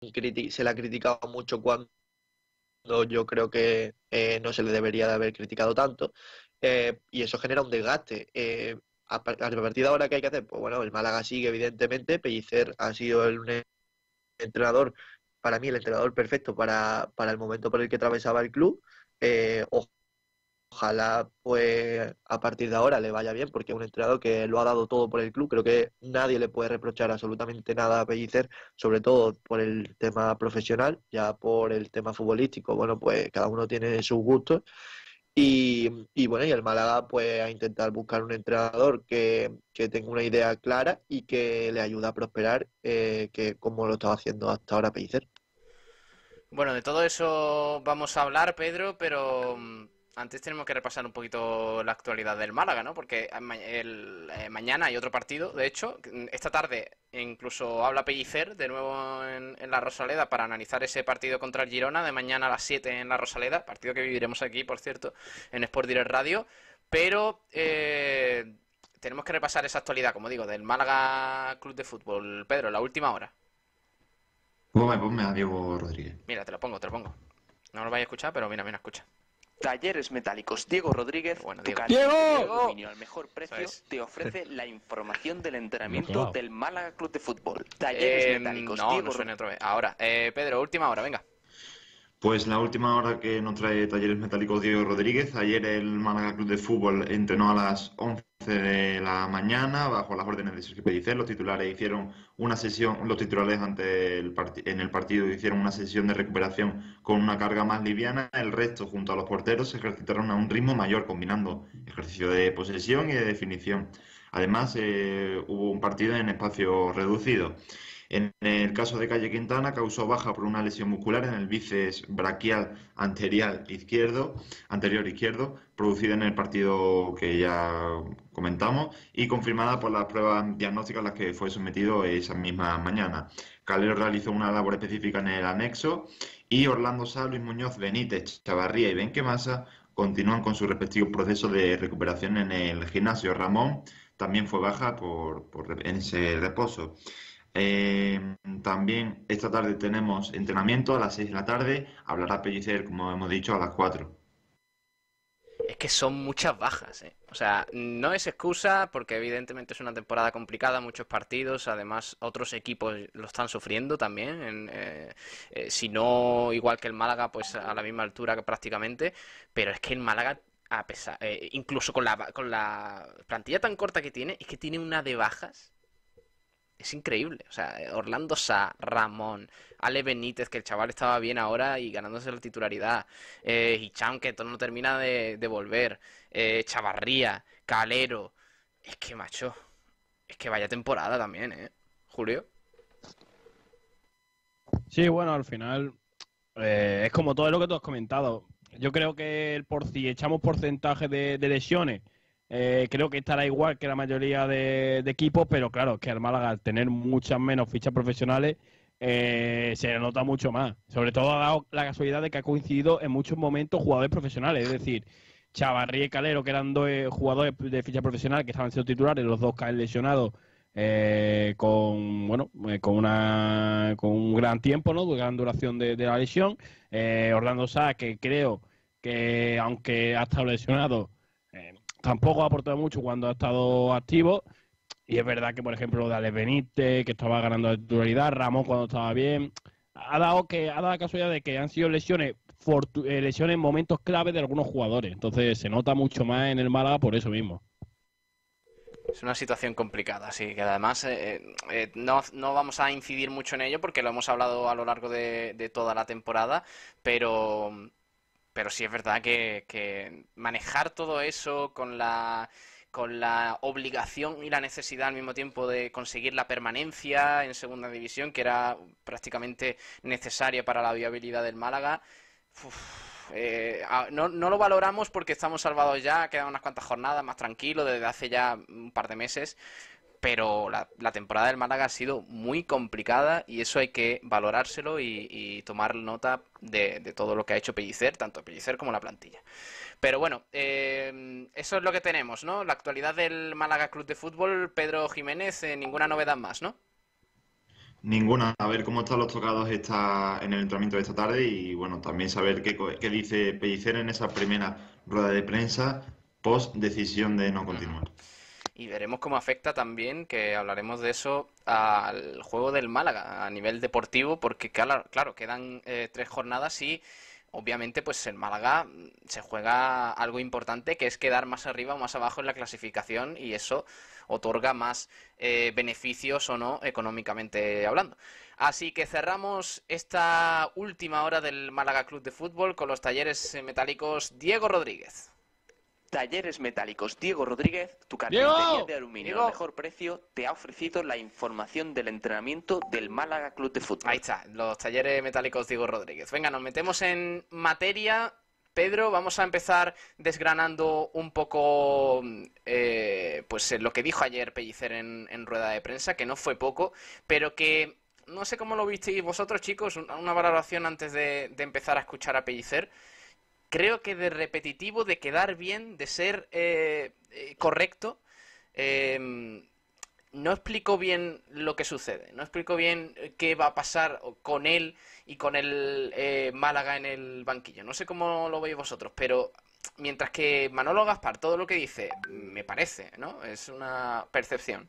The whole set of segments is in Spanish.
se le ha criticado mucho cuando yo creo que eh, no se le debería de haber criticado tanto. Eh, y eso genera un desgaste. Eh, a, partir de ahora, ¿qué hay que hacer? Pues bueno, el Málaga sigue, evidentemente. Pellicer ha sido el entrenador, para mí, el entrenador perfecto para, para el momento por el que atravesaba el club. Ojalá, pues, a partir de ahora le vaya bien, porque es un entrenador que lo ha dado todo por el club. Creo que nadie le puede reprochar absolutamente nada a Pellicer, sobre todo por el tema profesional, ya por el tema futbolístico. Bueno, pues cada uno tiene sus gustos. Y, bueno, y el Málaga, pues, a intentar buscar un entrenador que, tenga una idea clara y que le ayude a prosperar, eh, que como lo estaba haciendo hasta ahora Pellicer. Bueno, de todo eso vamos a hablar, Pedro, pero mm, antes tenemos que repasar un poquito la actualidad del Málaga, ¿no? Porque el, eh, mañana hay otro partido, de hecho, esta tarde incluso habla Pellicer de nuevo en, la Rosaleda para analizar ese partido contra el Girona de mañana a las 7 en la Rosaleda, partido que viviremos aquí, por cierto, en Sport Direct Radio, pero eh, tenemos que repasar esa actualidad, como digo, del Málaga Club de Fútbol. Pedro, la última hora. Ponme, ponme a Diego Rodríguez. Mira, te lo pongo, te lo pongo. No lo vais a escuchar, pero mira, mira, escucha. Talleres Metálicos Diego Rodríguez, bueno, Diego. Diego. al mejor precio, te ofrece la información del entrenamiento del Málaga Club de Fútbol. Talleres eh, Metálicos no, Diego. No otra vez. Ahora, eh, Pedro, última hora, venga. Pues la última hora que nos trae Talleres Metálicos Diego Rodríguez. Ayer el Málaga Club de Fútbol entrenó a las 11 de la mañana bajo las órdenes de Sergio Pellicer. Los titulares hicieron una sesión, los titulares ante el en el partido hicieron una sesión de recuperación con una carga más liviana. El resto, junto a los porteros, se ejercitaron a un ritmo mayor, combinando ejercicio de posesión y de definición. Además, eh, hubo un partido en espacio reducido. En el caso de Calle Quintana, causó baja por una lesión muscular en el bíceps braquial anterior izquierdo, anterior izquierdo, producida en el partido que ya comentamos y confirmada por las pruebas diagnósticas a las que fue sometido esa misma mañana. Calero realizó una labor específica en el anexo y Orlando Sá, Luis Muñoz, Benítez, Chavarría y Benquemasa continúan con su respectivo proceso de recuperación en el gimnasio. Ramón también fue baja por, por en ese reposo. Eh, también esta tarde tenemos entrenamiento a las 6 de la tarde. Hablará Pellicer, como hemos dicho, a las 4. Es que son muchas bajas, ¿eh? O sea, no es excusa porque evidentemente es una temporada complicada, muchos partidos, además otros equipos lo están sufriendo también, eh, si no igual que el Málaga, pues a la misma altura que prácticamente, pero es que el Málaga incluso con la, con la plantilla tan corta que tiene, es que tiene una de bajas es increíble. O sea, Orlando Sa, Ramón, Ale Benítez, que el chaval estaba bien ahora y ganándose la titularidad. Eh, Hicham, que todo no termina de, volver. Eh, Chavarría, Calero. Es que, macho, es que vaya temporada también, ¿eh? Julio. Sí, bueno, al final eh, es como todo lo que tú has comentado. Yo creo que por si echamos porcentaje de lesiones eh, creo que estará igual que la mayoría de, equipos, pero claro, que al Málaga al tener muchas menos fichas profesionales eh, se nota mucho más. Sobre todo ha dado la casualidad de que ha coincidido en muchos momentos jugadores profesionales, es decir, Chavarri y Calero, que eran dos eh, jugadores de ficha profesional que estaban siendo titulares, los dos caen lesionados con bueno con una con un gran tiempo, ¿no? Gran duración de, la lesión. Orlando Sá, que creo que aunque ha estado lesionado tampoco ha aportado mucho cuando ha estado activo. Y es verdad que, por ejemplo, lo de Ale Benítez, que estaba ganando la titularidad, Ramón cuando estaba bien, ha dado que ha dado la casualidad de que han sido lesiones eh, lesiones en momentos clave de algunos jugadores. Entonces se nota mucho más en el Málaga por eso mismo. Es una situación complicada, sí, que además eh, eh, no, no, vamos a incidir mucho en ello porque lo hemos hablado a lo largo de toda la temporada, pero pero sí es verdad que, manejar todo eso con la con la obligación y la necesidad al mismo tiempo de conseguir la permanencia en segunda división, que era prácticamente necesaria para la viabilidad del Málaga. Eh, no, no, lo valoramos porque estamos salvados ya, quedan unas cuantas jornadas más tranquilo desde hace ya un par de meses, pero la, temporada del Málaga ha sido muy complicada y eso hay que valorárselo y, tomar nota de, todo lo que ha hecho Pellicer, tanto Pellicer como la plantilla. Pero bueno, eh, eso es lo que tenemos, ¿no? La actualidad del Málaga Club de Fútbol, Pedro Jiménez, eh, ninguna novedad más, ¿no? Ninguna. A ver cómo están los tocados esta, en el entrenamiento de esta tarde y bueno, también saber qué, qué dice Pellicer en esa primera rueda de prensa post decisión de no continuar. Y veremos cómo afecta también, que hablaremos de eso, al juego del Málaga a nivel deportivo, porque claro, quedan eh, tres jornadas y obviamente pues el Málaga se juega algo importante que es quedar más arriba o más abajo en la clasificación y eso otorga más eh, beneficios o no económicamente hablando. Así que cerramos esta última hora del Málaga Club de Fútbol con los talleres metálicos Diego Rodríguez. Talleres Metálicos Diego Rodríguez, tu carpintería de aluminio a mejor precio, te ha ofrecido la información del entrenamiento del Málaga Club de Fútbol. Ahí está, los Talleres Metálicos Diego Rodríguez. Venga, nos metemos en materia. Pedro, vamos a empezar desgranando un poco eh, pues lo que dijo ayer Pellicer en, rueda de prensa, que no fue poco, pero que no sé cómo lo visteis vosotros, chicos, una valoración antes de, de empezar a escuchar a Pellicer creo que de repetitivo, de quedar bien, de ser eh, eh, correcto, em, no explico bien lo que sucede, no explico bien qué va a pasar con él y con el eh, Málaga en el banquillo. No sé cómo lo veis vosotros, pero mientras que Manolo Gaspar todo lo que dice me parece, ¿no? Es una percepción.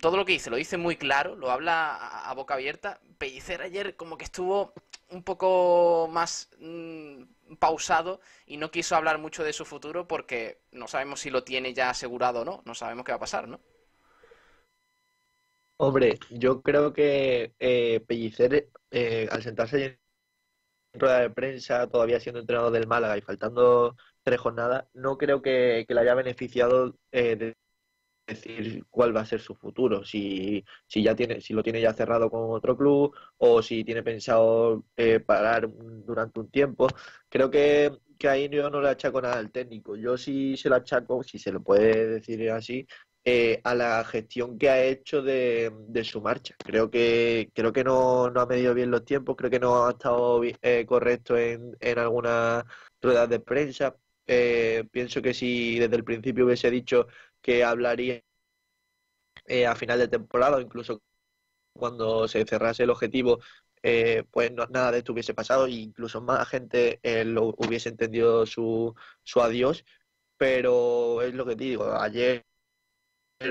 Todo lo que dice lo dice muy claro, lo habla a, boca abierta. Pellicer ayer como que estuvo un poco más mm, pausado y no quiso hablar mucho de su futuro porque no sabemos si lo tiene ya asegurado o no, no sabemos qué va a pasar, ¿no? Hombre, yo creo que eh, Pellicer, eh, al sentarse en rueda de prensa, todavía siendo entrenador del Málaga y faltando tres jornadas, no creo que, le haya beneficiado eh, de decir cuál va a ser su futuro, si, si ya tiene, si lo tiene ya cerrado con otro club o si tiene pensado eh, parar durante un tiempo. Creo que, que ahí yo no le achaco nada al técnico. Yo sí se lo achaco, si se lo puede decir así, eh, a la gestión que ha hecho de, de, su marcha. Creo que creo que no, no, ha medido bien los tiempos, creo que no ha estado eh, correcto en, en algunas ruedas de prensa. pienso que si desde el principio hubiese dicho que hablaría eh, a final de temporada incluso cuando se cerrase el objetivo, eh, pues nada de esto hubiese pasado e incluso más gente eh, lo hubiese entendido su, su adiós. Pero es lo que digo, ayer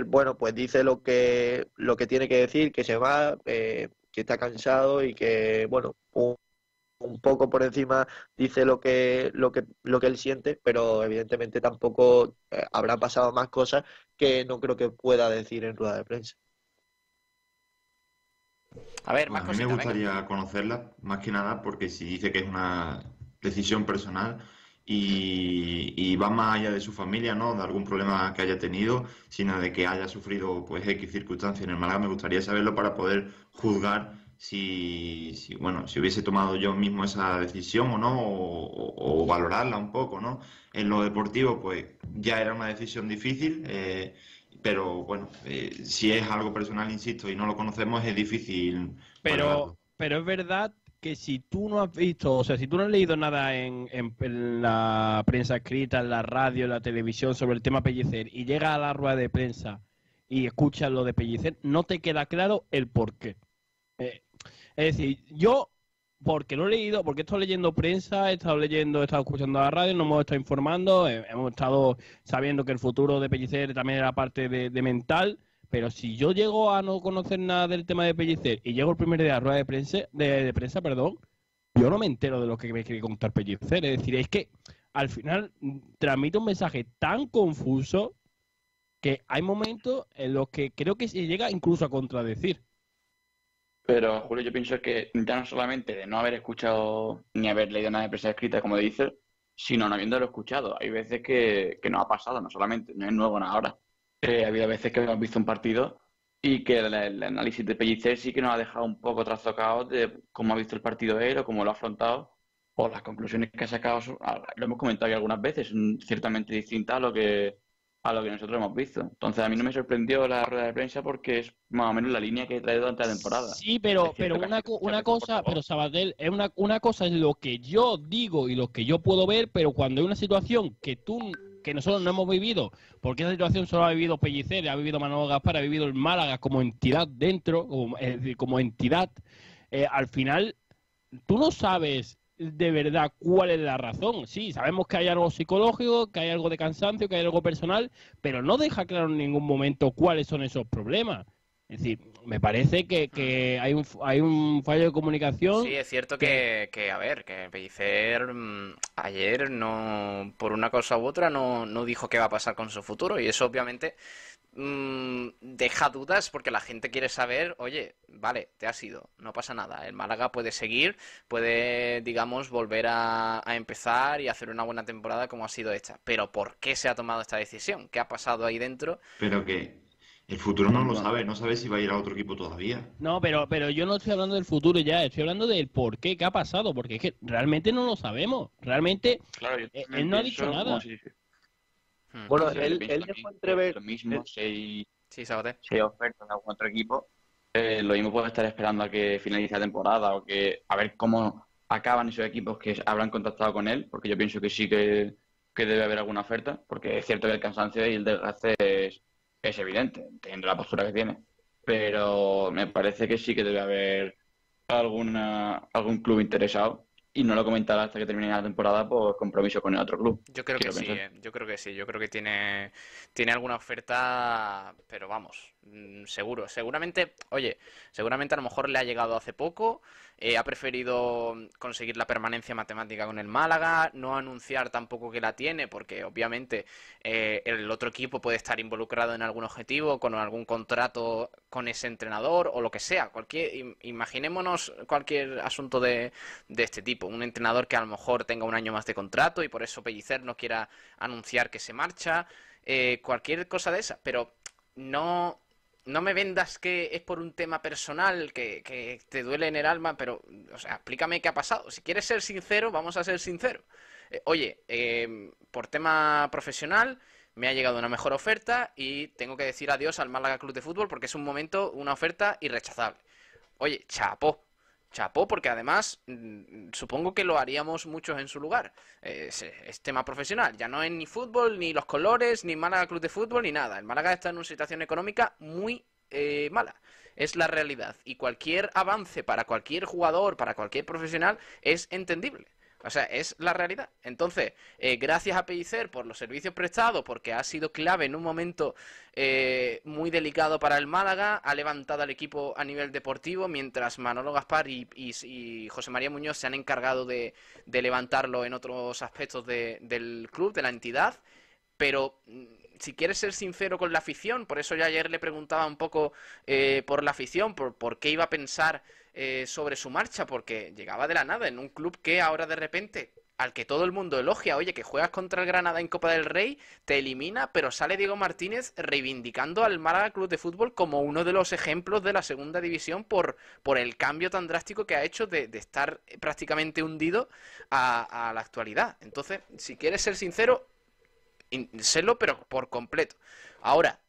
bueno, pues dice lo que lo que tiene que decir, que se va, que está cansado y que, bueno, un, un poco por encima dice lo que, lo que, lo que él siente, pero evidentemente tampoco eh, habrá pasado más cosas que no creo que pueda decir en rueda de prensa. A ver, más a mí me gustaría conocerla, más que nada, porque si dice que es una decisión personal y, y, va más allá de su familia, ¿no? De algún problema que haya tenido, sino de que haya sufrido, pues, X circunstancias en el Málaga, me gustaría saberlo para poder juzgar si, si, bueno, si hubiese tomado yo mismo esa decisión o no, o, valorarla un poco, ¿no? En lo deportivo, pues ya era una decisión difícil, eh, pero bueno, eh, si es algo personal, insisto, y no lo conocemos, es difícil. Pero, pero es verdad que si tú no has visto, o sea, si tú no has leído nada en, en, la prensa escrita, en la radio, en la televisión sobre el tema Pellicer y llega a la rueda de prensa y escuchas lo de Pellicer, no te queda claro el por qué. Eh, es decir, yo, porque lo he leído, porque he estado leyendo prensa, he estado leyendo, he estado escuchando la radio, nos hemos estado informando, eh, hemos estado sabiendo que el futuro de Pellicer también era parte de, mental, pero si yo llego a no conocer nada del tema de Pellicer y llego el primer día a la rueda de prensa, de, prensa, perdón, yo no me entero de lo que me quiere contar Pellicer. Es decir, es que al final transmite un mensaje tan confuso que hay momentos en los que creo que se llega incluso a contradecir. Pero, Julio, yo pienso que ya no solamente de no haber escuchado ni haber leído nada de prensa escrita, como dices, sino no habiéndolo escuchado. Hay veces que, que no ha pasado, no solamente, no es nuevo nada ahora. Eh, ha habido veces que hemos visto un partido y que el, análisis de Pellicer sí que nos ha dejado un poco trastocados de cómo ha visto el partido él o cómo lo ha afrontado o las conclusiones que ha sacado. Lo hemos comentado algunas veces, ciertamente distintas a lo que a lo que nosotros hemos visto. Entonces a mí no me sorprendió la rueda de prensa porque es más o menos la línea que he traído durante la temporada. Sí, pero, pero una, una cosa, pero Sabadell, es una, una cosa es lo que yo digo y lo que yo puedo ver, pero cuando hay una situación que tú que nosotros no hemos vivido, porque esa situación solo ha vivido Pellicer, ha vivido Manolo Gaspar, ha vivido el Málaga como entidad dentro, como, es decir, como entidad, eh, al final tú no sabes de verdad cuál es la razón. Sí, sabemos que hay algo psicológico, que hay algo de cansancio, que hay algo personal, pero no deja claro en ningún momento cuáles son esos problemas. Es decir, me parece que, que hay, un, hay un fallo de comunicación. Sí, es cierto que, que a ver, que Pellicer mm, ayer no, por una cosa u otra, no, no dijo qué va a pasar con su futuro y eso obviamente mm, deja dudas porque la gente quiere saber, oye, vale, te has ido, no pasa nada, el Málaga puede seguir, puede, digamos, volver a, a empezar y hacer una buena temporada como ha sido esta, pero ¿por qué se ha tomado esta decisión? ¿Qué ha pasado ahí dentro? Pero que el futuro no lo sabe, no sabe si va a ir a otro equipo todavía. No, pero, pero yo no estoy hablando del futuro ya, estoy hablando del por qué, qué ha pasado, porque es que realmente no lo sabemos. Realmente Claro, eh, él no ha dicho nada. como si- Hmm. Bueno, Sí, él, él lo dejó mismo, entrever. Lo mismo, si hay, Sí, Sabaté. si hay ofertas de algún otro equipo, eh, lo mismo puede estar esperando a que finalice la temporada o que a ver cómo acaban esos equipos que habrán contactado con él, porque yo pienso que sí que, que debe haber alguna oferta, porque es cierto que el cansancio y el desgaste es, es evidente, teniendo la postura que tiene, pero me parece que sí que debe haber alguna, algún club interesado y no lo comentará hasta que termine la temporada por compromiso con el otro club. Yo creo que sí, eh, yo creo que sí, yo creo que tiene, tiene alguna oferta, pero vamos, seguro, seguramente, oye, seguramente a lo mejor le ha llegado hace poco, eh, ha preferido conseguir la permanencia matemática con el Málaga, no anunciar tampoco que la tiene, porque obviamente eh, el otro equipo puede estar involucrado en algún objetivo, con algún contrato con ese entrenador o lo que sea, cualquier, im- imaginémonos cualquier asunto de, de este tipo, un entrenador que a lo mejor tenga un año más de contrato y por eso Pellicer no quiera anunciar que se marcha, eh, cualquier cosa de esa, pero no, no me vendas que es por un tema personal, que, que te duele en el alma, pero, o sea, explícame qué ha pasado. Si quieres ser sincero, vamos a ser sinceros. Eh, oye, eh, por tema profesional me ha llegado una mejor oferta y tengo que decir adiós al Málaga Club de Fútbol porque es un momento, una oferta irrechazable. Oye, chapó. Chapó, porque además mm, supongo que lo haríamos muchos en su lugar. Es, es tema profesional, ya no es ni fútbol, ni los colores, ni Málaga Club de Fútbol, ni nada. El Málaga está en una situación económica muy eh, mala. Es la realidad. Y cualquier avance para cualquier jugador, para cualquier profesional, es entendible. O sea, es la realidad. Entonces, eh, gracias a Pellicer por los servicios prestados, porque ha sido clave en un momento eh, muy delicado para el Málaga, ha levantado al equipo a nivel deportivo, mientras Manolo Gaspar y, José María Muñoz se han encargado de, levantarlo en otros aspectos de- del club, de la entidad. Pero mm, si quieres ser sincero con la afición, por eso yo ayer le preguntaba un poco eh, por la afición, por, por qué iba a pensar eh, sobre su marcha, porque llegaba de la nada en un club que ahora de repente, al que todo el mundo elogia, oye, que juegas contra el Granada en Copa del Rey, te elimina, pero sale Diego Martínez reivindicando al Málaga Club de Fútbol como uno de los ejemplos de la segunda división por, por el cambio tan drástico que ha hecho de, de estar prácticamente hundido a, a la actualidad. Entonces, si quieres ser sincero, in- sélo, pero por completo. Ahora,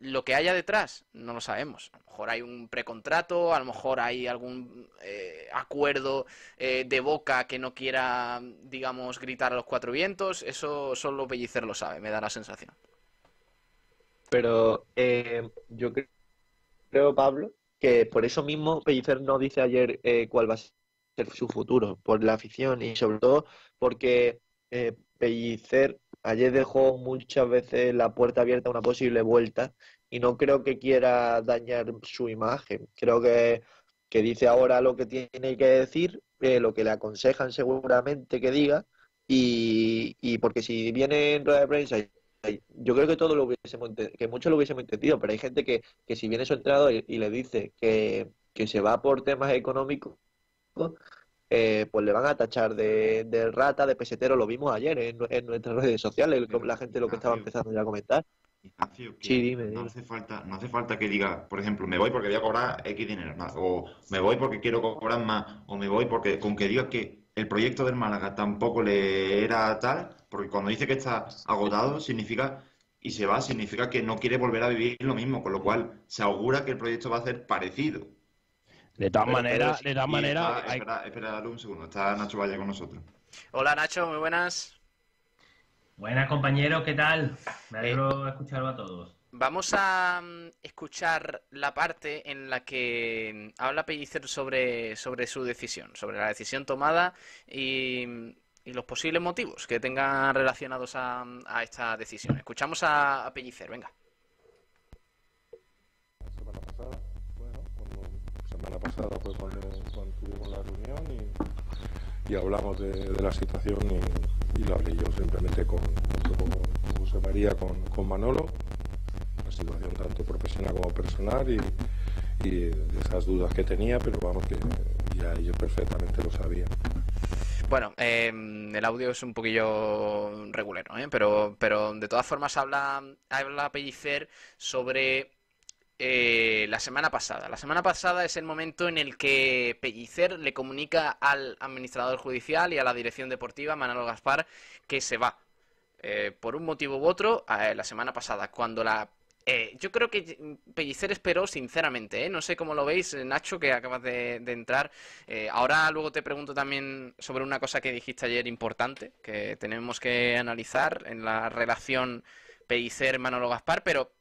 lo que haya detrás, no lo sabemos. A lo mejor hay un precontrato, a lo mejor hay algún eh, acuerdo eh, de boca que no quiera, digamos, gritar a los cuatro vientos. Eso solo Pellicer lo sabe, me da la sensación. Pero eh, yo cre- creo, Pablo, que por eso mismo Pellicer no dice ayer eh, cuál va a ser su futuro, por la afición y sobre todo porque Pellicer ayer dejó muchas veces la puerta abierta a una posible vuelta y no creo que quiera dañar su imagen. Creo que, que dice ahora lo que tiene que decir, eh, lo que le aconsejan seguramente que diga y, y porque si viene en rueda de prensa yo creo que todo lo hubiésemos que muchos lo hubiésemos entendido, pero hay gente que, que si viene su entrenador y, y le dice que, que se va por temas económicos, eh, pues le van a tachar de, de rata, de pesetero. Lo vimos ayer en, en nuestras redes sociales, Pero, la gente lo que estaba empezando ya a comentar. Ignacio, que Sí, dime, no hace falta, no hace falta que diga, por ejemplo, me voy porque voy a cobrar X dinero más, o me voy porque quiero cobrar más, o me voy porque, con que diga que el proyecto del Málaga tampoco le era tal, porque cuando dice que está agotado, significa, y se va, significa que no quiere volver a vivir lo mismo, con lo cual se augura que el proyecto va a ser parecido. De todas maneras, de todas maneras, hay- espera, espera, dale un segundo, está Nacho Valle con nosotros. Hola Nacho, muy buenas. Buenas compañeros, ¿qué tal? Me alegro de escucharlo a todos. Vamos a mm, escuchar la parte en la que mm, habla Pellicer sobre, sobre su decisión, sobre la decisión tomada y, y los posibles motivos que tengan relacionados a, a esta decisión. Escuchamos a, a Pellicer, venga. La semana pasada, semana pasada fue cuando, tuvimos la reunión y, hablamos de, la situación y, lo hablé yo simplemente con, con José María, con, Manolo la situación tanto profesional como personal y, de esas dudas que tenía, pero vamos que ya ellos perfectamente lo sabían. Bueno, eh, el audio es un poquillo regulero, ¿eh? pero, pero de todas formas habla, habla Pellicer sobre eh, la semana pasada. La semana pasada es el momento en el que Pellicer le comunica al administrador judicial y a la dirección deportiva, Manolo Gaspar, que se va. Eh, por un motivo u otro, eh, la semana pasada, cuando la eh, yo creo que Pellicer esperó, sinceramente, ¿eh? no sé cómo lo veis, Nacho, que acabas de, de entrar. Ahora luego te pregunto también sobre una cosa que dijiste ayer importante, que tenemos que analizar en la relación Pellicer-Manolo Gaspar, pero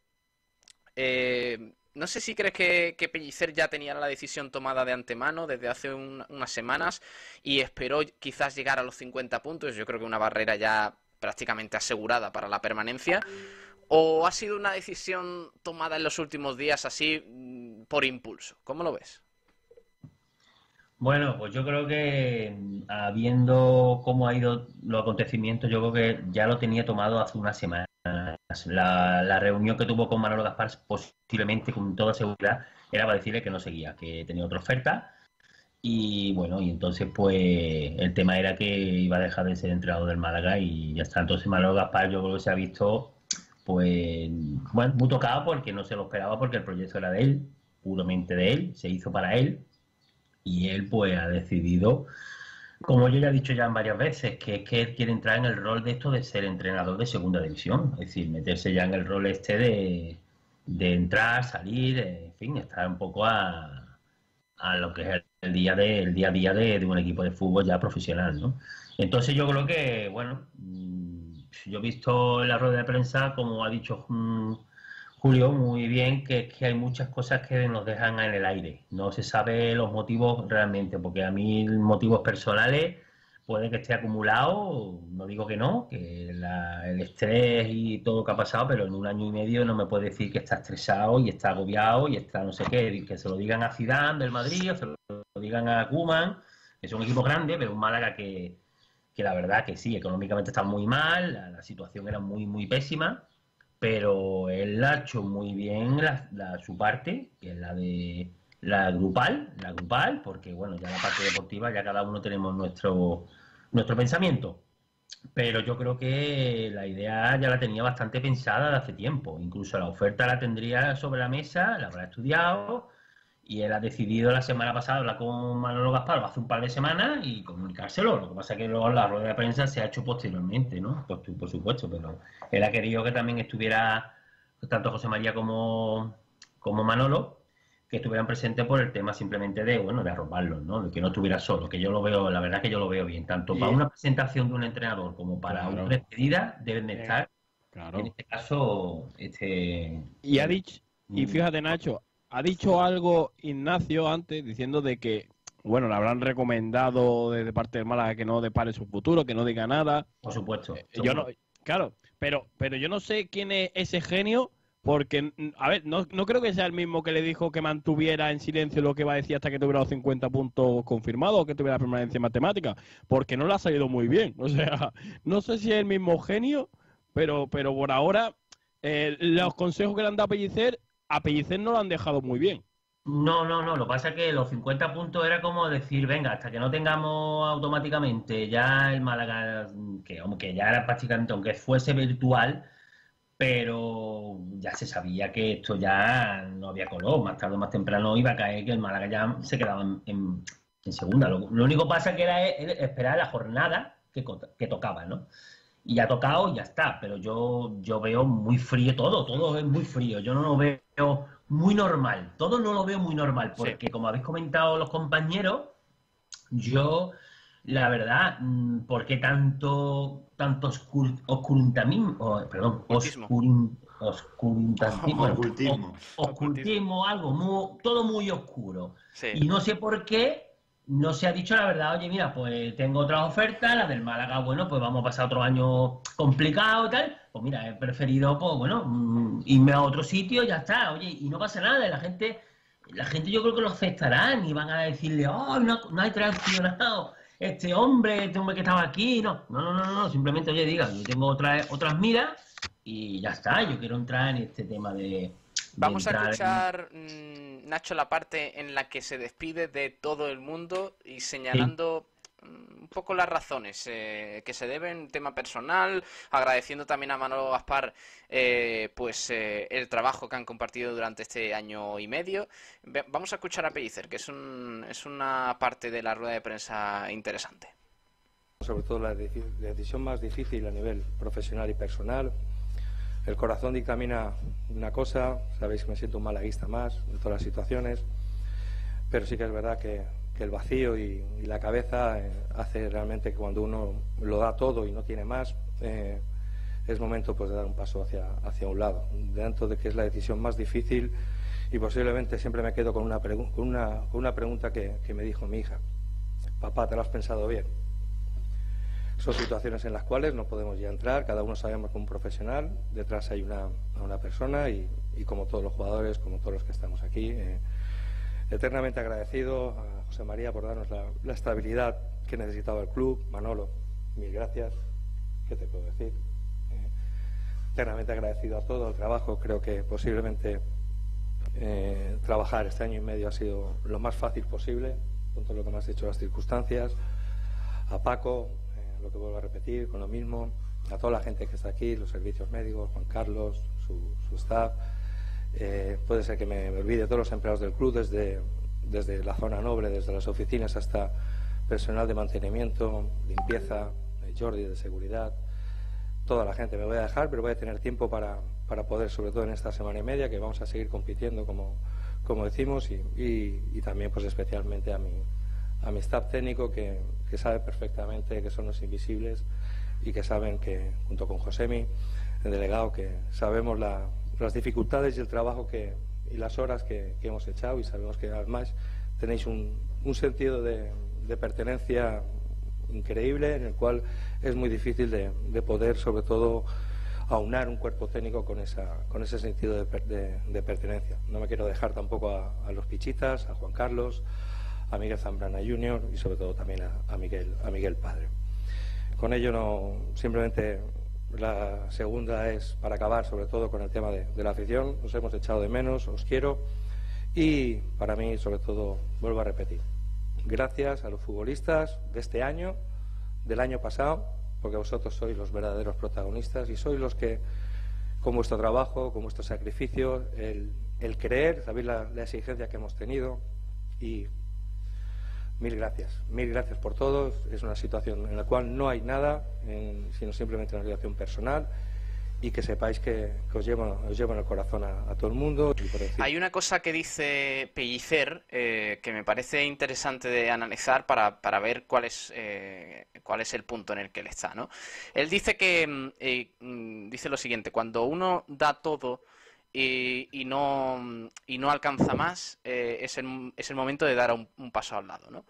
eh, no sé si crees que, Pellicer ya tenía la decisión tomada de antemano desde hace un, unas semanas y esperó quizás llegar a los 50 puntos, yo creo que una barrera ya prácticamente asegurada para la permanencia. ¿O ha sido una decisión tomada en los últimos días así mm, por impulso? ¿Cómo lo ves? Bueno, pues yo creo que habiendo cómo ha ido los acontecimientos, yo creo que ya lo tenía tomado hace unas semanas. La, la reunión que tuvo con Manolo Gaspar posiblemente con toda seguridad era para decirle que no seguía, que tenía otra oferta y bueno, y entonces pues el tema era que iba a dejar de ser entrenador del Málaga y ya. Entonces Manolo Gaspar yo creo que se ha visto pues bueno, muy tocado porque no se lo esperaba porque el proyecto era de él, puramente de él, se hizo para él y él pues ha decidido, como yo ya he dicho ya varias veces, que es que él quiere entrar en el rol de esto de ser entrenador de segunda división, es decir, meterse ya en el rol este de, de entrar, salir, en fin, estar un poco a, a lo que es el día, de, el día a día de, de un equipo de fútbol ya profesional, ¿no? Entonces yo creo que, bueno, yo he visto en la rueda de prensa, como ha dicho mm, Julio muy bien, que, que, hay muchas cosas que nos dejan en el aire. No se sabe los motivos realmente, porque a mí motivos personales puede que esté acumulado, no digo que no, que la, el estrés y todo lo que ha pasado, pero en un año y medio no me puede decir que está estresado y está agobiado y está no sé qué, que se lo digan a Zidane del Madrid o se lo digan a Kuman, que es un equipo grande, pero un Málaga que, que la verdad que sí, económicamente está muy mal, la, la situación era muy, muy pésima, pero él ha hecho muy bien la, su parte, que es la de la grupal, la grupal, porque bueno, ya la parte deportiva, ya cada uno tenemos nuestro, nuestro pensamiento. Pero yo creo que la idea ya la tenía bastante pensada de hace tiempo. Incluso la oferta la tendría sobre la mesa, la habrá estudiado, y él ha decidido la semana pasada hablar con Manolo Gaspar hace un par de semanas y comunicárselo. Lo que pasa es que luego la rueda de prensa se ha hecho posteriormente, ¿no? Pues, por supuesto, pero él ha querido que también estuviera tanto José María como, como Manolo, que estuvieran presentes por el tema simplemente de, bueno, de arroparlos, ¿no? De que no estuviera solo, que yo lo veo, la verdad que yo lo veo bien. Tanto para una presentación de un entrenador como para claro. una despedida deben de estar, claro. en este caso, este... Y ha dicho, y fíjate Nacho, ha dicho algo Ignacio antes diciendo de que, bueno, le habrán recomendado desde parte del Málaga que no depare su futuro, que no diga nada. Por supuesto. Eh, yo no, claro, pero, pero yo no sé quién es ese genio, porque, a ver, no, no, creo que sea el mismo que le dijo que mantuviera en silencio lo que va a decir hasta que tuviera los 50 puntos confirmados o que tuviera permanencia matemática, porque no le ha salido muy bien. O sea, no sé si es el mismo genio, pero, pero por ahora eh, los consejos que le han dado a Pellicer a no lo han dejado muy bien. No, no, no. Lo que pasa es que los 50 puntos era como decir, venga, hasta que no tengamos automáticamente ya el Málaga, que aunque ya era prácticamente, aunque fuese virtual, pero ya se sabía que esto ya no había color. Más tarde o más temprano iba a caer que el Málaga ya se quedaba en, segunda. Lo, único pasa que era esperar la jornada que, que tocaba, ¿no? Y ha tocado y ya está. Pero yo, yo veo muy frío todo, todo es muy frío. Yo no lo veo muy normal, todo no lo veo muy normal, porque sí. como habéis comentado los compañeros, yo la verdad, mm, ¿por qué tanto, tanto oscurintamismo? perdón, oscurin, oscurintismo, ocultismo, algo, muy, todo muy oscuro. Y no sé por qué no se ha dicho la verdad, oye, mira, pues tengo otra oferta, la del Málaga, bueno, pues vamos a pasar otro año complicado y tal. Pues mira, he preferido, pues bueno, mm, irme a otro sitio y ya está, oye, y no pasa nada, la gente, la gente yo creo que lo aceptarán y van a decirle, oh, no, no hay traicionado este hombre, este hombre que estaba aquí, no, no, no, no, no, simplemente, oye, diga, yo tengo otras otras miras y ya está, yo quiero entrar en este tema de... Vamos a escuchar, mm, Nacho, la parte en la que se despide de todo el mundo y señalando mm, un poco las razones eh, que se deben, tema personal, agradeciendo también a Manolo Gaspar eh, pues eh, el trabajo que han compartido durante este año y medio. Vamos a escuchar a Pellicer, que es, un, es una parte de la rueda de prensa interesante. Sobre todo la decisión más difícil a nivel profesional y personal el corazón dictamina una cosa, sabéis que me siento un malaguista más en todas las situaciones, pero sí que es verdad que, el vacío y, la cabeza eh, hace realmente que cuando uno lo da todo y no tiene más, eh, es momento pues, de dar un paso hacia, hacia un lado, dentro de que es la decisión más difícil y posiblemente siempre me quedo con una, con una, una pregunta que, que me dijo mi hija. Papá, ¿te lo has pensado bien? Son situaciones en las cuales no podemos ya entrar, cada uno sabemos que un profesional, detrás hay una, una persona y, como todos los jugadores, como todos los que estamos aquí, eh, eternamente agradecido a José María por darnos la, estabilidad que necesitaba el club, Manolo, mil gracias, ¿qué te puedo decir? Eh, eternamente agradecido a todo el trabajo, creo que posiblemente eh, trabajar este año y medio ha sido lo más fácil posible, con todo lo que me has dicho las circunstancias, a Paco, lo que vuelvo a repetir, con lo mismo, a toda la gente que está aquí, los servicios médicos, Juan Carlos, su, staff. Eh, puede ser que me, olvide todos los empleados del club, desde, desde la zona noble, desde las oficinas hasta personal de mantenimiento, limpieza, Jordi de seguridad, toda la gente. Me voy a dejar, pero voy a tener tiempo para, para poder, sobre todo en esta semana y media, que vamos a seguir compitiendo como, como decimos, y, y también pues especialmente a mi, a mi staff técnico que, que sabe perfectamente que son los invisibles y que saben que, junto con Josemi, el delegado, que sabemos las dificultades y el trabajo que, y las horas que, hemos echado y sabemos que además tenéis un, sentido de, pertenencia increíble en el cual es muy difícil de, de, poder, sobre todo, aunar un cuerpo técnico con, esa, con ese sentido de, de pertenencia. No me quiero dejar tampoco a los Pichitas, a Juan Carlos, a Miguel Zambrana Jr. y sobre todo también a, Miguel, a Miguel Padre. Con ello no, simplemente la segunda es para acabar sobre todo con el tema de, la afición. Os hemos echado de menos, os quiero y para mí sobre todo vuelvo a repetir. Gracias a los futbolistas de este año, del año pasado, porque vosotros sois los verdaderos protagonistas y sois los que con vuestro trabajo, con vuestro sacrificio, el, el creer, sabéis la, la exigencia que hemos tenido y Mil gracias, mil gracias por todo. Es una situación en la cual no hay nada, sino simplemente una situación personal y que sepáis que, os, llevo, os llevo en el corazón a, todo el mundo. Hay una cosa que dice Pellicer eh, que me parece interesante de analizar para, para ver cuál es, eh, cuál es el punto en el que él está. ¿no? Él dice que mm, eh, mm, dice lo siguiente, cuando uno da todo y, no, y no alcanza más, eh, es, el, es, el, momento de dar un, paso al lado, ¿no?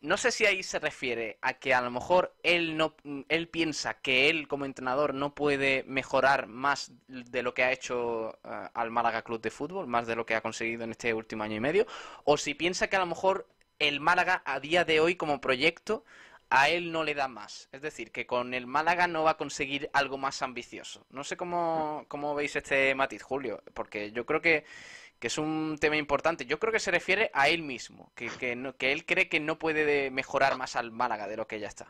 No sé si ahí se refiere a que a lo mejor él no él piensa que él como entrenador no puede mejorar más de lo que ha hecho eh, al Málaga Club de Fútbol, más de lo que ha conseguido en este último año y medio, o si piensa que a lo mejor el Málaga a día de hoy como proyecto a él no le da más. Es decir, que con el Málaga no va a conseguir algo más ambicioso. No sé cómo, cómo veis este matiz, Julio, porque yo creo que, es un tema importante. Yo creo que se refiere a él mismo, que, que, él cree que no puede mejorar más al Málaga de lo que ya está.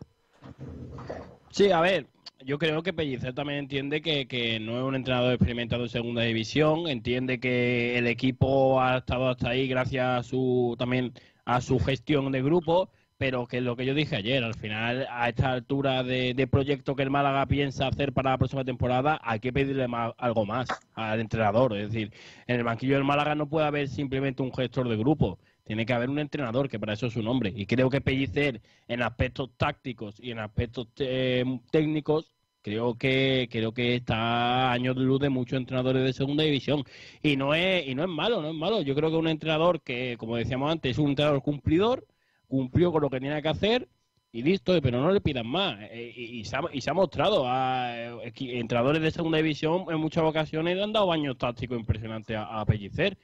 Sí, a ver, yo creo que Pellicer también entiende que, que, no es un entrenador experimentado en segunda división, entiende que el equipo ha estado hasta ahí gracias a su también a su gestión de grupo pero que lo que yo dije ayer, al final, a esta altura de, proyecto que el Málaga piensa hacer para la próxima temporada, hay que pedirle algo más al entrenador. Es decir, en el banquillo del Málaga no puede haber simplemente un gestor de grupo. tiene que haber un entrenador, que para eso es su nombre. Y creo que Pellicer, en aspectos tácticos y en aspectos eh, técnicos, creo que creo que está a años de luz de muchos entrenadores de segunda división. Y no es, y no es malo, no es malo. Yo creo que un entrenador que, como decíamos antes, es un entrenador cumplidor, cumplió con lo que tenía que hacer y listo, pero no le pidan más. Eh, y, se ha, y se ha mostrado a eh, entrenadores de segunda división en muchas ocasiones le han dado baños tácticos impresionantes a, a Pellicer.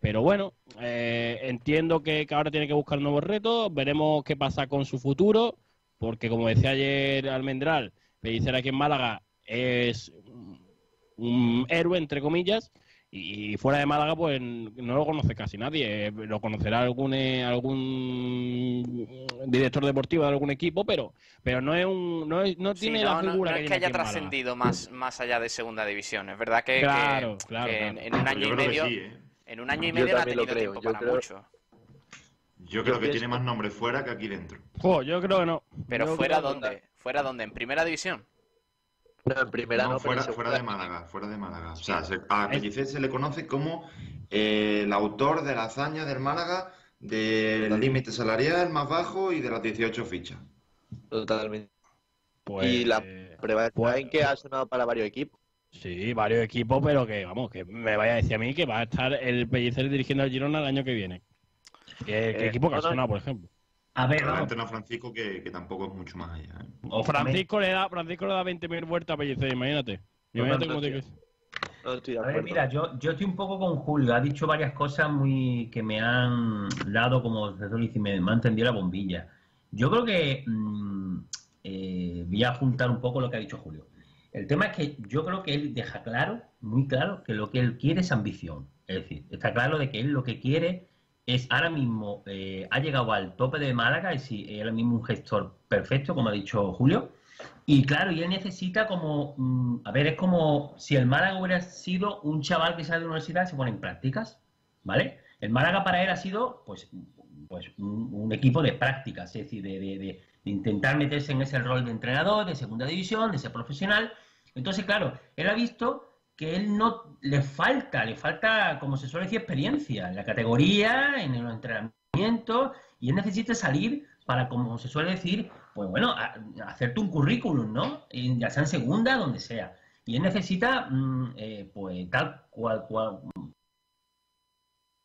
Pero bueno, eh, entiendo que, que ahora tiene que buscar nuevos retos. Veremos qué pasa con su futuro. Porque como decía ayer Almendral, Pellicer aquí en Málaga es un héroe, entre comillas. Y fuera de Málaga, pues no lo conoce casi nadie. Lo conocerá algún eh, algún director deportivo de algún equipo, pero pero no es un no, es- no Sí, tiene no, la figura no que es que haya trascendido más, más allá de segunda división. Es verdad que, que- Claro, que claro, en, un año y medio, sí, ¿eh? en un año y medio no ha también lo tenido creo, tiempo yo para creo- mucho. Yo creo que tiene más nombre fuera que aquí dentro. Jo, yo creo que no. Pero Yo fuera dónde? ¿Fuera dónde? ¿En primera división? No, en primera no, No, pero fuera, de Málaga, fuera de Málaga. O sea, se- a Pellicer se le conoce como eh, el autor de la hazaña del Málaga del límite salarial más bajo y de las 18 fichas. Totalmente. Pues, y la prueba está pues- en que ha sonado para varios equipos. Sí, varios equipos, pero que vamos, que me vaya a decir a mí que va a estar el Pellicer dirigiendo al Girona el año que viene. ¿Qué, qué Eh, equipo que ha no, sonado, por ejemplo? A ver, vamos. no Francisco, que, que tampoco es mucho más allá. ¿eh? o Francisco le da, Francisco le da 20.000 vueltas a Pellicer, imagínate. Imagínate cómo. No de A ver, mira, yo, yo estoy un poco con Julio. Ha dicho varias cosas muy que me han dado como y me, me han entendido la bombilla. Yo creo que mm, eh, voy a juntar un poco lo que ha dicho Julio. El tema es que yo creo que él deja claro, muy claro, que lo que él quiere es ambición. Es decir, está claro de que él lo que quiere es ahora mismo, eh, ha llegado al tope de Málaga, es ahora mismo un gestor perfecto, como ha dicho Julio. Y claro, y él necesita como, mm, a ver, es como si el Málaga hubiera sido un chaval que sale de la universidad y se pone en prácticas, ¿vale? El Málaga para él ha sido, pues, pues un, un equipo de prácticas, es decir, de, de- de- de intentar meterse en ese rol de entrenador, de segunda división, de ser profesional. Entonces, claro, él ha visto que él no le falta, le falta, como se suele decir, experiencia en la categoría, en los entrenamientos, y él necesita salir para, como se suele decir, pues bueno, hacerte un currículum, ¿no? Ya sea en segunda, donde sea. Y él necesita, mm, eh, pues tal cual, cual,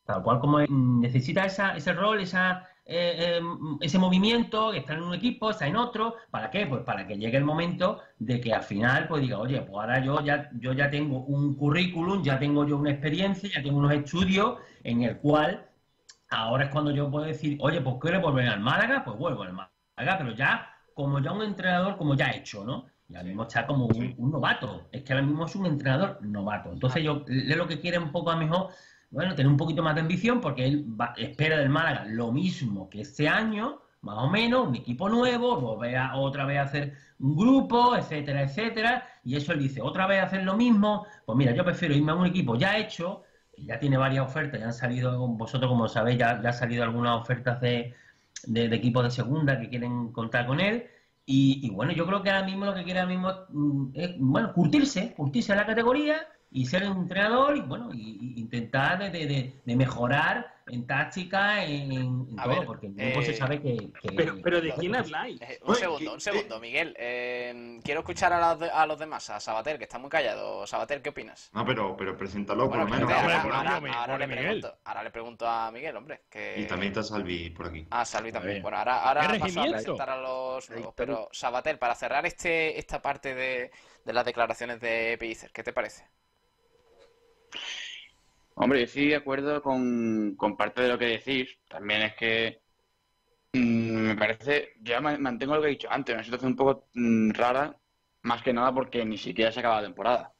tal cual como necesita esa, ese rol, esa, eh, eh, ese movimiento, estar en un equipo, estar en otro, ¿para qué? Pues para que llegue el momento de que al final pues diga, oye, pues ahora yo ya, yo ya tengo un currículum, ya tengo yo una experiencia, ya tengo unos estudios en el cual ahora es cuando yo puedo decir, oye, pues quiero volver al Málaga, pues vuelvo al Málaga, pero ya como ya un entrenador como ya hecho, ¿no? Y ahora mismo está como un, un novato, es que ahora mismo es un entrenador novato. Entonces yo le lo que quiere un poco a lo mejor, bueno, tener un poquito más de ambición porque él va- espera del Málaga lo mismo que este año, más o menos, un equipo nuevo, volver a, otra vez a hacer un grupo, etcétera, etcétera, y eso él dice, otra vez hacer lo mismo, pues mira, yo prefiero irme a un equipo ya hecho, ya tiene varias ofertas, ya han salido, vosotros como sabéis, ya, ya han salido algunas ofertas de, de, de equipos de segunda que quieren contar con él. Y, y bueno, yo creo que ahora mismo lo que quiere ahora mismo mm, es, bueno, curtirse, curtirse en la categoría y ser un entrenador y bueno, y, y intentar de, de- de- de mejorar en táctica, en, todo, ver, porque el grupo se eh, sabe que... que- Pero, pero ¿de quién habláis? Eh, un segundo, un segundo, Miguel. eh, quiero escuchar a los, de- a los demás, a Sabater, que está muy callado. Sabater, ¿qué opinas? No, pero, pero preséntalo Bueno, por lo menos. ahora, ahora- le pregunto, ahora le pregunto a Miguel, hombre. Que... Y también está Salvi por aquí. Ah, Salvi también. Bueno, ahora, ahora ¿Qué paso a regimiento? presentar a los nuevos. Pero, Sabater, para cerrar este esta parte de, de las declaraciones de Pellicer, ¿qué te parece? Hombre, yo estoy de acuerdo con, parte de lo que decís. También es que mm, me parece, yo ma- mantengo lo que he dicho antes, una situación un poco mm, rara, más que nada porque ni siquiera se acaba la temporada.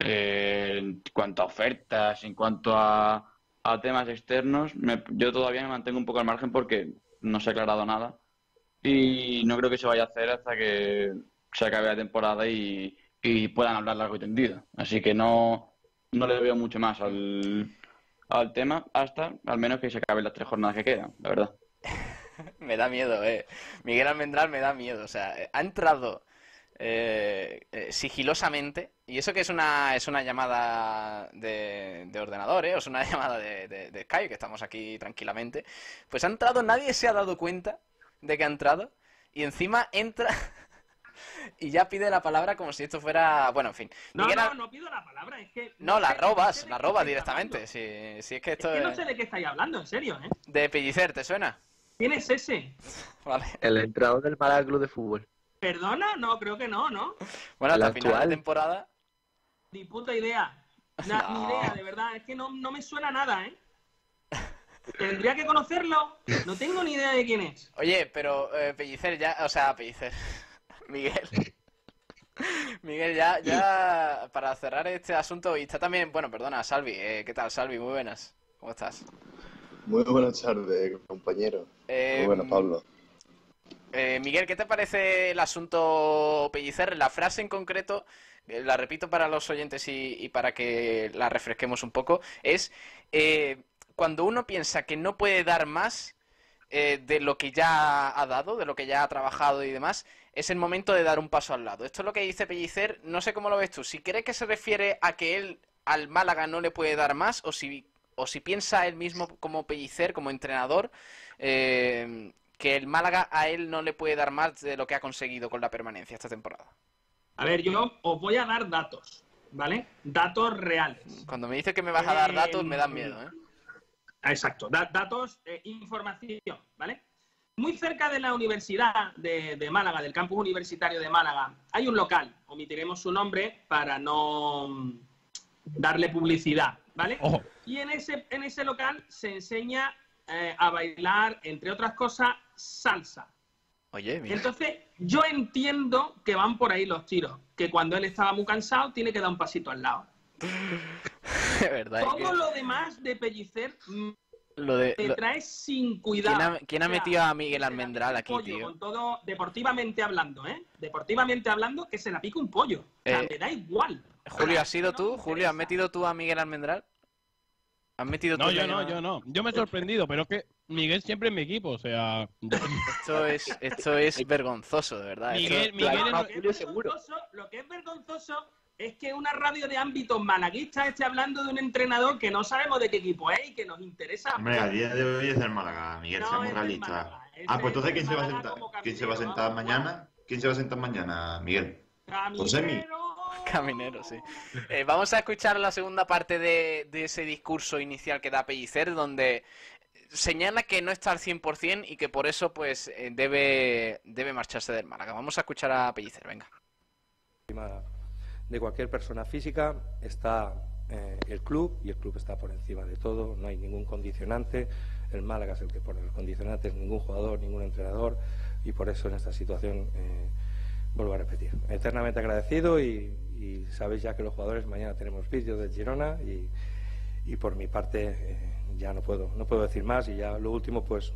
Eh, en cuanto a ofertas, en cuanto a, temas externos, me- yo todavía me mantengo un poco al margen porque no se ha aclarado nada y no creo que se vaya a hacer hasta que se acabe la temporada y puedan hablar largo y tendido. Así que no, no le veo mucho más al, al tema hasta al menos que se acaben las tres jornadas que quedan, la verdad. Me da miedo, eh. Miguel Almendral me da miedo. O sea, ha entrado eh, eh, sigilosamente, y eso que es una, es una llamada de, de ordenador, ¿eh? o es una llamada de, de, de Skype, que estamos aquí tranquilamente, pues ha entrado, nadie se ha dado cuenta de que ha entrado, y encima entra y ya pide la palabra como si esto fuera. Bueno, en fin. No, Miguel no, no pido la palabra, es que. No, la sé- robas, la robas directamente. Si, si es que esto Es que no sé de qué estáis hablando, en serio, ¿eh? De Pellicer, ¿te suena? ¿Quién es ese? Vale. El entrenador del Málaga Club de Fútbol. ¿Perdona? No, creo que no, ¿no? Bueno, hasta final de temporada. Ni puta idea. Na- Ni No. idea, de verdad. Es que no, no me suena nada, ¿eh? Tendría que conocerlo. No tengo ni idea de quién es. Oye, pero eh, Pellicer ya. O sea, Pellicer. Miguel. Miguel, ya, ya para cerrar este asunto, y está también, bueno, perdona, Salvi, eh, ¿qué tal, Salvi? Muy buenas, ¿cómo estás? Muy buenas tardes, compañero. Eh, Muy buenas, Pablo. Eh, Miguel, ¿qué te parece el asunto Pellicer? La frase en concreto, eh, la repito para los oyentes y, y para que la refresquemos un poco, es eh, cuando uno piensa que no puede dar más eh, de lo que ya ha dado, de lo que ya ha trabajado y demás, es el momento de dar un paso al lado. Esto es lo que dice Pellicer, no sé cómo lo ves tú, si crees que se refiere a que él al Málaga no le puede dar más o si, o si piensa él mismo como Pellicer, como entrenador, eh, que el Málaga a él no le puede dar más de lo que ha conseguido con la permanencia esta temporada. A ver, yo os voy a dar datos, ¿vale? Datos reales. Cuando me dices que me vas a dar Eh, datos, me dan miedo, ¿eh? Exacto, da- datos, eh, información, ¿vale? Muy cerca de la Universidad de, de Málaga, del campus universitario de Málaga, hay un local, omitiremos su nombre para no mm, darle publicidad, ¿vale? Ojo. Y en ese, en ese local se enseña eh, a bailar, entre otras cosas, salsa. Oye, mira. Entonces, yo entiendo que van por ahí los tiros, que cuando él estaba muy cansado tiene que dar un pasito al lado. De verdad. es Todo que lo demás de Pellicer lo de, te lo- trae sin cuidado. ¿Quién ha, quién ha O sea, metido a Miguel Almendral aquí, pollo, tío? Con todo, deportivamente hablando, ¿eh? Deportivamente hablando, que se la pique un pollo. O sea, Eh, me da igual. Julio, ¿has sido no tú? Julio. ¿has metido tú a Miguel Almendral? ¿Has metido tú No, a yo Miguel no, yo no. Yo me he sorprendido, pero es que Miguel siempre en mi equipo, o sea. Esto es, esto es vergonzoso, de verdad. Esto- Miguel, Miguel es- Lo que, es vergonzoso, lo que es vergonzoso es que una radio de ámbito malaguista esté hablando de un entrenador que no sabemos de qué equipo es y que nos interesa. Hombre, a día de hoy es el Málaga, Miguel, No, seamos es del Ah, pues entonces, es ¿quién se va a sentar? ¿Quién se va a sentar mañana? ¿Quién se va a sentar mañana, Miguel? Josemi. Caminero. Caminero, sí. Eh, vamos a escuchar la segunda parte de, de ese discurso inicial que da Pellicer, donde señala que no está al 100% y que por eso pues eh, debe, debe marcharse del Málaga. Vamos a escuchar a Pellicer, venga. De cualquier persona física está eh, el club y el club está por encima de todo, no hay ningún condicionante, el Málaga es el que pone los condicionantes, ningún jugador, ningún entrenador y por eso en esta situación eh, vuelvo a repetir, eternamente agradecido y, sabéis ya que los jugadores mañana tenemos vídeo del Girona y, por mi parte eh, ya no puedo, no puedo decir más y ya lo último pues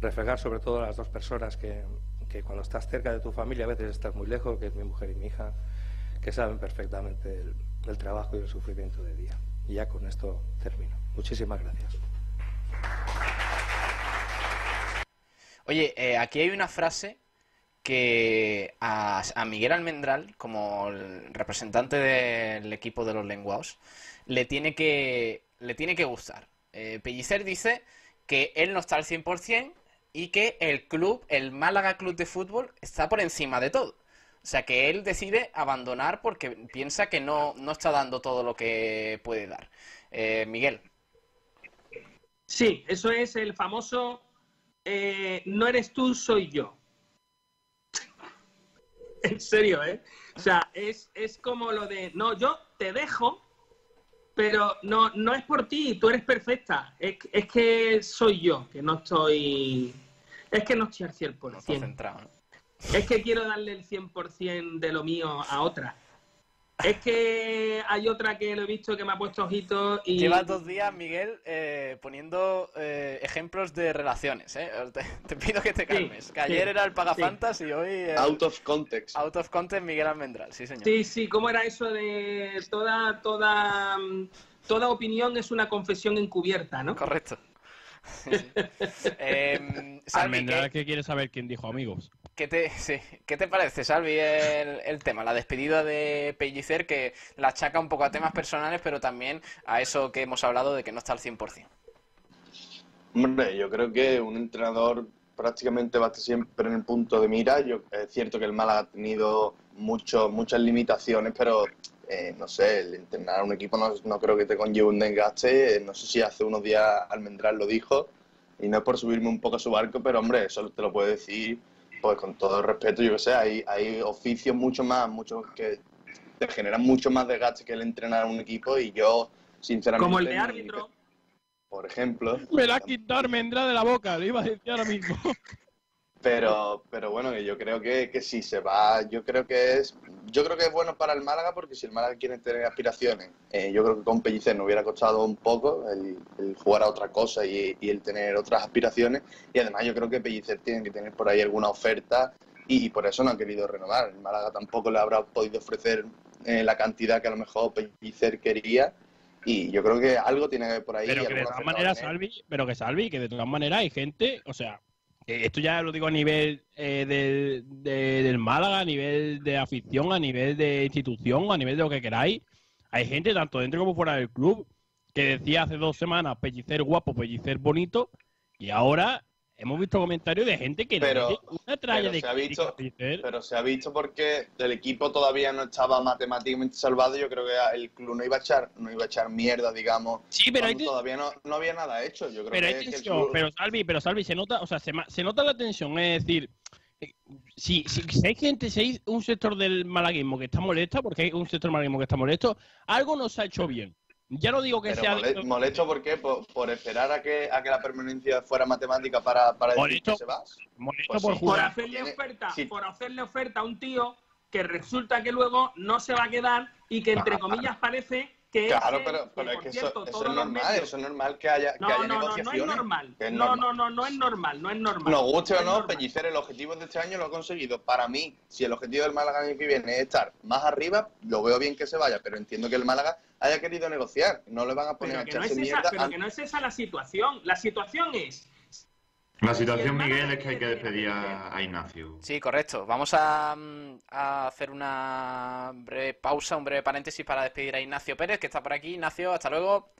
reflejar sobre todo a las dos personas que, que cuando estás cerca de tu familia a veces estás muy lejos, que es mi mujer y mi hija, que saben perfectamente el, trabajo y el sufrimiento de día. Y ya con esto termino. Muchísimas gracias. Oye, eh, aquí hay una frase que a, Miguel Almendral, como representante del equipo de los lenguaos, le tiene que, le tiene que gustar. Eh, Pellicer dice que él no está al 100% y que el club, el Málaga Club de Fútbol, está por encima de todo. O sea, que él decide abandonar porque piensa que no, no está dando todo lo que puede dar. Eh, Miguel. Sí, eso es el famoso eh, no eres tú, soy yo. en serio, ¿eh? O sea, es, es como lo de, no, yo te dejo, pero no, no es por ti, tú eres perfecta. Es, es que soy yo, que no estoy... Es que no estoy al 100%. No centrado, ¿no? Es que quiero darle el 100% de lo mío a otra. Es que hay otra que lo he visto que me ha puesto ojitos y... Llevas dos días, Miguel, eh, poniendo eh, ejemplos de relaciones, ¿eh? Te, te pido que te calmes. que ayer sí, era el Pagafantas sí. y hoy... el- Out of context. Out of context Miguel Almendral, sí señor. Sí, sí, ¿cómo era eso de toda, toda, mm, toda opinión es una confesión encubierta, ¿no? Correcto. Salvi, Almendral ¿qué, que quiere saber quién dijo amigos. ¿Qué te, sí, ¿Qué te parece, Salvi, el, tema? La despedida de Pellicer que la achaca un poco a temas personales, pero también a eso que hemos hablado de que no está al 100%. Hombre, yo creo que un entrenador prácticamente va a estar siempre en el punto de mira. Yo, es cierto que el Málaga ha tenido mucho, muchas limitaciones, pero eh, no sé, el entrenar a un equipo no, no creo que te conlleve un desgaste. No sé si hace unos días Almendral lo dijo, y no es por subirme un poco a su barco, pero hombre, eso te lo puedo decir pues con todo el respeto, yo que sé, hay, hay oficios mucho más, muchos que te generan mucho más desgaste que el entrenar a un equipo y yo, sinceramente... Como el de árbitro. Por ejemplo. Me la ha quitado me entra de la boca, lo iba a decir ahora mismo. Pero, pero bueno, yo creo que, que si se va, yo creo que es, yo creo que es bueno para el Málaga porque si el Málaga quiere tener aspiraciones, eh, yo creo que con Pellicer nos hubiera costado un poco el, el jugar a otra cosa y, y el tener otras aspiraciones y además yo creo que Pellicer tiene que tener por ahí alguna oferta y, por eso no ha querido renovar. El Málaga tampoco le habrá podido ofrecer eh, la cantidad que a lo mejor Pellicer quería y yo creo que algo tiene que haber por ahí. Pero que de todas maneras. Salvi, pero que Salvi, que de todas maneras hay gente, o sea, esto ya lo digo a nivel eh, del, de- del Málaga, a nivel de afición, a nivel de institución, a nivel de lo que queráis. Hay gente, tanto dentro como fuera del club, que decía hace dos semanas pellicer guapo, pellicer bonito, y ahora hemos visto comentarios de gente que Pero- una tralla pero de se ha visto-. Pero se ha visto porque el equipo todavía no estaba matemáticamente salvado. Yo creo que el club no iba a echar, no iba a echar mierda, digamos. Sí, pero hay todavía no, no había nada hecho. Yo creo pero que, hay que el tensión, club- pero Salvi, pero Salvi, se nota, o sea, se, nota la tensión, es decir, si, si, si hay gente, si hay un sector del malaguismo que está molesta, porque hay un sector malaguismo que está molesto, algo no se ha hecho bien. Ya no digo que pero sea mole- molesto ¿por qué? Por, por esperar a que, a que la permanencia fuera matemática para, para decir Molesto- que se molesto Pues por sí. Por jugar. hacerle Tiene- oferta, sí. por hacerle oferta a un tío que resulta que luego no se va a quedar y que entre comillas parece que Claro, pero, pero es que cierto, eso, es normal, medios- eso es normal que haya, que No, haya no, no, no es negociaciones. normal. que es No, normal. no, no, no es normal, no es normal. Nos guste No o no. Pellicer el objetivo de este año lo ha conseguido. Para mí, si el objetivo del Málaga el año que viene es estar más arriba, lo veo bien que se vaya, pero entiendo que el Málaga haya querido negociar. No le van a poner Pero a que, no echarse es esa, mierda. pero que no es esa la situación. La situación es La situación, Miguel, es que hay que despedir a Ignacio. Sí, correcto. Vamos a, mm, a hacer una breve pausa, un breve paréntesis para despedir a Ignacio Pérez, que está por aquí. Ignacio, hasta luego.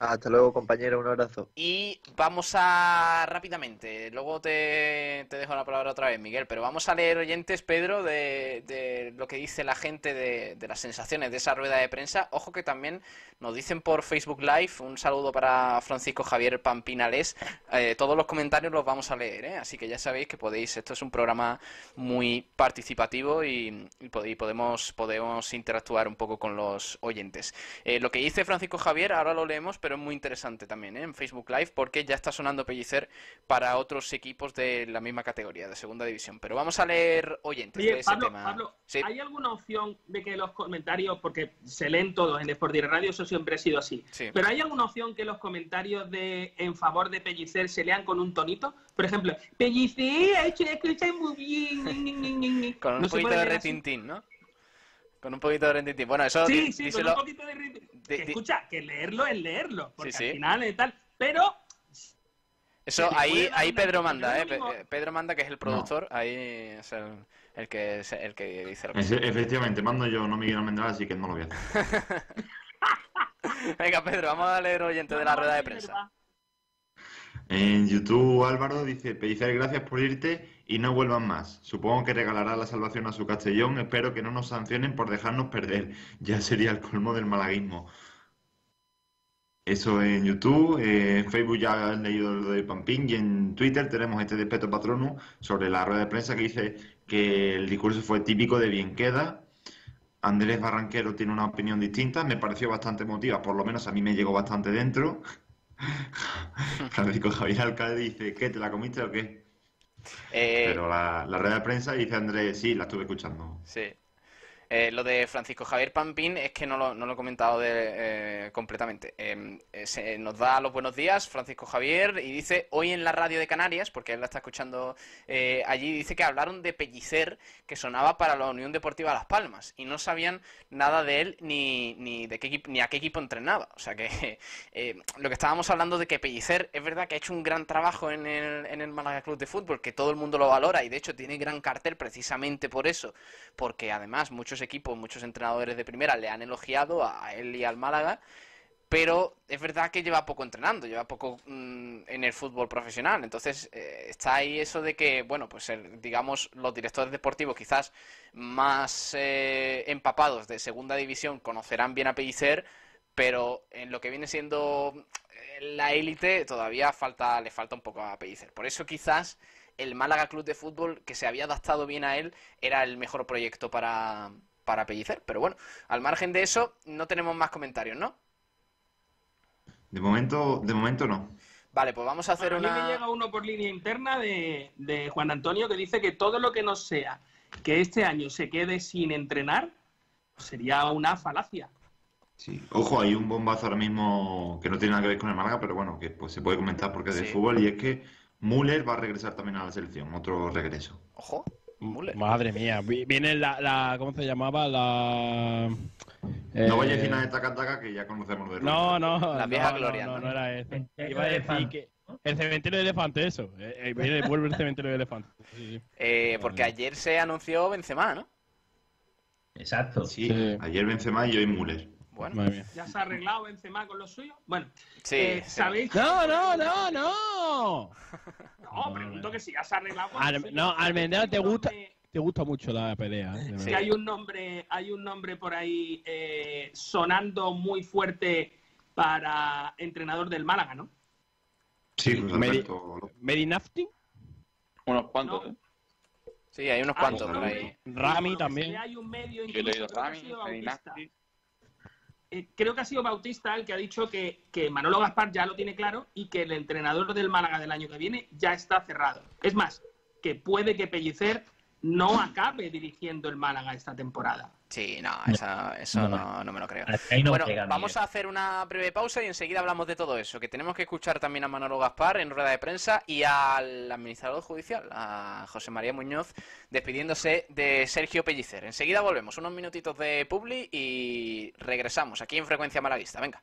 Hasta luego, compañero, un abrazo. Y vamos a rápidamente, luego te, te dejo la palabra otra vez, Miguel, pero vamos a leer oyentes, Pedro, de, de lo que dice la gente de, de las sensaciones de esa rueda de prensa. Ojo que también nos dicen por Facebook Live, un saludo para Francisco Javier Pampinales. Eh, todos los comentarios los vamos a leer, ¿eh? así que ya sabéis que podéis, esto es un programa muy participativo y, y pod- y podemos, podemos interactuar un poco con los oyentes. Eh, lo que dice Francisco Javier, ahora lo leemos, pero es muy interesante también ¿eh? en Facebook Live porque ya está sonando Pellicer para otros equipos de la misma categoría, de segunda división. Pero vamos a leer oyentes de ese Pablo, tema. Pablo, Sí. ¿hay alguna opción de que los comentarios, porque se leen todos en Sport Radio, eso siempre ha sido así, Sí. pero ¿hay alguna opción que los comentarios de en favor de Pellicer se lean con un tonito? Por ejemplo, Pellicer ha hecho cosas muy bien. Con un ¿No se poquito de así? retintín, ¿no? Con un poquito de retintín. Bueno, eso Sí, sí, díselo- con un poquito de que escucha, que leerlo es leerlo, porque Sí, sí. al final es tal, pero Eso ahí, ahí Pedro manda, ¿eh? mismo- Pedro manda, que es el productor, ahí es el, el que, es el que dice lo que Es- efectivamente, mando yo, no Miguel Almendral, así que no lo voy a hacer. Venga, Pedro, vamos a leer oyentes de la rueda de prensa. En YouTube, Álvaro dice: Pellicer, gracias por irte y no vuelvan más. Supongo que regalará la salvación a su Castellón. Espero que no nos sancionen por dejarnos perder. Ya sería el colmo del malaguismo. Eso en YouTube. eh, en Facebook ya han leído lo de Pampín. Y en Twitter tenemos este de Peto Patrono sobre la rueda de prensa que dice que el discurso fue típico de bien queda. Andrés Barranquero tiene una opinión distinta. Me pareció bastante emotiva, por lo menos a mí me llegó bastante dentro. Francisco Javier Alcalde dice, ¿qué? ¿Te la comiste o qué? Eh, Pero la, la rueda de prensa dice Andrés, sí, la estuve escuchando. Sí. Eh, lo de Francisco Javier Pampín es que no lo, no lo he comentado de, eh, completamente. Em, eh, se nos da los buenos días Francisco Javier y dice hoy en la radio de Canarias, porque él la está escuchando eh, allí, dice que hablaron de Pellicer que sonaba para la Unión Deportiva Las Palmas y no sabían nada de él ni, ni, de qué, ni a qué equipo entrenaba. O sea que eh, lo que estábamos hablando de que Pellicer es verdad que ha hecho un gran trabajo en el, en el Málaga Club de Fútbol, que todo el mundo lo valora y de hecho tiene gran cartel precisamente por eso, porque además muchos equipos, muchos entrenadores de primera le han elogiado a él y al Málaga, pero es verdad que lleva poco entrenando, lleva poco mm, en el fútbol profesional, entonces eh, está ahí eso de que, bueno, pues digamos los directores deportivos quizás más eh, empapados de segunda división conocerán bien a Pellicer, pero en lo que viene siendo eh, la élite todavía falta, le falta un poco a Pellicer. Por eso quizás el Málaga Club de Fútbol, que se había adaptado bien a él, era el mejor proyecto para, para Pellicer. Pero bueno, al margen de eso, no tenemos más comentarios, ¿no? De momento, de momento no. Vale, pues vamos a hacer Bueno, A mí me una... llega uno por línea interna de, de Juan Antonio que dice que todo lo que no sea que este año se quede sin entrenar sería una falacia. Sí. Ojo, hay un bombazo ahora mismo que no tiene nada que ver con el Málaga, pero bueno, que pues se puede comentar porque es de fútbol y es que Müller va a regresar también a la selección, otro regreso. Ojo, Müller. Madre mía, vi- viene la, la ¿cómo se llamaba? La... No vaya a eh, decir nada de Taca Taca que ya conocemos de No, no, La vieja no, gloria, no, ¿no? no, no era eso. Iba a de decir que el cementerio de elefante, eso. Eh, eh, vuelve el cementerio de elefante. Sí, sí. Eh, porque ayer se anunció Benzema, ¿no? Exacto. Sí, Sí. ayer Benzema y hoy Müller. Bueno. ¿Ya se ha arreglado Benzema con lo suyo? Bueno, sí, eh, sí. ¿sabéis? No, no, no, no. No, pregunto que si ya se ha arreglado con lo Al- suyo. no, ¿Sabéis Almendral, ¿te gusta? Te gusta mucho la pelea. ¿eh? Sí, hay un nombre, hay un nombre por ahí eh, sonando muy fuerte para entrenador del Málaga, ¿no? Sí, Medi- Alberto. Medinafti, Unos cuantos, No. ¿eh? Sí, hay unos cuantos por ahí. Rami también. sé, Hay un medio Yo he leído Rami. Eh, creo que ha sido Bautista el que ha dicho que, que Manolo Gaspar ya lo tiene claro y que el entrenador del Málaga del año que viene ya está cerrado. Es más, que puede que Pellicer no acabe dirigiendo el Málaga esta temporada. Sí, no, esa- eso No. no, no me lo creo. No bueno, pega, vamos a hacer una breve pausa y enseguida hablamos de todo eso, que tenemos que escuchar también a Manolo Gaspar en rueda de prensa y al administrador judicial, a José María Muñoz, despidiéndose de Sergio Pellicer. Enseguida volvemos, unos minutitos de Publi y regresamos aquí en Frecuencia Malaguista. Venga.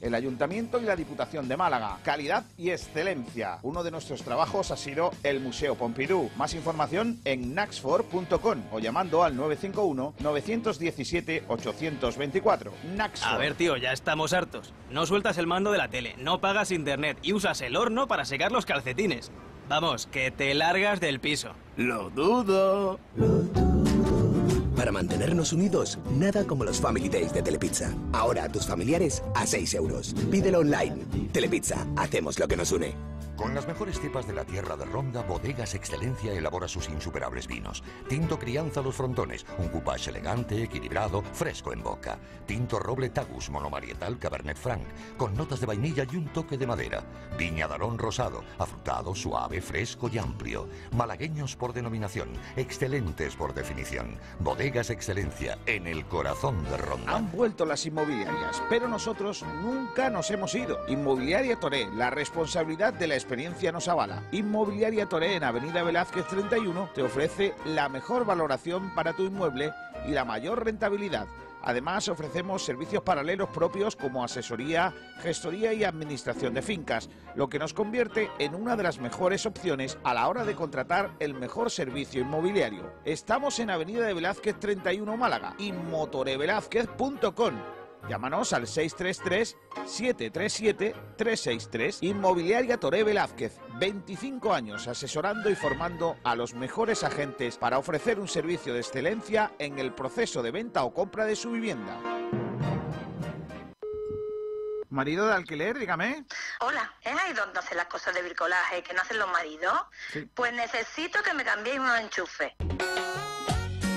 el Ayuntamiento y la Diputación de Málaga. Calidad y excelencia. Uno de nuestros trabajos ha sido el Museo Pompidou. Más información en naxfor.com o llamando al 951-917-824. Naxfor. A ver, tío, ya estamos hartos. No sueltas el mando de la tele, no pagas internet y usas el horno para secar los calcetines. Vamos, que te largas del piso. Lo dudo. Para mantenernos unidos, nada como los Family Days de Telepizza. Ahora a tus familiares a 6 euros. Pídelo online. Telepizza, hacemos lo que nos une. Con las mejores cepas de la tierra de Ronda, Bodegas Excelencia elabora sus insuperables vinos. Tinto Crianza Los Frontones, un coupage elegante, equilibrado, fresco en boca. Tinto Roble Tagus monomarietal Cabernet Franc, con notas de vainilla y un toque de madera. Viña Darón Rosado, afrutado, suave, fresco y amplio. Malagueños por denominación, excelentes por definición. Bodegas Excelencia, en el corazón de Ronda. Han vuelto las inmobiliarias, pero nosotros nunca nos hemos ido. Inmobiliaria Toré, la responsabilidad de la experiencia nos avala. Inmobiliaria Toré en Avenida Velázquez 31 te ofrece la mejor valoración para tu inmueble y la mayor rentabilidad. Además, ofrecemos servicios paralelos propios como asesoría, gestoría y administración de fincas, lo que nos convierte en una de las mejores opciones a la hora de contratar el mejor servicio inmobiliario. Estamos en Avenida de Velázquez 31 Málaga y motorevelázquez.com. Llámanos al 633-737-363. Inmobiliaria Toré Velázquez. 25 años asesorando y formando a los mejores agentes para ofrecer un servicio de excelencia en el proceso de venta o compra de su vivienda. Marido de alquiler, dígame. Hola, ¿es ahí donde hacen las cosas de bricolaje que no hacen los maridos? Sí. Pues necesito que me cambiéis unos enchufes.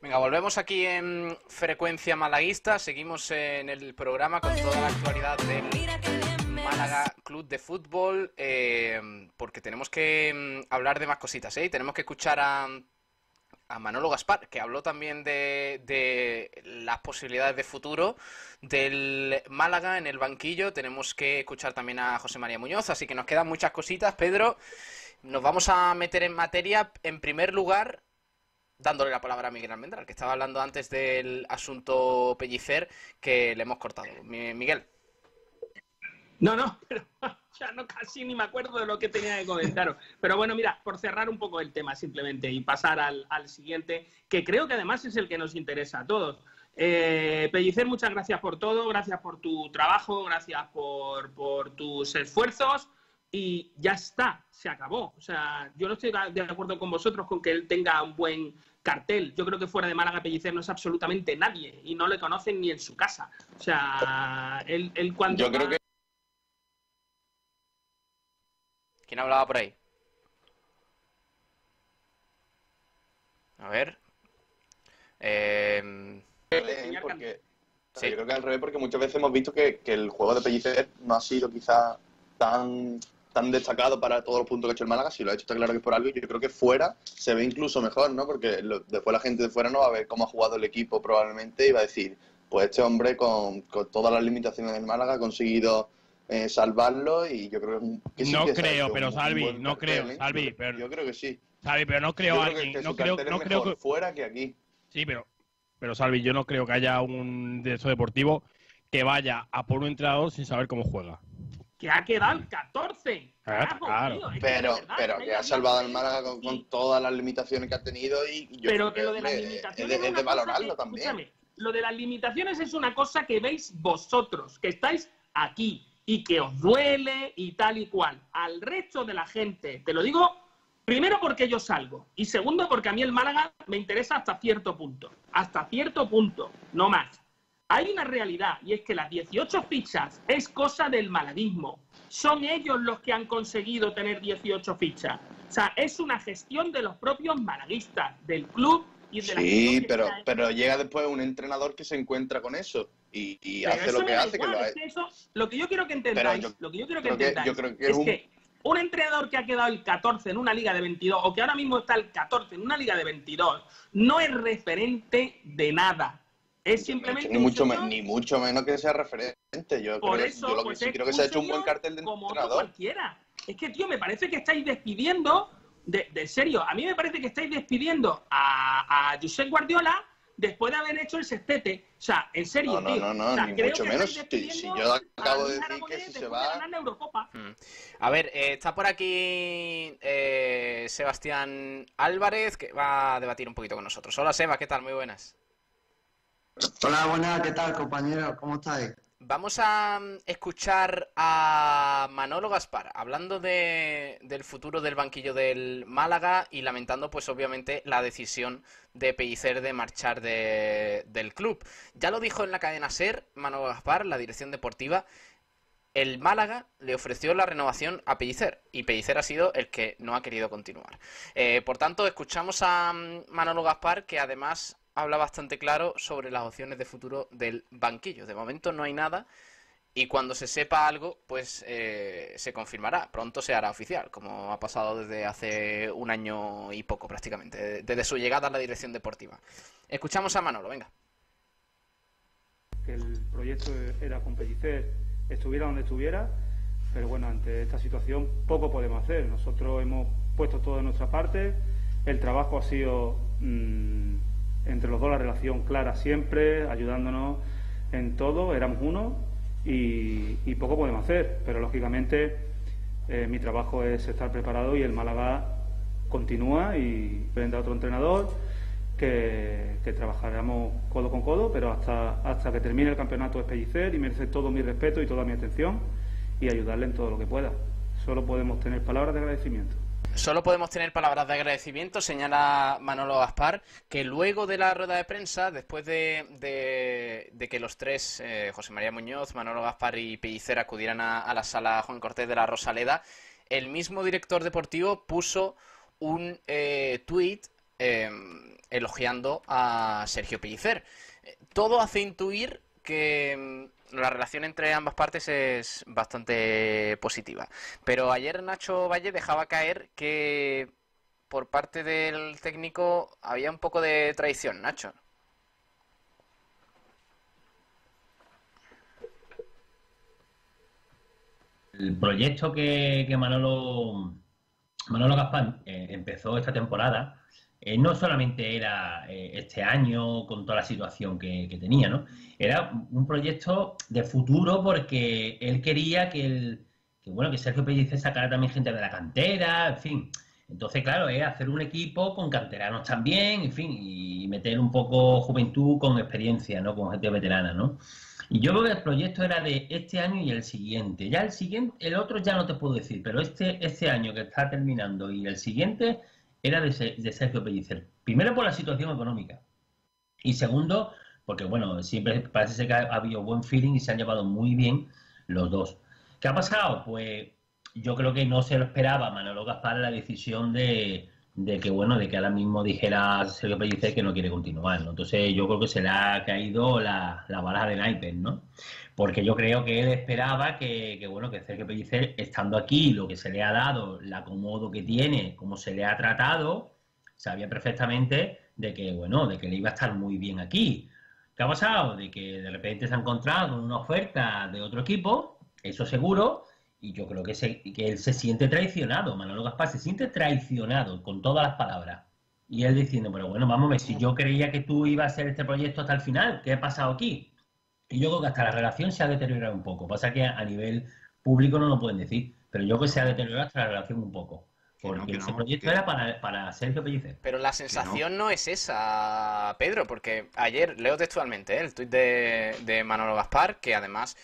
Venga, volvemos aquí en Frecuencia Malaguista. Seguimos en el programa con toda la actualidad del Málaga Club de Fútbol. eh, porque tenemos que mm, hablar de más cositas, ¿eh? Y tenemos que escuchar a, a Manolo Gaspar, que habló también de, de las posibilidades de futuro del Málaga en el banquillo. Tenemos que escuchar también a José María Muñoz, así que nos quedan muchas cositas. Pedro, nos vamos a meter en materia. En primer lugar, dándole la palabra a Miguel Almendral, que estaba hablando antes del asunto Pellicer, que le hemos cortado. Mi- Miguel. No, no, pero ya no casi ni me acuerdo de lo que tenía que comentaros. Pero bueno, mira, por cerrar un poco el tema simplemente y pasar al, siguiente, que creo que además es el que nos interesa a todos. Eh, Pellicer, muchas gracias por todo, gracias por tu trabajo, gracias por tus esfuerzos y ya está, se acabó. O sea, yo no estoy de acuerdo con vosotros con que él tenga un buen cartel. Yo creo que fuera de Málaga Pellicer no es absolutamente nadie y no le conocen ni en su casa. O sea, él, él cuando... Yo creo que ¿Quién hablaba por ahí? A ver. Eh... porque, Yo creo que al revés, porque muchas veces hemos visto que, que el juego de Pellicer no ha sido quizás tan, tan destacado para todos los puntos que ha hecho el Málaga. Si lo ha hecho, está claro que es por algo. Y yo creo que fuera se ve incluso mejor, ¿no? Porque lo- después la gente de fuera no va a ver cómo ha jugado el equipo probablemente y va a decir, pues este hombre con, con todas las limitaciones del Málaga ha conseguido eh, salvarlo y yo creo que sí no que creo, pero un- Salvi, no cartel, creo, ¿eh? Salvi, Yo- pero Yo creo que sí. Salvi, pero no creo Yo a creo que- alguien, que no creo, no creo que fuera que aquí. Sí, pero, pero Salvi, yo no creo que haya un director deportivo que vaya a por un entrenador sin saber cómo juega. Que ha quedado el 14. Claro, Carajo, claro. tío, es que Pero, verdad, pero que ha salvado al Málaga con, con todas las limitaciones que ha tenido y yo pero creo que lo de las limitaciones es de, es valorarlo que- también. lo de las limitaciones es una cosa que veis vosotros, que estáis aquí y que os duele y tal y cual. Al resto de la gente, te lo digo primero porque yo salgo y segundo porque a mí el Málaga me interesa hasta cierto punto, hasta cierto punto, no más. Hay una realidad y es que las 18 fichas es cosa del malaguismo. Son ellos los que han conseguido tener 18 fichas. O sea, es una gestión de los propios malaguistas, del club y de la Sí, que pero, pero llega después un entrenador que se encuentra con eso y, hace lo que hace, que lo es que eso- lo que yo quiero que entendáis, yo lo que yo quiero que entendáis yo creo que es es un- que un entrenador que ha quedado el 14 en una liga de 22 o que ahora mismo está el 14 en una liga de 22 no es referente de nada. Es simplemente ni mucho, señor me- ni mucho menos que sea referente. Yo Por creo, eso, yo lo que pues sí es creo que un se ha hecho un buen cartel de como otro cualquiera. Es que, tío, me parece que estáis despidiendo, de, de serio, a mí me parece que estáis despidiendo a, a Josep Guardiola después de haber hecho el sextete. O sea, en serio, No, no, tío. no, no, O sea, ni mucho que menos. Si, yo a acabo de decir que si se después de va. ganar la Eurocopa. A ver, eh, está por aquí eh, Sebastián Álvarez, que va a debatir un poquito con nosotros. Hola, Seba, ¿qué tal? Muy buenas. Hola, buenas, ¿qué tal, compañeros? ¿Cómo estáis? Vamos a mm, escuchar a Manolo Gaspar hablando de- del futuro del banquillo del Málaga y lamentando, pues obviamente, la decisión de Pellicer de marchar de- del club. Ya lo dijo en la cadena SER, Manolo Gaspar, la dirección deportiva, el Málaga le ofreció la renovación a Pellicer y Pellicer ha sido el que no ha querido continuar. Eh, por tanto, escuchamos a mm, Manolo Gaspar que además habla bastante claro sobre las opciones de futuro del banquillo. De momento no hay nada y cuando se sepa algo, pues eh, se confirmará. Pronto se hará oficial, como ha pasado desde hace un año y poco prácticamente, desde su llegada a la dirección deportiva. Escuchamos a Manolo, venga. que el proyecto era con Pellicer, estuviera donde estuviera, pero bueno, ante esta situación poco podemos hacer. Nosotros hemos puesto todo de nuestra parte, el trabajo ha sido mm, entre los dos la relación clara siempre, ayudándonos en todo, éramos uno y, poco podemos hacer, pero lógicamente eh, mi trabajo es estar preparado y el Málaga continúa y vendrá otro entrenador que, que trabajaremos codo con codo, pero hasta, hasta que termine el campeonato es Pellicer y merece todo mi respeto y toda mi atención y ayudarle en todo lo que pueda. Solo podemos tener palabras de agradecimiento. Solo podemos tener palabras de agradecimiento, señala Manolo Gaspar, que luego de la rueda de prensa, después de, que los tres, eh, José María Muñoz, Manolo Gaspar y Pellicer, acudieran a, la sala Juan Cortés de la Rosaleda, el mismo director deportivo puso un eh, tuit eh, elogiando a Sergio Pellicer. Todo hace intuir que mm, la relación entre ambas partes es bastante positiva. Pero ayer Nacho Valle dejaba caer que por parte del técnico había un poco de traición, Nacho. El proyecto que, que Manolo, Manolo Gaspar eh, empezó esta temporada eh, no solamente era eh, este año con toda la situación que, tenía, ¿no? Era un proyecto de futuro porque él quería que, el, que, bueno, que Sergio Pellicer sacara también gente de la cantera, en fin. Entonces, claro, es hacer un equipo con canteranos también, en fin, y meter un poco juventud con experiencia, ¿no? Con gente veterana, ¿no? Y yo creo que el proyecto era de este año y el siguiente. Ya el siguiente, el otro ya no te puedo decir, pero este, este año que está terminando y el siguiente era de, Se- de Sergio Pellicer. Primero por la situación económica. Y segundo, porque bueno, siempre parece ser que ha, ha habido buen feeling y se han llevado muy bien los dos. ¿Qué ha pasado? Pues yo creo que no se lo esperaba Manolo Gaspar la decisión de, de que bueno, de que ahora mismo dijera Sergio Pellicer que no quiere continuar, ¿no? Entonces yo creo que se le ha caído la, la baraja de naipes, ¿no? Porque yo creo que él esperaba que, que, bueno, que Sergio Pellicer, estando aquí, lo que se le ha dado, el acomodo que tiene, cómo se le ha tratado, sabía perfectamente de que, bueno, de que le iba a estar muy bien aquí. ¿Qué ha pasado? De que de repente se ha encontrado con una oferta de otro equipo, eso seguro, y yo creo que, se- que él se siente traicionado, Manolo Gaspar se siente traicionado con todas las palabras. Y él diciendo, pero bueno, vamos a ver, si yo creía que tú ibas a hacer este proyecto hasta el final, ¿qué ha pasado aquí? Y yo creo que hasta la relación se ha deteriorado un poco. Pasa que a nivel público no lo pueden decir, pero yo creo que se ha deteriorado hasta la relación un poco. Porque ese no, proyecto que- era para, para Sergio Pellicer. Pero la sensación no. es esa, Pedro, porque ayer leo textualmente ¿eh? el tuit de, de Manolo Gaspar, que además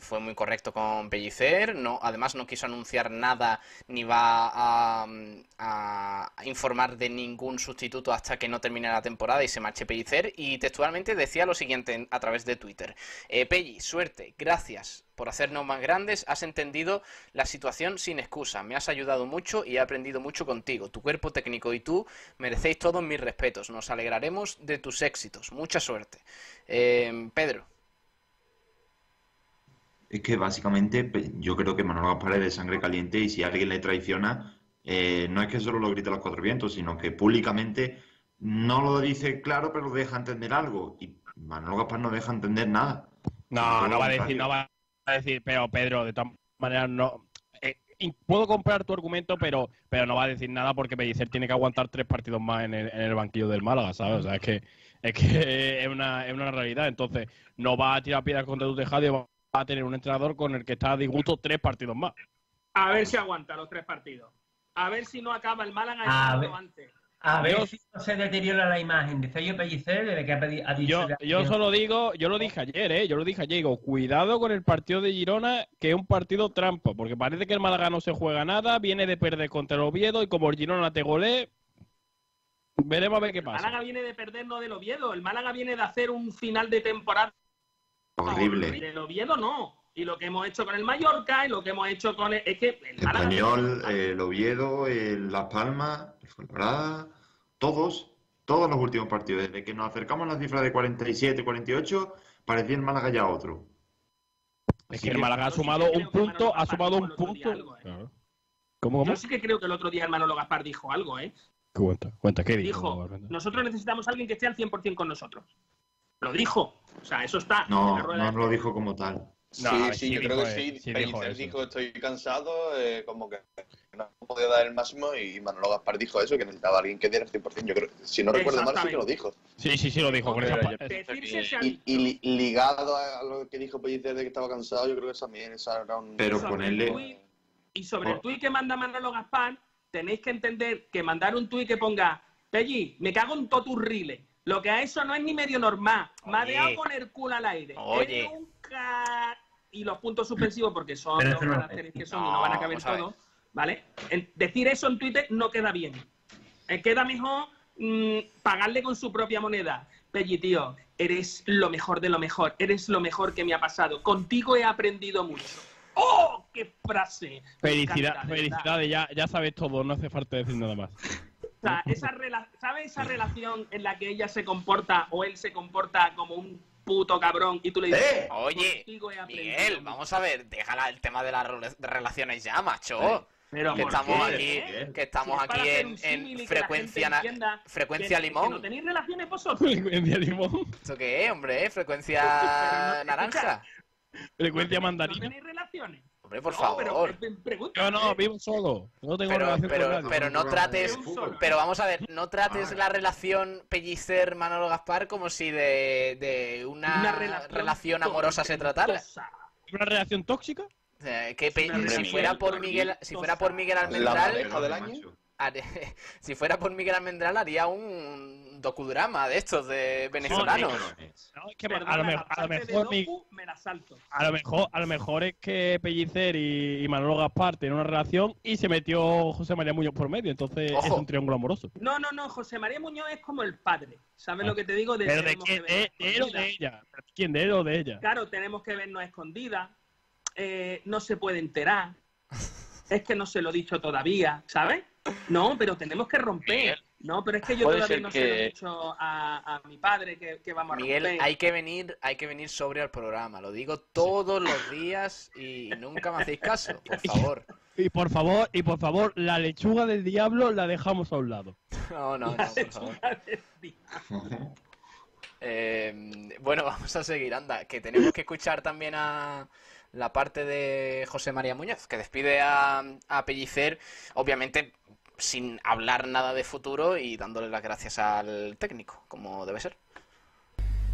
fue muy correcto con Pellicer, no, además no quiso anunciar nada ni va a, mm, a informar de ningún sustituto hasta que no termine la temporada y se marche Pellicer, y textualmente decía lo siguiente en- a través de Twitter. Eh, Pelli, suerte, gracias por hacernos más grandes, has entendido la situación sin excusa, me has ayudado mucho y he aprendido mucho contigo. Tu cuerpo técnico y tú merecéis todos mis respetos. Nos alegraremos de tus éxitos. Mucha suerte. Eh, Pedro. Es que básicamente yo creo que Manolo Gaspar es de sangre caliente y si alguien le traiciona, eh, no es que solo lo grite a los cuatro vientos, sino que públicamente no lo dice claro, pero deja entender algo. Y Manolo Gaspar no deja entender nada. No, no va a decir, no va a decir, pero Pedro, de todas maneras no. eh, puedo comprar tu argumento, pero, pero no va a decir nada porque Pellicer tiene que aguantar tres partidos más en el, en el banquillo del Málaga, ¿sabes? O sea, es que es que es una, es una realidad. Entonces, no va a tirar piedras contra tu tejado y va a tener un entrenador con el que está a disgusto tres partidos más. A ver si aguanta los tres partidos. A ver si no acaba el Málaga A ver. antes. A ver Yo- si no se deteriora la imagen de Sergio Pellicer desde que ha, ha dicho... Yo, yo solo digo, yo lo dije ayer, ¿eh? Yo lo dije ayer, digo, cuidado con el partido de Girona, que es un partido trampa, porque parece que el Málaga no se juega nada, viene de perder contra el Oviedo y como el Girona te golee, veremos a ver qué El pasa. Málaga viene de perder no del Oviedo. El Málaga viene de hacer un final de temporada. Horrible. Del Oviedo no. Y lo que hemos hecho con el Mallorca y lo que hemos hecho con el... Es que el. Español, eh, el Oviedo, el Las Palmas, el Fuenlabrada, todos, todos los últimos partidos. Desde que nos acercamos a la cifra de 47, 48, parecía el Málaga ya otro. Es que el Málaga ha sumado un punto, ha sumado un punto. Claro. ¿Cómo, cómo? Yo sí que creo que el otro día el Manolo Gaspar dijo algo, ¿eh? Cuenta, cuenta, ¿qué dijo? Dijo, nosotros necesitamos a alguien que esté al 100% con nosotros. Lo dijo. O sea, eso está. en la No, rueda no de lo dijo como tal. Sí, No, sí, sí yo creo que sí. sí dijo Pellicer eso. dijo, estoy cansado, eh, como que no podía dar el máximo y Manolo Gaspar dijo eso, que necesitaba a alguien que diera el 100%. Yo creo, si no recuerdo mal, sí que lo dijo. Sí, sí, sí, lo dijo. Con esa Y, y li- ligado a lo que dijo Pellicer de que estaba cansado, yo creo que también esa era un... Pero ponerle- tuit- y sobre el tuit que manda Manolo Gaspar, tenéis que entender que mandar un tuit que ponga, Pelli, me cago en todo tu rile. Lo que a eso no es ni medio normal. Ha dejado con el culo al aire. Oye. Él nunca... Y los puntos suspensivos, porque son Pero los eso no caracteres que son y No, no van a caber todos, ¿vale? En- decir eso en Twitter no queda bien. Eh, queda mejor mm, pagarle con su propia moneda. Pelli, tío, eres lo mejor de lo mejor. Eres lo mejor que me ha pasado. Contigo he aprendido mucho. ¡Oh, qué frase! Felicidad, encanta, felicidades, ya, ya sabes todo, no hace falta decir nada más. O sea, esa rela- ¿sabes esa relación en la que ella se comporta o él se comporta como un puto cabrón y tú le dices, ¡Eh! Oye, "Contigo he aprendido Miguel, mucho"? vamos a ver, déjala el tema de las relaciones ya, macho. Pero que ¿por estamos aquí, que estamos Si es aquí en, en que frecuencia, na- frecuencia que- que limón. no tenéis relaciones vosotros. Frecuencia limón, ¿Esto qué es, hombre? Frecuencia naranja. frecuencia ¿No mandarina. tenéis relaciones? Hombre, por No, pero favor. pregunta. Yo no, vivo solo. No tengo Pero, relación con pero, nadie. pero no trates, pero vamos a ver, no trates Ah. la relación Pellicer Manolo Gaspar como si de, de una, Una relación, relación amorosa se tratara. ¿Una relación tóxica? Sea, que si fuera por Miguel, si fuera por Miguel La Almendral, pareja del año. Haré- si fuera por Miguel Almendral haría un docudrama de estos de venezolanos. No, es que Perdona, a lo, mejor, a lo mejor mi- Doku me la salto. a lo mejor a lo mejor es que Pellicer y, y Manolo Gaspar tienen una relación y se metió José María Muñoz por medio, entonces es un triángulo amoroso. No, no, no, José María Muñoz es como el padre. ¿Sabes lo que te digo? De Pero de tenemos quién, de, de él o de ella. ¿Quién de él o de ella? Claro, tenemos que vernos escondidas. eh, no se puede enterar. Es que no se lo he dicho todavía, ¿sabes? No, pero tenemos que romper. No, pero es que yo todavía no se lo he dicho a, a mi padre que, que vamos a Miguel, hay que venir, hay que venir sobre al programa. Lo digo todos los días y nunca me hacéis caso, por favor. Y por favor, y por favor, la lechuga del diablo la dejamos a un lado. No, no, no, por favor. Eh, bueno, vamos a seguir, anda, que tenemos que escuchar también a la parte de José María Muñoz, que despide a, a Pellicer, obviamente sin hablar nada de futuro y dándole las gracias al técnico, como debe ser.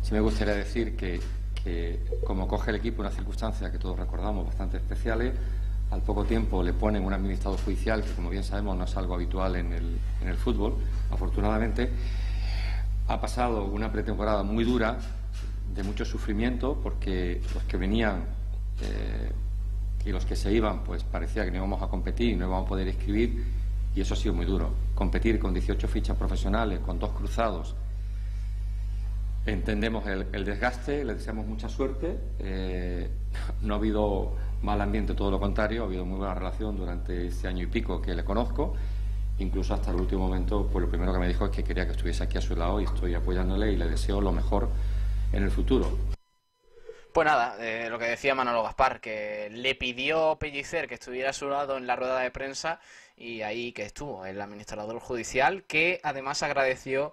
Sí me gustaría decir que, que como coge el equipo una circunstancia que todos recordamos bastante especiales, al poco tiempo le ponen un administrador judicial que como bien sabemos no es algo habitual en el, en el fútbol, afortunadamente. Ha pasado una pretemporada muy dura, de mucho sufrimiento, porque los que venían eh, y los que se iban, pues parecía que no íbamos a competir y no íbamos a poder escribir, y eso ha sido muy duro. Competir con 18 fichas profesionales, con dos cruzados, Entendemos el, desgaste, le deseamos mucha suerte. eh, no ha habido mal ambiente, todo lo contrario, ha habido muy buena relación durante este año y pico que le conozco. Incluso hasta el último momento, pues lo primero que me dijo es que quería que estuviese aquí a su lado y estoy apoyándole y le deseo lo mejor en el futuro. Pues nada, eh, lo que decía Manolo Gaspar, que le pidió Pellicer que estuviera a su lado en la rueda de prensa y ahí que estuvo el administrador judicial, que además agradeció,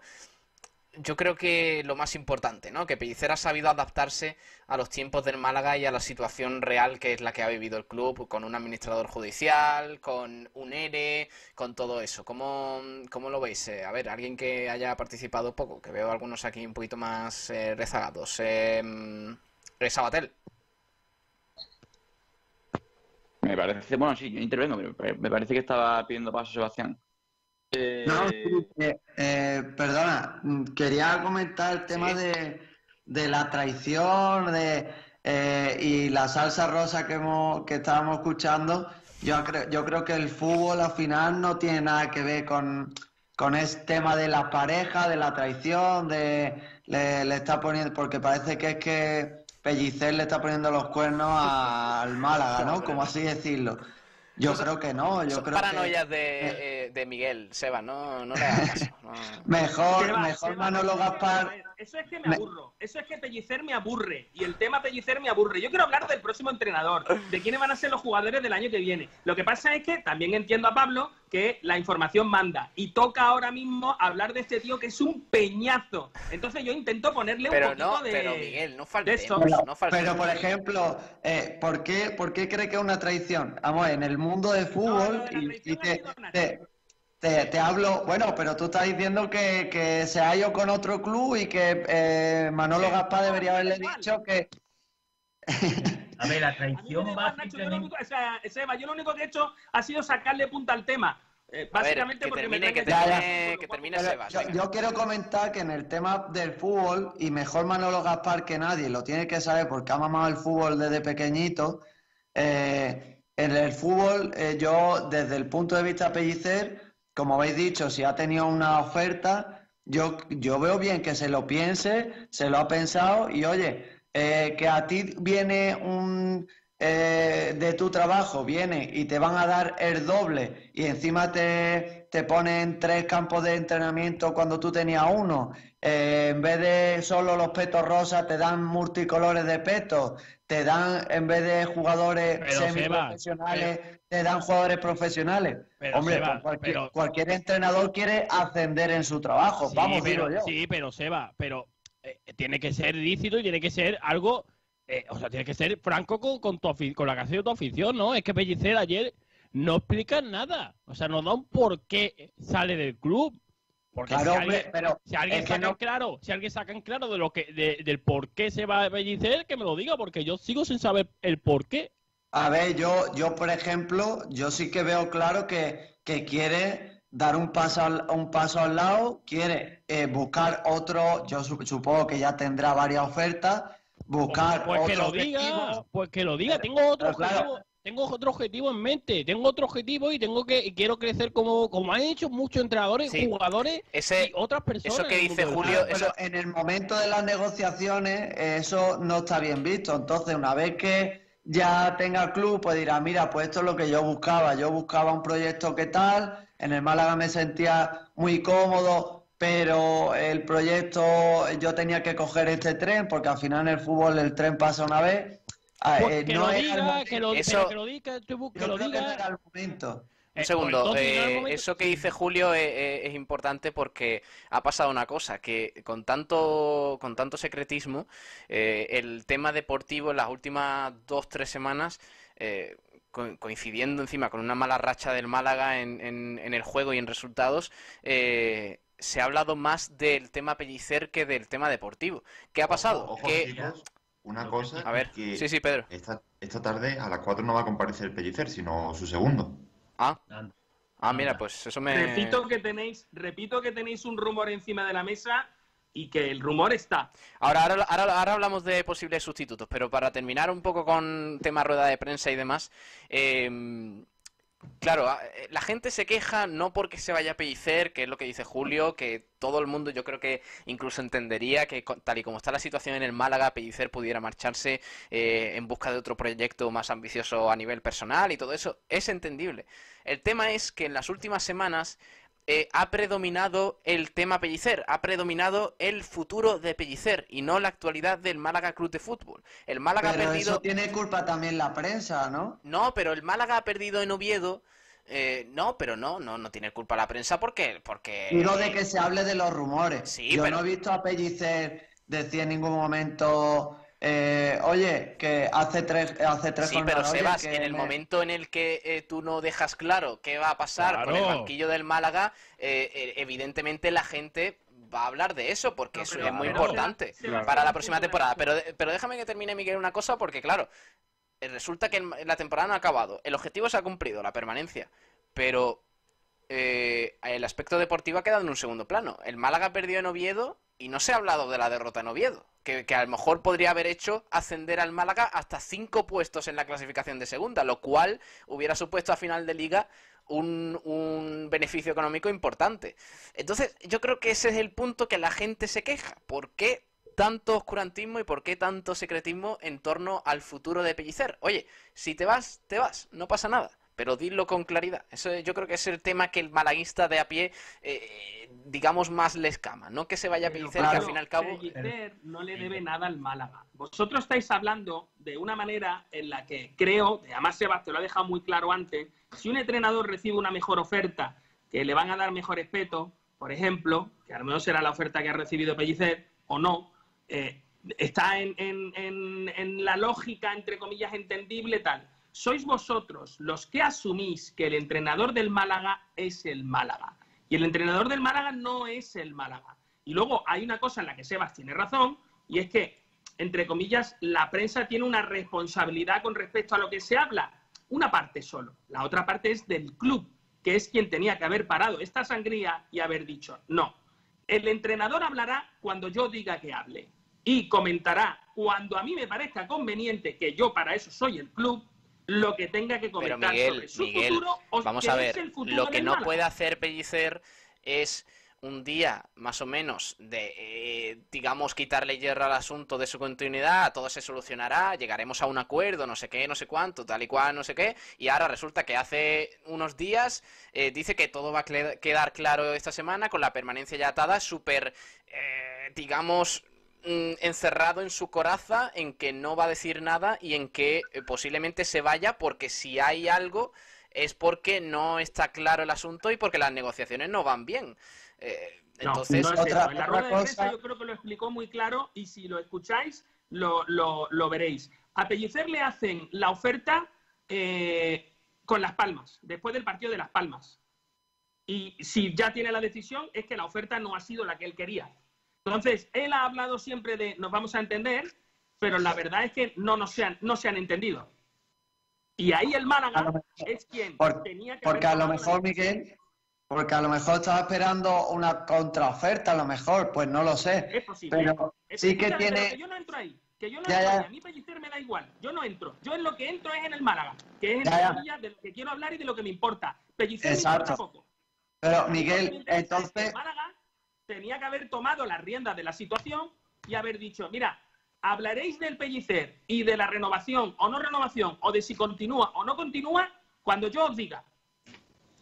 yo creo que lo más importante, ¿no? Que Pellicer ha sabido adaptarse a los tiempos del Málaga y a la situación real que es la que ha vivido el club, con un administrador judicial, con un ERE, con todo eso. ¿Cómo, cómo lo veis? Eh, a ver, alguien que haya participado poco, que veo algunos aquí un poquito más eh, rezagados. Eh, eh, Sabatel. Me parece, bueno, sí, yo intervengo, pero me parece que estaba pidiendo paso Sebastián. Eh, No, eh, eh, perdona, mm, quería comentar el tema de, de la traición de, eh, y la salsa rosa que, hemos, que estábamos escuchando. Yo creo, yo creo que el fútbol al final no tiene nada que ver con, con ese tema de las parejas, de la traición, de le, le está poniendo, porque parece que es que Pellicer le está poniendo los cuernos a- al Málaga, ¿no? Como así decirlo. Yo creo que no, yo Son creo que paranoias de, eh, de Miguel, Seba, no, no le hagas caso. no. mejor, mejor Manolo que- Gaspar. Eso es que me aburro. Eso es que Pellicer me aburre. Y el tema Pellicer me aburre. Yo quiero hablar del próximo entrenador, de quiénes van a ser los jugadores del año que viene. Lo que pasa es que también entiendo a Pablo que la información manda. Y toca ahora mismo hablar de este tío que es un peñazo. Entonces yo intento ponerle un Pero poquito no, de. pero Miguel, no de faltemos, esto. Pero, no faltemos. pero, por ejemplo, eh, ¿por, qué, ¿por qué cree que es una traición? Vamos, en el mundo del fútbol, y, y te, te, te- te hablo, bueno, pero tú estás diciendo que, que se ha ido con otro club y que eh, Manolo Gaspar debería haberle dicho que... A ver, la traición va Nacho, yo lo único, o sea, Seba, yo lo único que he hecho ha sido sacarle punta al tema. Eh, A ver, básicamente que porque termine, me que termine, que termine Sebas. yo, quiero comentar que en el tema del fútbol, y mejor Manolo Gaspar que nadie, lo tiene que saber porque ha mamado el fútbol desde pequeñito, eh, en el fútbol eh, yo desde el punto de vista Pellicer, como habéis dicho, si ha tenido una oferta, yo, yo veo bien que se lo piense, se lo ha pensado y oye, eh, que a ti viene un... eh, de tu trabajo viene y te van a dar el doble y encima te, te ponen tres campos de entrenamiento cuando tú tenías uno, eh, en vez de solo los petos rosas te dan multicolores de petos, te dan en vez de jugadores semiprofesionales, te dan jugadores profesionales. Pero, Hombre, Seba, pues cualquier, pero- cualquier entrenador quiere ascender en su trabajo, Sí, vamos, pero, digo yo. sí, pero Seba, pero eh, tiene que ser lícito y tiene que ser algo, eh, o sea, tiene que ser franco con, con, tu con la que ha sido tu afición, ¿no? Es que Pellicer ayer no explica nada, o sea, nos da un por qué sale del club. Porque Claro, si hombre, alguien, pero si alguien que saca en no- claro, si alguien saca en claro de lo que, de- del por qué se va a Pellicer, que me lo diga, porque yo sigo sin saber el por qué. A ver, yo, yo por ejemplo, yo sí que veo claro que, que quiere dar un paso al, un paso al lado, quiere eh, buscar otro, yo su- supongo que ya tendrá varias ofertas, buscar Pues que otro lo diga, pues que lo diga. Tengo otro claro. objetivo, tengo otro objetivo en mente, tengo otro objetivo y tengo que y quiero crecer como como han hecho muchos entrenadores, Sí. jugadores Ese- y otras personas. eso que dice Julio. Pero en el momento de las negociaciones eso no está bien visto. Entonces, una vez que ya tenga el club, pues dirá, mira, pues esto es lo que yo buscaba. Yo buscaba un proyecto que tal, en el Málaga me sentía muy cómodo, pero el proyecto yo tenía que coger este tren, porque al final en el fútbol el tren pasa una vez. Ah, Pues eh, que no lo diga, que lo, Eso- pero que lo diga, que lo que no diga. el momento. Un Eh, segundo, eh, eso que dice Julio eh, es, importante porque ha pasado una cosa, que con tanto, con tanto secretismo, eh, el tema deportivo en las últimas dos, tres semanas, eh, co- coincidiendo encima con una mala racha del Málaga en, en- en el juego y en resultados, eh, se ha hablado más del tema Pellicer que del tema deportivo. ¿Qué ha pasado? Ojo, que... chicos, una cosa. A ver, que sí, sí, Pedro. Esta, esta tarde a las 4 no va a comparecer Pellicer, sino su segundo. Ah, ah, mira, pues eso me... Repito que tenéis, repito que tenéis un rumor encima de la mesa y que el rumor está. Ahora, ahora, ahora, ahora hablamos de posibles sustitutos, pero para terminar un poco con tema rueda de prensa y demás, eh, claro, a- eh, la gente se queja no porque se vaya a Pellicer, que es lo que dice Julio, que todo el mundo yo creo que incluso entendería que tal y como está la situación en el Málaga, Pellicer pudiera marcharse eh, en busca de otro proyecto más ambicioso a nivel personal y todo eso, es entendible. El tema es que en las últimas semanas eh, ha predominado el tema Pellicer, ha predominado el futuro de Pellicer y no la actualidad del Málaga Club de Fútbol. El Málaga ha perdido... eso tiene culpa también la prensa, ¿no? No, pero el Málaga ha perdido en Oviedo. eh, no, pero no, no, no tiene culpa la prensa porque, porque Digo de que se hable de los rumores. Sí, Yo pero- no he visto a Pellicer decir en ningún momento, eh, oye, que hace tres, hace tres Sí, pero Sebas, que en el me- momento en el que eh, tú no dejas claro qué va a pasar con el banquillo del Málaga, eh, eh, evidentemente la gente va a hablar de eso porque eso es muy importante para la próxima temporada. Pero, pero déjame que termine, Miguel, una cosa porque, claro, resulta que la temporada no ha acabado. El objetivo se ha cumplido, la permanencia. Pero eh, el aspecto deportivo ha quedado en un segundo plano. El Málaga perdió en Oviedo y no se ha hablado de la derrota en Oviedo, que, que a lo mejor podría haber hecho ascender al Málaga hasta cinco puestos en la clasificación de segunda, lo cual hubiera supuesto a final de liga un, un beneficio económico importante. Entonces, yo creo que ese es el punto que la gente se queja. ¿Por qué tanto oscurantismo y por qué tanto secretismo en torno al futuro de Pellicer? Oye, si te vas, te vas, no pasa nada. Pero dilo con claridad. Eso yo creo que es el tema que el malaguista de a pie, eh, digamos, más le escama. No que se vaya a Pellicer, que al fin y al cabo... Pellicer no le debe nada al Málaga. Vosotros estáis hablando de una manera en la que creo, además Sebas te lo ha dejado muy claro antes, si un entrenador recibe una mejor oferta, que le van a dar mejor respeto, por ejemplo, que a lo mejor será la oferta que ha recibido Pellicer o no, eh, está en, en- en- en la lógica, entre comillas, entendible tal. Sois vosotros los que asumís que el entrenador del Málaga es el Málaga. Y el entrenador del Málaga no es el Málaga. Y luego hay una cosa en la que Sebas tiene razón, y es que, entre comillas, la prensa tiene una responsabilidad con respecto a lo que se habla. Una parte solo. La otra parte es del club, que es quien tenía que haber parado esta sangría y haber dicho, no. El entrenador hablará cuando yo diga que hable. Y comentará cuando a mí me parezca conveniente, que yo para eso soy el club, lo que tenga que Pero comentar Miguel, sobre su Miguel, futuro o vamos a ver, lo que no puede hacer Pellicer es un día más o menos de, eh, digamos, quitarle hierro al asunto de su continuidad, todo se solucionará, llegaremos a un acuerdo, no sé qué, no sé cuánto, tal y cual, no sé qué, y ahora resulta que hace unos días eh, dice que todo va a quedar claro esta semana con la permanencia ya atada, súper, eh, digamos, encerrado en su coraza, en que no va a decir nada y en que eh, posiblemente se vaya porque si hay algo es porque no está claro el asunto y porque las negociaciones no van bien. Eh, No, entonces, no es Otra- eso. En la otra rueda de prensa cosa- yo creo que lo explicó muy claro y si lo escucháis lo, lo- lo veréis. A Pellicer le hacen la oferta eh, con Las Palmas, después del partido de Las Palmas. Y si ya tiene la decisión es que la oferta no ha sido la que él quería. Entonces, él ha hablado siempre de nos vamos a entender, pero la verdad es que no, nos se, han, no se han entendido. Y ahí el Málaga es quien Por- tenía que porque a lo la mejor. Miguel, Porque a lo mejor estaba esperando una contraoferta, a lo mejor, pues no lo sé. Es posible. Pero Es- sí que tiene... que yo no entro ahí. Que yo no Ya, entro ya. ahí. A mí Pellicer me da igual. Yo no entro. Yo en lo que entro es en el Málaga. Que es en Ya. Sevilla de lo que quiero hablar y de lo que me importa. Pellicer Exacto. me importa poco. Pero Miguel, entonces... el Málaga tenía que haber tomado las riendas de la situación y haber dicho, mira, hablaréis del Pellicer y de la renovación o no renovación o de si continúa o no continúa cuando yo os diga.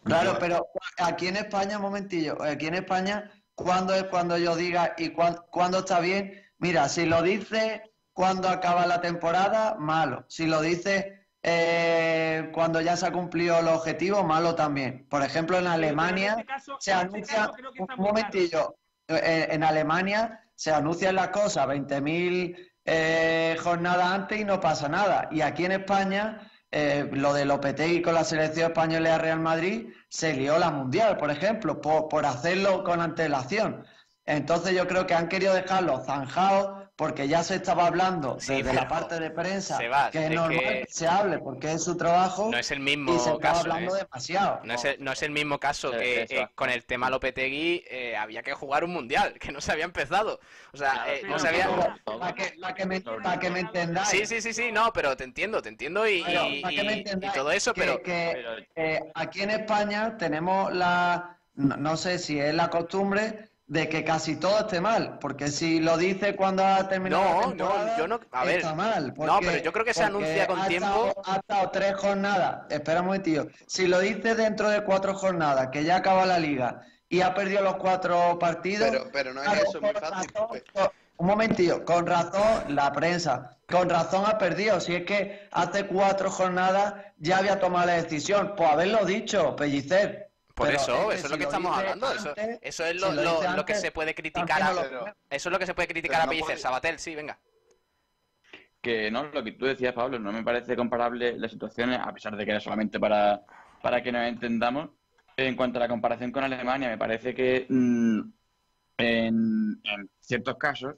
Claro, pero aquí en España, un momentillo, aquí en España, ¿cuándo es cuando yo diga y cuán- cuándo está bien? Mira, si lo dice cuando acaba la temporada, malo. Si lo dice eh, cuando ya se ha cumplido el objetivo, malo también. Por ejemplo, en Alemania este caso- se en este anuncia, caso un momentillo, eh, en Alemania se anuncian las cosas 20.000 eh, jornadas antes y no pasa nada. Y aquí en España, eh, lo de Lopetegui con la selección española y Real Madrid, se lió la Mundial, por ejemplo, por, por hacerlo con antelación. Entonces yo creo que han querido dejarlo zanjado porque ya se estaba hablando desde la pero, parte de prensa Sebas, que es es normal que- que se hable porque es su trabajo No es el mismo y se estaba caso. hablando ¿eh? demasiado. No es, el, no es el mismo caso Eh, que eh, con el tema Lopetegui eh, había que jugar un mundial, que no se había empezado. O sea, eh, no se había. Para que, para que me, para que me entendáis. Sí, sí, sí, sí, no, pero te entiendo, te entiendo y, Pero, y- para que me y- todo eso, que- pero. que, eh, aquí en España tenemos la, no, no sé si es la costumbre de que casi todo esté mal, porque si lo dice cuando ha terminado No, la no, yo no- a ver, está mal. no, pero yo creo que se anuncia con ha tiempo. estado- ha estado tres jornadas, espera un momentillo, si lo dice dentro de cuatro jornadas, que ya acaba la liga, y ha perdido los cuatro partidos... Pero, pero no es claro, eso, es muy con fácil. razón, con- un momentillo, con razón la prensa, con razón ha perdido. Si es que hace cuatro jornadas ya había tomado la decisión, pues haberlo dicho, Pellicer. Por Pero eso, que eso es lo que lo estamos hablando. Eso, antes- eso es lo, que se puede criticar a. Eso es lo que se puede criticar a no Pellicer. puede- Sabatel, sí, venga. Que no, lo que tú decías, Pablo, no me parece comparable las situaciones, a pesar de que era solamente para, para que nos entendamos. En cuanto a la comparación con Alemania, me parece que mm, en, en ciertos casos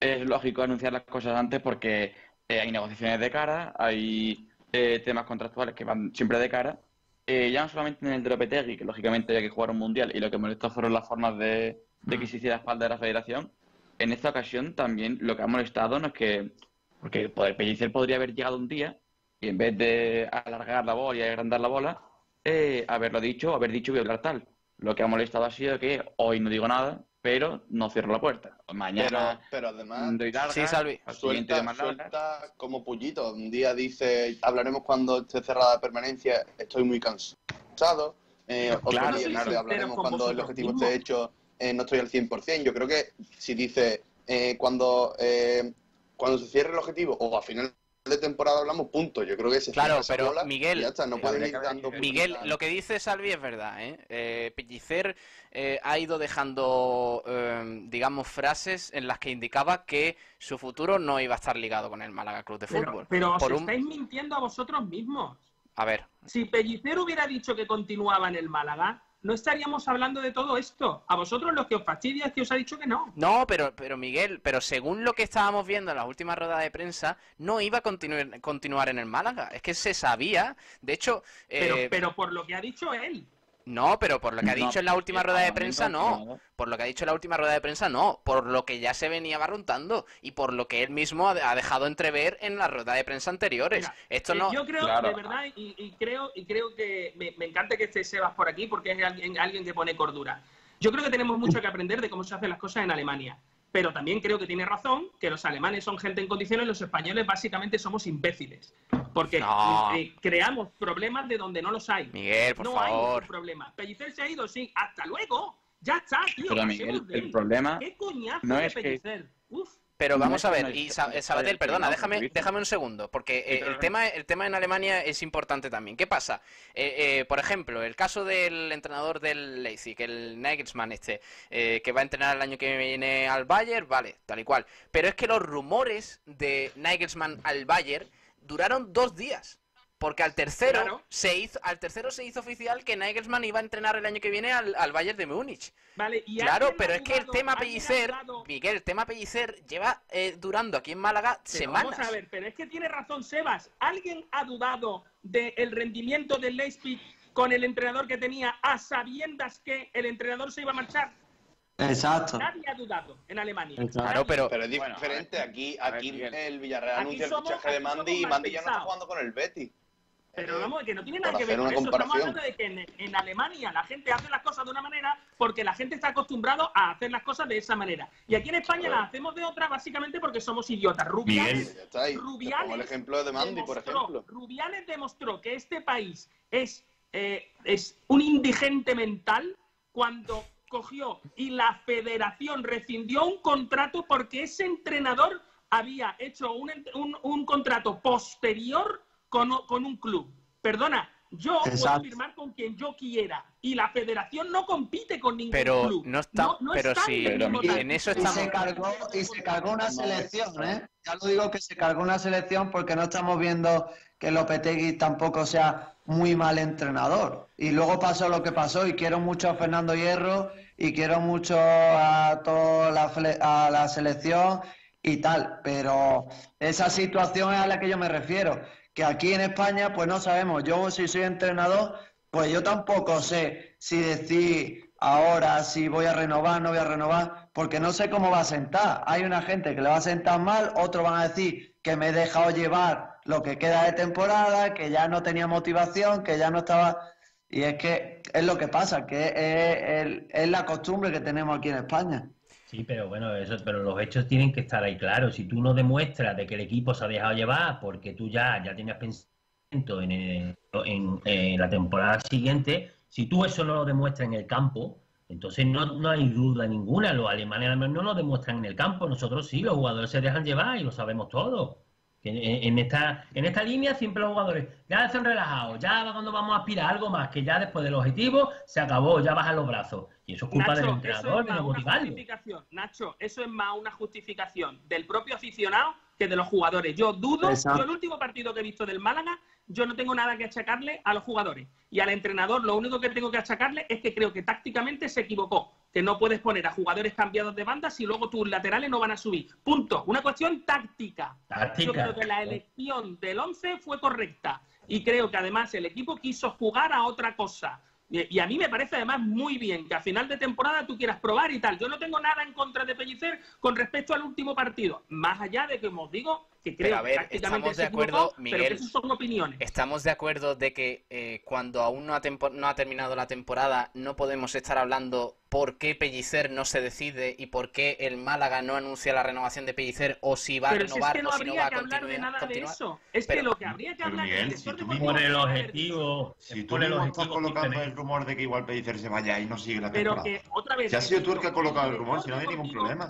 es lógico anunciar las cosas antes porque eh, hay negociaciones de cara, hay eh, temas contractuales que van siempre de cara. Eh, ya no solamente en el de Lopetegui, que lógicamente había que jugar un mundial, y lo que molestó fueron las formas de, de que se hiciera espalda de la federación. En esta ocasión también lo que ha molestado no es que porque poder Pellicer podría haber llegado un día y en vez de alargar la bola y agrandar la bola, eh, haberlo dicho, haber dicho voy a hablar tal. Lo que ha molestado ha sido que hoy no digo nada, pero no cierro la puerta. Mañana Pero, pero además, doy larga, Sí, Salvi. suelta, más larga. suelta como pullito. Un día dice, hablaremos cuando esté cerrada la permanencia, estoy muy cansado. Eh, otro Claro, día claro. dice, hablaremos cuando el objetivo esté hecho, eh, no estoy al 100%. Yo creo que si dice, eh, cuando, eh, cuando se cierre el objetivo o a final de temporada hablamos, punto. Yo creo que se Claro, pero bola Miguel, ya está, no pueden ir dando Miguel, lo que dice Salvi es verdad, ¿eh? Eh, Pellicer eh, ha ido dejando, eh, digamos, frases en las que indicaba que su futuro no iba a estar ligado con el Málaga Club de Pero, Fútbol. pero os Por un- estáis mintiendo a vosotros mismos. A ver, Si Pellicer hubiera dicho que continuaba en el Málaga, no estaríamos hablando de todo esto. A vosotros lo que os fastidia es que os ha dicho que no. No, pero, pero Miguel, pero según lo que estábamos viendo en las últimas ruedas de prensa, no iba a continuar, continuar en el Málaga. Es que se sabía. De hecho, Pero, eh, pero por lo que ha dicho él. No, pero por lo que ha No, dicho en la última rueda de prensa, no. Por lo que ha dicho en la última rueda de prensa, no. Por lo que ya se venía barruntando y por lo que él mismo ha ha dejado entrever en la rueda de prensa anteriores. Mira, Esto Eh, no. Yo creo, Claro. de verdad, y, y creo, y creo que me, me encanta que esté Sebas por aquí porque es alguien, alguien que pone cordura. Yo creo que tenemos mucho que aprender de cómo se hacen las cosas en Alemania. Pero también creo que tiene razón que los alemanes son gente en condiciones, los españoles básicamente somos imbéciles. Porque No. eh, creamos problemas de donde no los hay. Miguel, por no hay ningún problema. Pellicer se ha ido, sí. Hasta luego. Ya está, tío. Pero Miguel, el problema ¿Qué coñazo no de es que- Pellicer? Uf. Pero vamos a ver, y Sa- Sabatel, perdona, déjame, déjame un segundo, porque eh, el tema, el tema en Alemania es importante también. ¿Qué pasa? Eh, eh, por ejemplo, el caso del entrenador del Leipzig, el Nagelsmann este, eh, que va a entrenar el año que viene al Bayern, vale, tal y cual. Pero es que los rumores de Nagelsmann al Bayern duraron dos días. Porque al tercero Claro. se hizo, al tercero se hizo oficial que Nagelsmann iba a entrenar el año que viene al, al Bayern de Múnich. Vale, y Claro, pero es que el tema Pellicer, Miguel, el tema Pellicer lleva eh, durando aquí en Málaga Pero semanas. Vamos a ver, pero es que tiene razón Sebas. ¿Alguien ha dudado del rendimiento del Leipzig con el entrenador que tenía a sabiendas que el entrenador se iba a marchar? Exacto. Nadie ha dudado en Alemania. Claro, pero, Pero es diferente. aquí aquí el Villarreal anuncia el fichaje de somos y Mandy ya no está jugando con el Betis. Pero vamos, que no tiene nada que ver con eso. Estamos hablando de que en, en Alemania la gente hace las cosas de una manera porque la gente está acostumbrado a hacer las cosas de esa manera. Y aquí en España las hacemos de otra básicamente porque somos idiotas. Rubiales, Rubiales pongo el ejemplo de Mandy, por demostró- ejemplo. Rubiales demostró que este país es, eh, es un indigente mental cuando cogió y la federación rescindió un contrato porque ese entrenador había hecho un, un- un contrato posterior con, con un club. Perdona, yo puedo firmar con quien yo quiera y la federación no compite con ningún Pero club. no está- pero está sí, en Y- eso y estamos- se cargó y se cargó una selección, ¿eh? Ya lo digo que se cargó una selección porque no estamos viendo que Lopetegui tampoco sea muy mal entrenador. Y luego pasó lo que pasó y quiero mucho a Fernando Hierro y quiero mucho a toda la, fle- a la selección y tal, pero esa situación es a la que yo me refiero, que aquí en España pues no sabemos, yo si soy entrenador, pues yo tampoco sé si decir ahora si voy a renovar, no voy a renovar, porque no sé cómo va a sentar. Hay una gente que le va a sentar mal, otros van a decir que me he dejado llevar lo que queda de temporada, que ya no tenía motivación, que ya no estaba... Y es que es lo que pasa, que es, es la costumbre que tenemos aquí en España. Sí, pero bueno, eso, pero los hechos tienen que estar ahí claros. Si tú no demuestras de que el equipo se ha dejado llevar porque tú ya, ya tenías pensamiento en, el- en- en la temporada siguiente, si tú eso no lo demuestras en el campo, entonces no, no hay duda ninguna. Los alemanes no lo demuestran en el campo. Nosotros sí, los jugadores se dejan llevar y lo sabemos todo. En, en esta, en esta línea siempre los jugadores ya están relajados, ya va cuando vamos a aspirar a algo más, que ya después del objetivo se acabó, ya bajan los brazos. Y eso es culpa Nacho, del eso entrenador, es de más no una motivarlo. justificación. Nacho, eso es más una justificación del propio aficionado que de los jugadores. Yo dudo, Exacto. yo el último partido que he visto del Málaga, yo no tengo nada que achacarle a los jugadores. Y al entrenador lo único que tengo que achacarle es que creo que tácticamente se equivocó. Que no puedes poner a jugadores cambiados de banda si luego tus laterales no van a subir. Punto. Una cuestión táctica. Táctica. Yo creo que la elección del 11 fue correcta. Y creo que además el equipo quiso jugar a otra cosa. Y a mí me parece además muy bien que a final de temporada tú quieras probar y tal. Yo no tengo nada en contra de Pellicer con respecto al último partido. Más allá de que, como os digo, que creo Pero a ver, que tácticamente estamos de acuerdo, pero Miguel. que esas son opiniones. Estamos de acuerdo de que eh, cuando aún no ha, no ha terminado la temporada no podemos estar hablando por qué Pellicer no se decide y por qué el Málaga no anuncia la renovación de Pellicer o si va a Pero si es renovar que no o si no habría va a que hablar de continuar. nada de continuar. eso. Es que Pero- lo que habría que Pero hablar Miguel, es si tú mismo, el objetivo. si tú mismo estás objetivo colocando el rumor de que igual Pellicer se vaya y no sigue la Pero temporada. que, otra vez, Si has sido tú el que ha colocado el rumor, si no hay ningún problema.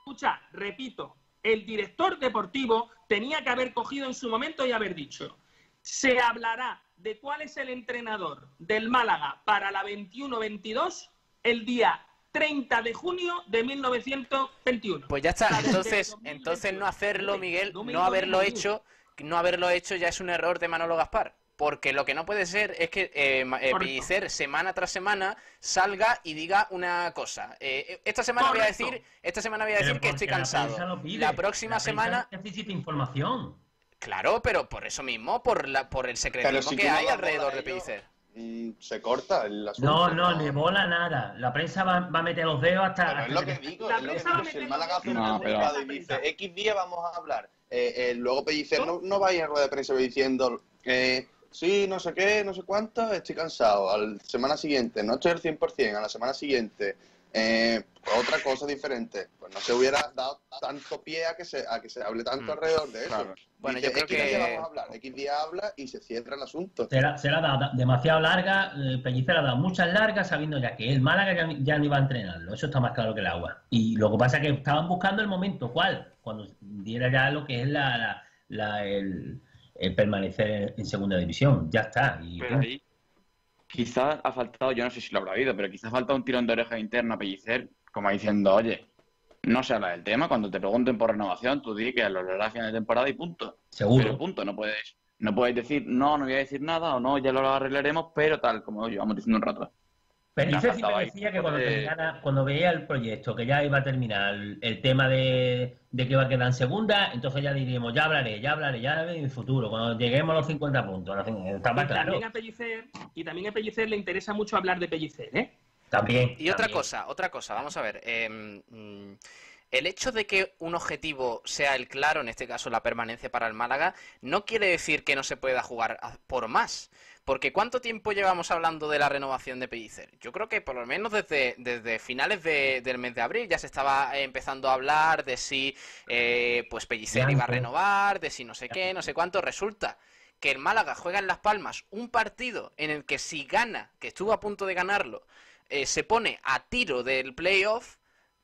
Escucha, repito, el director deportivo tenía que haber cogido en su momento y haber dicho, se hablará de cuál es el entrenador del Málaga para la 21-22 el día 30 de junio de 1921. Pues ya está, entonces, 2021. entonces no hacerlo, Miguel, no haberlo hecho, no haberlo hecho ya es un error de Manolo Gaspar. Porque lo que no puede ser es que eh, eh, Correcto. Pellicer semana tras semana salga y diga una cosa. Eh, esta semana voy a Correcto. decir, esta semana voy a decir que estoy cansado. La próxima La semana, necesita información. claro, pero por eso mismo, por la, por el secretismo si que hay alrededor de Pellicer. Mm, se corta el asunto. No, no, ni bola nada. La prensa va, va a meter los dedos hasta. Pero es lo que- digo, La es lo que digo. Si el Málaga hace No, pero- y dice X día vamos a hablar, eh, eh, luego Pellicer no, no va a ir a rueda de prensa diciendo eh, sí, no sé qué, no sé cuánto, estoy cansado. A la semana siguiente, no estoy al 100%, a la semana siguiente, eh, otra cosa diferente. Pues no se hubiera dado tanto pie a que se, a que se hable tanto Mm. alrededor de eso. Claro. Bueno, Dice, yo creo X día que- vamos a hablar, X día habla y se cierra el asunto. Se la, se la ha dado demasiado larga, eh, Pellicer ha dado muchas largas sabiendo ya que el Málaga ya, ni- ya no iba a entrenarlo, eso está más claro que el agua. Y lo que pasa es que estaban buscando el momento, ¿cuál? Cuando diera ya lo que es la, la- la- el, el permanecer en, segunda división, ya está. Y, Pero ahí quizás ha faltado, yo no sé si lo habrá habido, pero quizás ha faltado un tirón de oreja interno a Pellicer, como diciendo, oye, no se habla del tema, cuando te pregunten por renovación, tú di que lo harás a final de temporada y punto. Seguro. Pero punto, no puedes, no puedes decir, no, no voy a decir nada, o no, ya lo arreglaremos, pero tal, como llevamos diciendo un rato. Pellicer ahí, decía que cuando, terminara- cuando veía el proyecto, que ya iba a terminar el, el tema de, de que va a quedar en segunda, entonces ya diríamos, ya hablaré, ya hablaré, ya hablaré en el futuro, cuando lleguemos a los 50 puntos. Está más Y claro. también a Pellicer, y también a Pellicer le interesa mucho hablar de Pellicer, ¿eh? También. Y otra cosa, otra cosa, vamos a ver. em, mm, el hecho de que un objetivo sea el claro, en este caso la permanencia para el Málaga, no quiere decir que no se pueda jugar por más. Porque ¿cuánto tiempo llevamos hablando de la renovación de Pellicer? Yo creo que por lo menos desde, desde finales de- del mes de abril ya se estaba empezando a hablar de si eh, pues Pellicer iba a renovar, de si no sé qué, no sé cuánto. Resulta que el Málaga juega en Las Palmas un partido en el que si gana, que estuvo a punto de ganarlo, eh, se pone a tiro del playoff,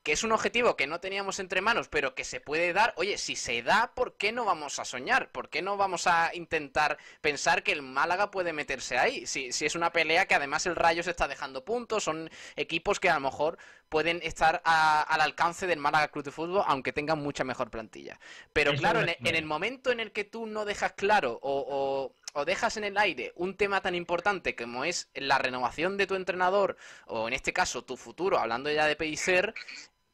que es un objetivo que no teníamos entre manos, pero que se puede dar. Oye, si se da, ¿por qué no vamos a soñar? ¿Por qué no vamos a intentar pensar que el Málaga puede meterse ahí? Si, si es una pelea que además el Rayo se está dejando puntos, son equipos que a lo mejor pueden estar a- al alcance del Málaga Club de Fútbol, aunque tengan mucha mejor plantilla. Pero Eso claro, en el, que- en el momento en el que tú no dejas claro o, o- o dejas en el aire un tema tan importante como es la renovación de tu entrenador, o en este caso tu futuro, hablando ya de Pellicer,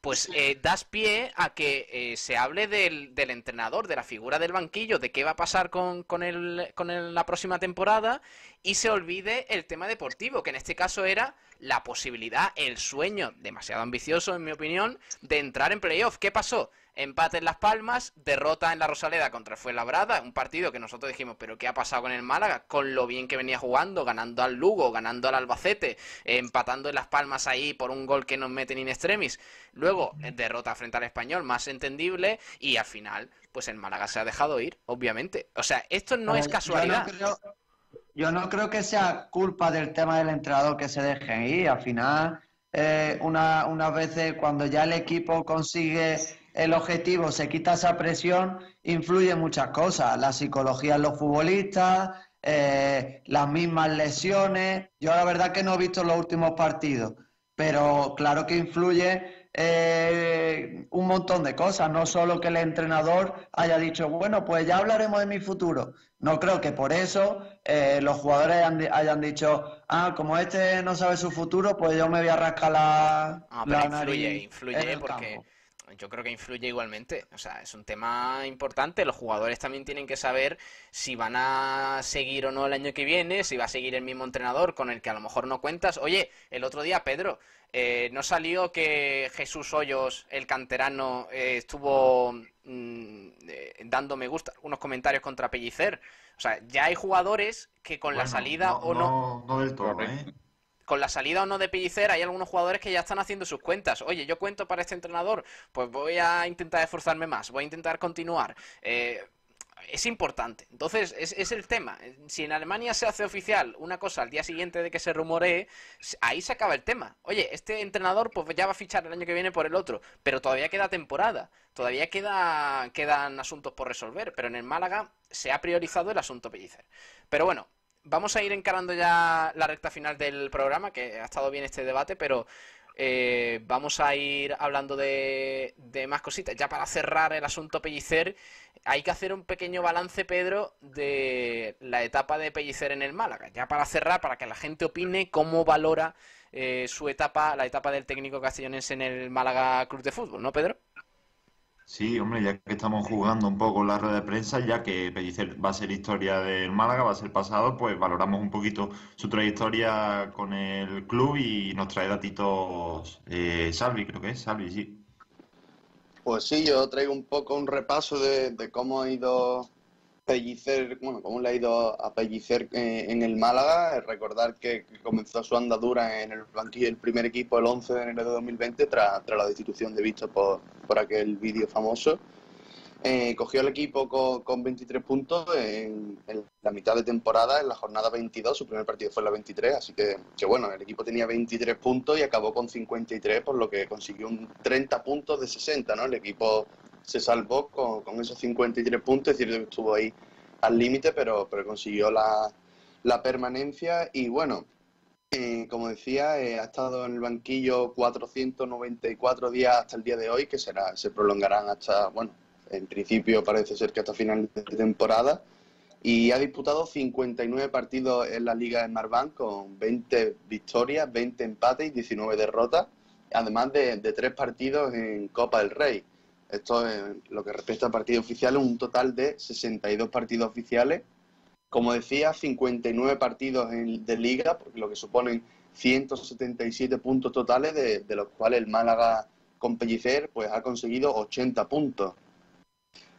pues eh, das pie a que eh, se hable del, del entrenador, de la figura del banquillo, de qué va a pasar con, con, el- con la próxima temporada y se olvide el tema deportivo, que en este caso era la posibilidad, el sueño, demasiado ambicioso en mi opinión, de entrar en playoff. ¿Qué pasó? Empate en Las Palmas, derrota en la Rosaleda contra el Fuenlabrada, un partido que nosotros dijimos, pero ¿qué ha pasado con el Málaga? Con lo bien que venía jugando, ganando al Lugo, ganando al Albacete, eh, empatando en Las Palmas ahí por un gol que nos meten in extremis. Luego, eh, derrota frente al Español, más entendible, y al final, pues el Málaga se ha dejado ir, obviamente. O sea, esto no es Yo casualidad. no creo- Yo no creo que sea culpa del tema del entrenador que se dejen ir. Al final, eh, una- unas veces cuando ya el equipo consigue el objetivo, se quita esa presión, influye muchas cosas. La psicología en los futbolistas, eh, las mismas lesiones. Yo la verdad que no he visto los últimos partidos, pero claro que influye eh, un montón de cosas, no solo que el entrenador haya dicho, bueno, pues ya hablaremos de mi futuro. No creo que por eso eh, los jugadores hayan, di- hayan dicho, ah, como este no sabe su futuro, pues yo me voy a rascar la, Ah, pero la influye, nariz en influye el porque campo. Yo creo que influye igualmente. O sea, es un tema importante. Los jugadores también tienen que saber si van a seguir o no el año que viene, si va a seguir el mismo entrenador con el que a lo mejor no cuentas. Oye, el otro día, Pedro, eh, ¿no salió que Jesús Hoyos, el canterano, eh, estuvo mm, eh, dando me gusta algunos comentarios contra Pellicer? O sea, ya hay jugadores que con la salida o no No, no del todo, ¿eh? Con la salida o no de Pellicer, hay algunos jugadores que ya están haciendo sus cuentas. Oye, yo cuento para este entrenador, pues voy a intentar esforzarme más, voy a intentar continuar. Eh, es importante. Entonces, es, el tema. Si en Alemania se hace oficial una cosa al día siguiente de que se rumoree, ahí se acaba el tema. Oye, este entrenador pues ya va a fichar el año que viene por el otro, pero todavía queda temporada, todavía queda, quedan asuntos por resolver, pero en el Málaga se ha priorizado el asunto Pellicer. Pero bueno, vamos a ir encarando ya la recta final del programa, que ha estado bien este debate, pero eh, vamos a ir hablando de, de más cositas. Ya para cerrar el asunto Pellicer, hay que hacer un pequeño balance, Pedro, de la etapa de Pellicer en el Málaga. Ya para cerrar, para que la gente opine cómo valora eh, su etapa, la etapa del técnico castellonense en el Málaga Club de Fútbol, ¿no, Pedro? Sí, hombre, ya que estamos jugando un poco la rueda de prensa, ya que Pellicer va a ser historia del Málaga, va a ser pasado, pues valoramos un poquito su trayectoria con el club y nos trae datitos eh, Salvi, creo que es, Salvi, sí. Pues sí, yo traigo un poco un repaso de, de cómo ha ido Pellicer, bueno, cómo le ha ido a Pellicer eh, en el Málaga. Recordar que, comenzó su andadura en el banquillo del primer equipo el 11 de enero de 2020 tras, tras la destitución de Víctor por, por aquel vídeo famoso. Eh, cogió el equipo con, con 23 puntos en, en la mitad de temporada, en la jornada 22, su primer partido fue en la 23, así que, que bueno, el equipo tenía 23 puntos y acabó con 53, por lo que consiguió un 30 puntos de 60, ¿no? El equipo se salvó con, con esos 53 puntos, es cierto que estuvo ahí al límite, pero, pero consiguió la, la permanencia y bueno, eh, como decía, eh, ha estado en el banquillo 494 días hasta el día de hoy, que será, se prolongarán hasta, bueno, en principio parece ser que hasta final de temporada. y ha disputado 59 partidos en la Liga de Marván con 20 victorias, 20 empates y 19 derrotas, además de, de tres partidos en Copa del Rey. Esto en lo que respecta a partidos oficiales, un total de 62 partidos oficiales. Como decía, 59 partidos en, de liga, lo que suponen 177 puntos totales, de, los cuales el Málaga con Pellicer pues, ha conseguido 80 puntos.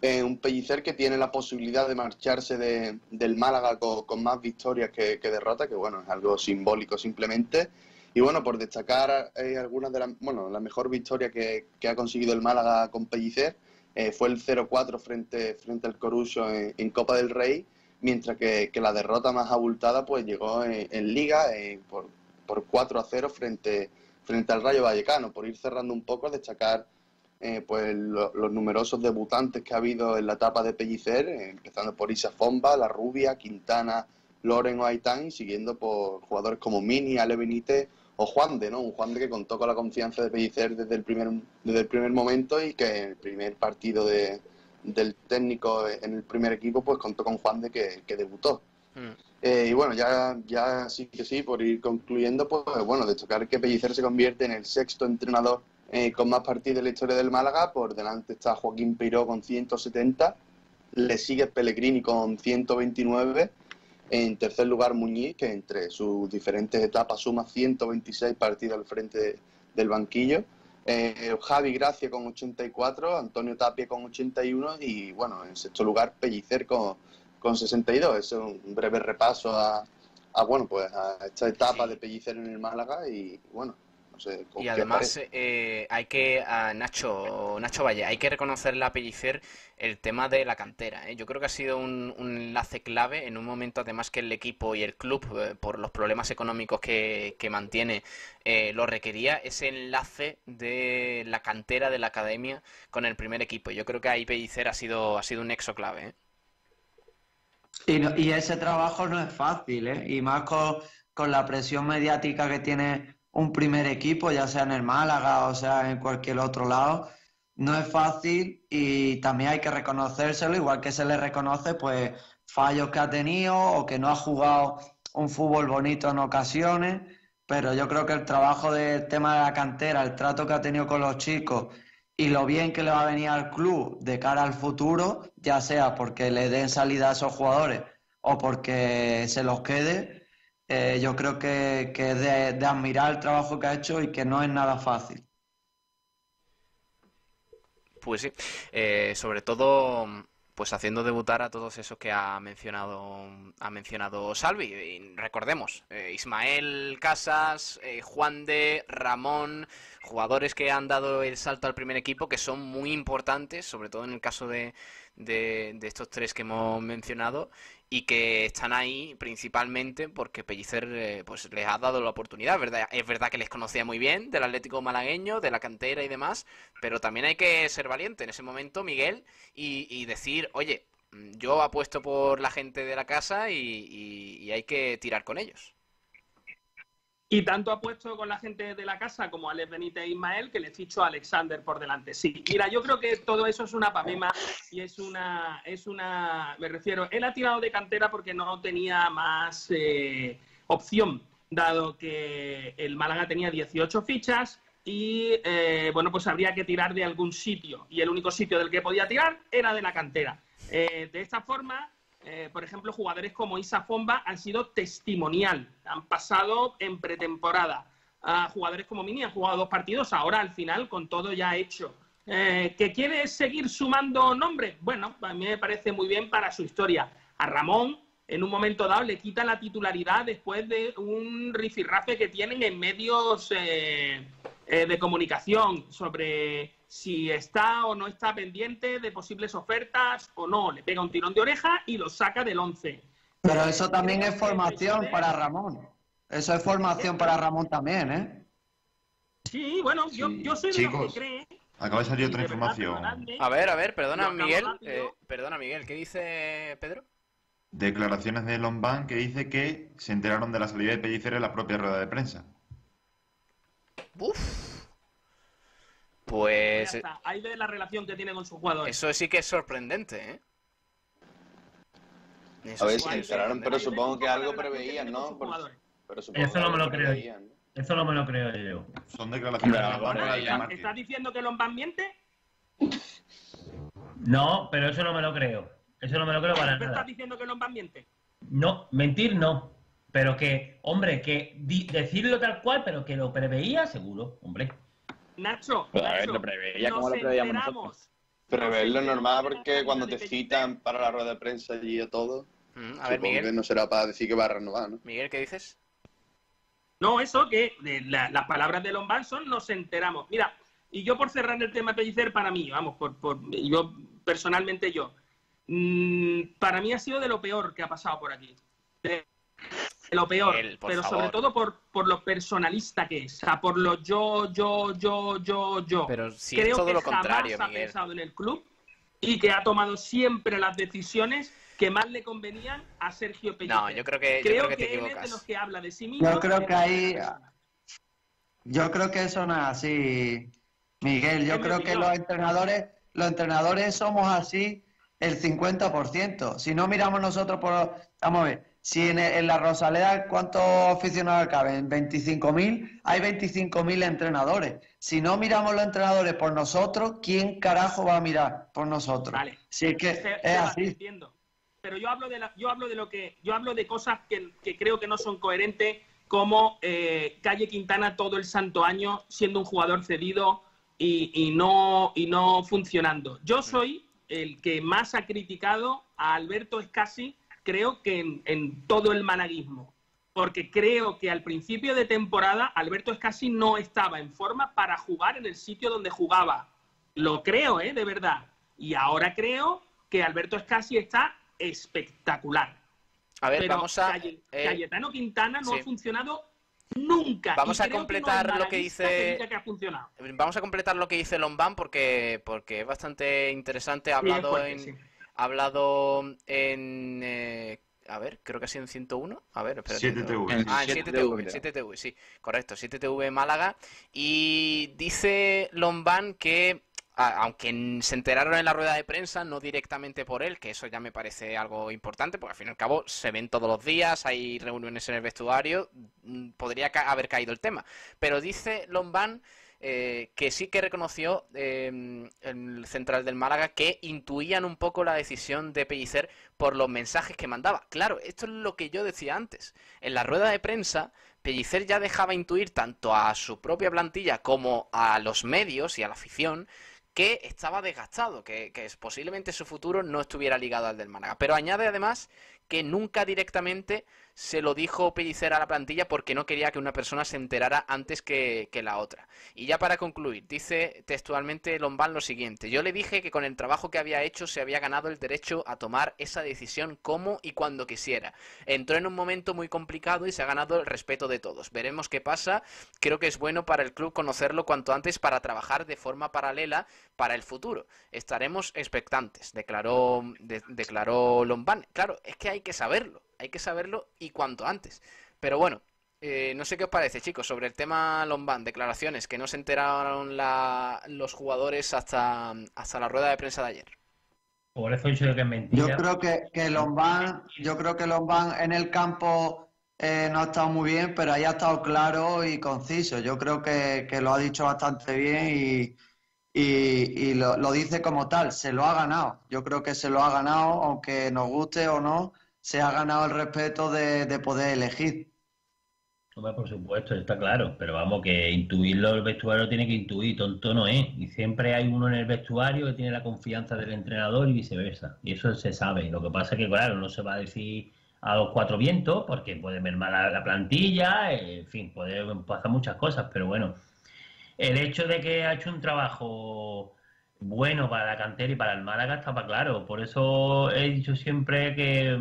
Un Pellicer que tiene la posibilidad de marcharse de, del Málaga con, con más victorias que, que derrotas, que bueno, es algo simbólico simplemente. Y bueno, por destacar eh, algunas de las, bueno, la mejor victoria que, que, ha conseguido el Málaga con Pellicer eh, fue el 0-4 frente, frente al Coruso en, Copa del Rey, mientras que, que, la derrota más abultada pues llegó en, Liga eh, por, por 4-0 frente, frente al Rayo Vallecano. Por ir cerrando un poco, destacar eh, pues lo, los numerosos debutantes que ha habido en la etapa de Pellicer, eh, empezando por Isa Fomba, La Rubia, Quintana, Loren o Aitán, siguiendo por jugadores como Mini, Ale Benítez o Juan de, ¿no? Un Juan de que contó con la confianza de Pellicer desde el primer, desde el primer momento y que en el primer partido de, del técnico en el primer equipo, pues contó con Juan de que, que debutó. Mm. Eh, y bueno, ya, ya sí que sí, por ir concluyendo, pues bueno, destacar que Pellicer se convierte en el sexto entrenador eh, con más partidos en la historia del Málaga. Por delante está Joaquín Peiró con 170, le sigue Pellegrini con 129. En tercer lugar, Muñiz, que entre sus diferentes etapas suma 126 partidos al frente del banquillo. Eh, Javi Gracia con 84, Antonio Tapia con 81 y, bueno, en sexto lugar, Pellicer con, con 62. Es un breve repaso a, a bueno, pues a esta etapa sí. de Pellicer en el Málaga y, bueno, sé, y además eh, hay que a Nacho Nacho Valle hay que reconocerle a Pellicer el tema de la cantera ¿eh? yo creo que ha sido un, un, enlace clave en un momento además que el equipo y el club eh, por los problemas económicos que, que mantiene eh, lo requería ese enlace de la cantera de la academia con el primer equipo yo creo que ahí Pellicer ha sido ha sido un nexo clave ¿eh? y, no, y, ese trabajo no es fácil ¿eh? y más con, con la presión mediática que tiene un primer equipo, ya sea en el Málaga o sea en cualquier otro lado, no es fácil y también hay que reconocérselo, igual que se le reconoce pues fallos que ha tenido o que no ha jugado un fútbol bonito en ocasiones, pero yo creo que el trabajo del tema de la cantera, el trato que ha tenido con los chicos y lo bien que le va a venir al club de cara al futuro, ya sea porque le den salida a esos jugadores o porque se los quede, eh, yo creo que, que es de, admirar el trabajo que ha hecho y que no es nada fácil. Pues sí, eh, sobre todo pues haciendo debutar a todos esos que ha mencionado ha mencionado Salvi. Y recordemos, eh, Ismael Casas, eh, Juan de, Ramón, jugadores que han dado el salto al primer equipo que son muy importantes, sobre todo en el caso de, de estos tres que hemos mencionado y que están ahí principalmente porque Pellicer eh, pues les ha dado la oportunidad, ¿verdad? Es verdad que les conocía muy bien del Atlético malagueño, de la cantera y demás, pero también hay que ser valiente en ese momento, Miguel, y, y decir, oye, yo apuesto por la gente de la casa y, y, y hay que tirar con ellos. Y tanto ha puesto con la gente de la casa como Alex Benítez e Ismael que le ficho a Alexander por delante. Sí, mira, yo creo que todo eso es una pamema y es una, es una, me refiero, él ha tirado de cantera porque no tenía más eh, opción, dado que el Málaga tenía 18 fichas y, eh, bueno, pues habría que tirar de algún sitio y el único sitio del que podía tirar era de la cantera. Eh, de esta forma, eh, por ejemplo, jugadores como Isa Fomba han sido testimonial, han pasado en pretemporada. Uh, jugadores como Mini han jugado dos partidos, ahora al final con todo ya hecho. Eh, ¿Que quiere seguir sumando nombres? Bueno, a mí me parece muy bien para su historia. A Ramón, en un momento dado, le quita la titularidad después de un rifirrafe que tienen en medios eh, eh, de comunicación sobre si está o no está pendiente de posibles ofertas o no. Le pega un tirón de oreja y lo saca del 11. Pero eso también es formación para Ramón. Eso es formación para Ramón también, ¿eh? Sí, bueno, sí. Yo, yo, soy de Chicos, los que cree. Acaba de salir otra información. A ver, a ver, perdona, Miguel. Eh, perdona, Miguel, ¿qué dice Pedro? Declaraciones de Lombán que dice que se enteraron de la salida de Pellicer en la propia rueda de prensa. Uf. Pues. Está. Ahí ve la relación que tiene con sus jugadores. Eso sí que es sorprendente, ¿eh? A ver, se enteraron, pero supongo que algo preveían, ¿no? Pero supongo Eso que no me lo creo yo. Eso no me lo creo yo. Son declaraciones de ¿Estás, diciendo que Lombán miente? No, pero eso no me lo creo. Eso no me lo creo para ¿Tú nada. estás diciendo que Lombán miente? No, mentir no. Pero que, hombre, que di- decirlo tal cual, pero que lo preveía, seguro, hombre. Nacho, a ver, lo preveía nos como lo preveíamos enteramos. nosotros. Preverlo normal porque cuando te citan para la rueda de prensa y todo, Mm, A ver, que Miguel. no será para decir que va a renovar, ¿no? Miguel, ¿qué dices? No, eso que de la- las palabras de Lombán son nos enteramos. Mira, y yo por cerrar el tema Pellicer, para mí, vamos, por, por yo personalmente yo, mm, para mí ha sido de lo peor que ha pasado por aquí. De lo peor, Miguel, pero favor. sobre todo por, por lo personalista que es, o sea, por lo yo, yo, yo, yo, yo. Pero si Creo es todo que lo contrario, jamás ha Miguel. pensado en el club y que ha tomado siempre las decisiones que más le convenían a Sergio Pellicer. No, yo creo que, yo creo creo que te él es de los que habla de sí mismo. Yo creo que ahí. Yo creo que eso no es así, Miguel. Yo creo que los entrenadores, los entrenadores somos así el 50%. Si no miramos nosotros por. Vamos a ver, si en, en la Rosaleda, ¿cuántos aficionados caben? ¿25.000? Hay 25.000 entrenadores. Si no miramos los entrenadores por nosotros, ¿quién carajo va a mirar por nosotros? Vale. Si es que Se- es así. entiendo. Pero yo hablo de la, yo hablo de lo que, yo hablo de cosas que, que creo que no son coherentes, como eh, Calle Quintana todo el santo año siendo un jugador cedido y, y no y no funcionando. Yo soy el que más ha criticado a Alberto Escasi, creo que en, en todo el malaguismo. Porque creo que al principio de temporada Alberto Escasi no estaba en forma para jugar en el sitio donde jugaba. Lo creo, ¿eh? De verdad. Y ahora creo que Alberto Escasi está espectacular. A ver, Pero vamos a. Caye- eh, Cayetano Quintana no sí. ha funcionado nunca. Vamos a que no completar lo que dice- que ha funcionado. Vamos a completar lo que dice Lombán porque, porque es bastante interesante. Ha Sí, hablado fuerte, en. sí. Ha hablado en. eh, a ver, creo que ha sido en 101. A ver, espérate. 7TV. Ah, en 7TV, 7TV, 7TV, sí, correcto, 7TV Málaga. Y dice Lombán que, aunque se enteraron en la rueda de prensa, no directamente por él, que eso ya me parece algo importante, porque al fin y al cabo se ven todos los días, hay reuniones en el vestuario, mm, podría ca- haber caído el tema. Pero dice Lombán eh, que sí que reconoció eh, el central del Málaga que intuían un poco la decisión de Pellicer por los mensajes que mandaba. Claro, esto es lo que yo decía antes. En la rueda de prensa, Pellicer ya dejaba intuir tanto a su propia plantilla como a los medios y a la afición que estaba desgastado, que, que posiblemente su futuro no estuviera ligado al del Málaga. Pero añade además que nunca directamente se lo dijo Pellicer a la plantilla porque no quería que una persona se enterara antes que, que la otra. Y ya para concluir, dice textualmente Lombán lo siguiente, yo le dije que con el trabajo que había hecho se había ganado el derecho a tomar esa decisión como y cuando quisiera. Entró en un momento muy complicado y se ha ganado el respeto de todos. Veremos qué pasa. Creo que es bueno para el club conocerlo cuanto antes para trabajar de forma paralela para el futuro. Estaremos expectantes, declaró, de- declaró Lombán. Claro, es que hay que saberlo, hay que saberlo y cuanto antes. Pero bueno, eh, no sé qué os parece, chicos, sobre el tema Lombán, declaraciones que no se enteraron la- los jugadores hasta, hasta la rueda de prensa de ayer. Por eso he dicho yo que es mentira. Yo creo que, que Lombán, yo creo que Lombán en el campo eh, no ha estado muy bien, pero ahí ha estado claro y conciso. Yo creo que, que lo ha dicho bastante bien y, y- y lo, lo dice como tal, se lo ha ganado. Yo creo que se lo ha ganado, aunque nos guste o no, se ha ganado el respeto de, de poder elegir. Hombre, por supuesto, está claro, pero vamos, que intuirlo el vestuario tiene que intuir, tonto no es. Y siempre hay uno en el vestuario que tiene la confianza del entrenador y viceversa. Y eso se sabe. Lo que pasa es que, claro, no se va a decir a los cuatro vientos porque puede mermar la, la plantilla, en fin, puede pasar muchas cosas, pero bueno, el hecho de que ha hecho un trabajo bueno para la cantera y para el Málaga estaba claro. Por eso he dicho siempre que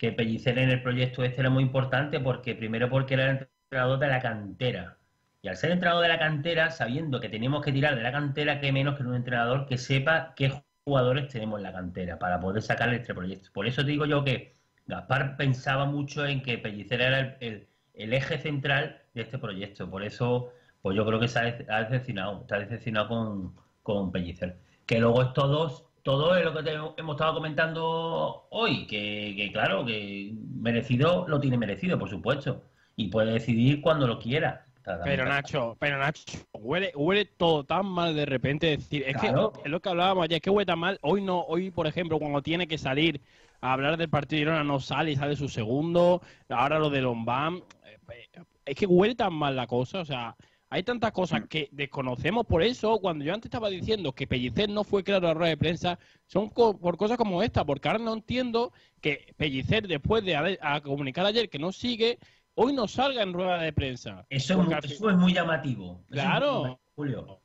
que Pellicer en el proyecto este era muy importante porque primero porque era el entrenador de la cantera. Y al ser entrenador de la cantera, sabiendo que teníamos que tirar de la cantera, qué menos que un entrenador que sepa qué jugadores tenemos en la cantera para poder sacar este proyecto. Por eso digo yo que Gaspar pensaba mucho en que Pellicer era el eje central de este proyecto. Por eso, pues yo creo que se ha, ha decepcionado, está decepcionado con, con Pellicer. Que luego estos dos todo es lo que te- hemos estado comentando hoy, que, que claro, que merecido lo tiene merecido, por supuesto, y puede decidir cuando lo quiera. Pero Nacho, pero Nacho, huele, huele todo tan mal de repente. Es decir, es Claro. que es lo que hablábamos ayer, es que huele tan mal. Hoy no, hoy por ejemplo, cuando tiene que salir a hablar del partido de Girona no sale y sale su segundo. Ahora lo de Lombán. eh, Es que huele tan mal la cosa, o sea, hay tantas cosas que desconocemos. Por eso, cuando yo antes estaba diciendo que Pellicer no fue claro a la rueda de prensa, son co- por cosas como esta, porque ahora no entiendo que Pellicer, después de haber- a comunicar ayer que no sigue, hoy no salga en rueda de prensa. Eso, muy, eso es muy llamativo. Muy Claro. llamativo, Julio.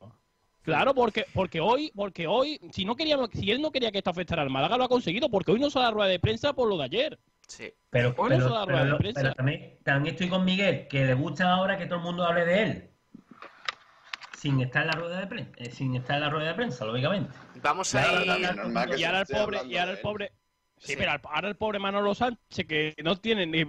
Claro, porque, porque hoy, porque hoy, si no queríamos, si él no quería que esto afectara al Málaga, lo ha conseguido, porque hoy no sale la rueda de prensa por lo de ayer. Sí. Pero, Hoy no pero- sale a la rueda pero- de prensa. pero también, también estoy con Miguel, que le gusta ahora que todo el mundo hable de él. Sin estar en la rueda de prensa, eh, sin estar en la rueda de prensa, lógicamente. Vamos a ir... y ahora el pobre, y ahora el pobre. Sí, Sí. ahora el pobre Manolo Sánchez, que no tiene ni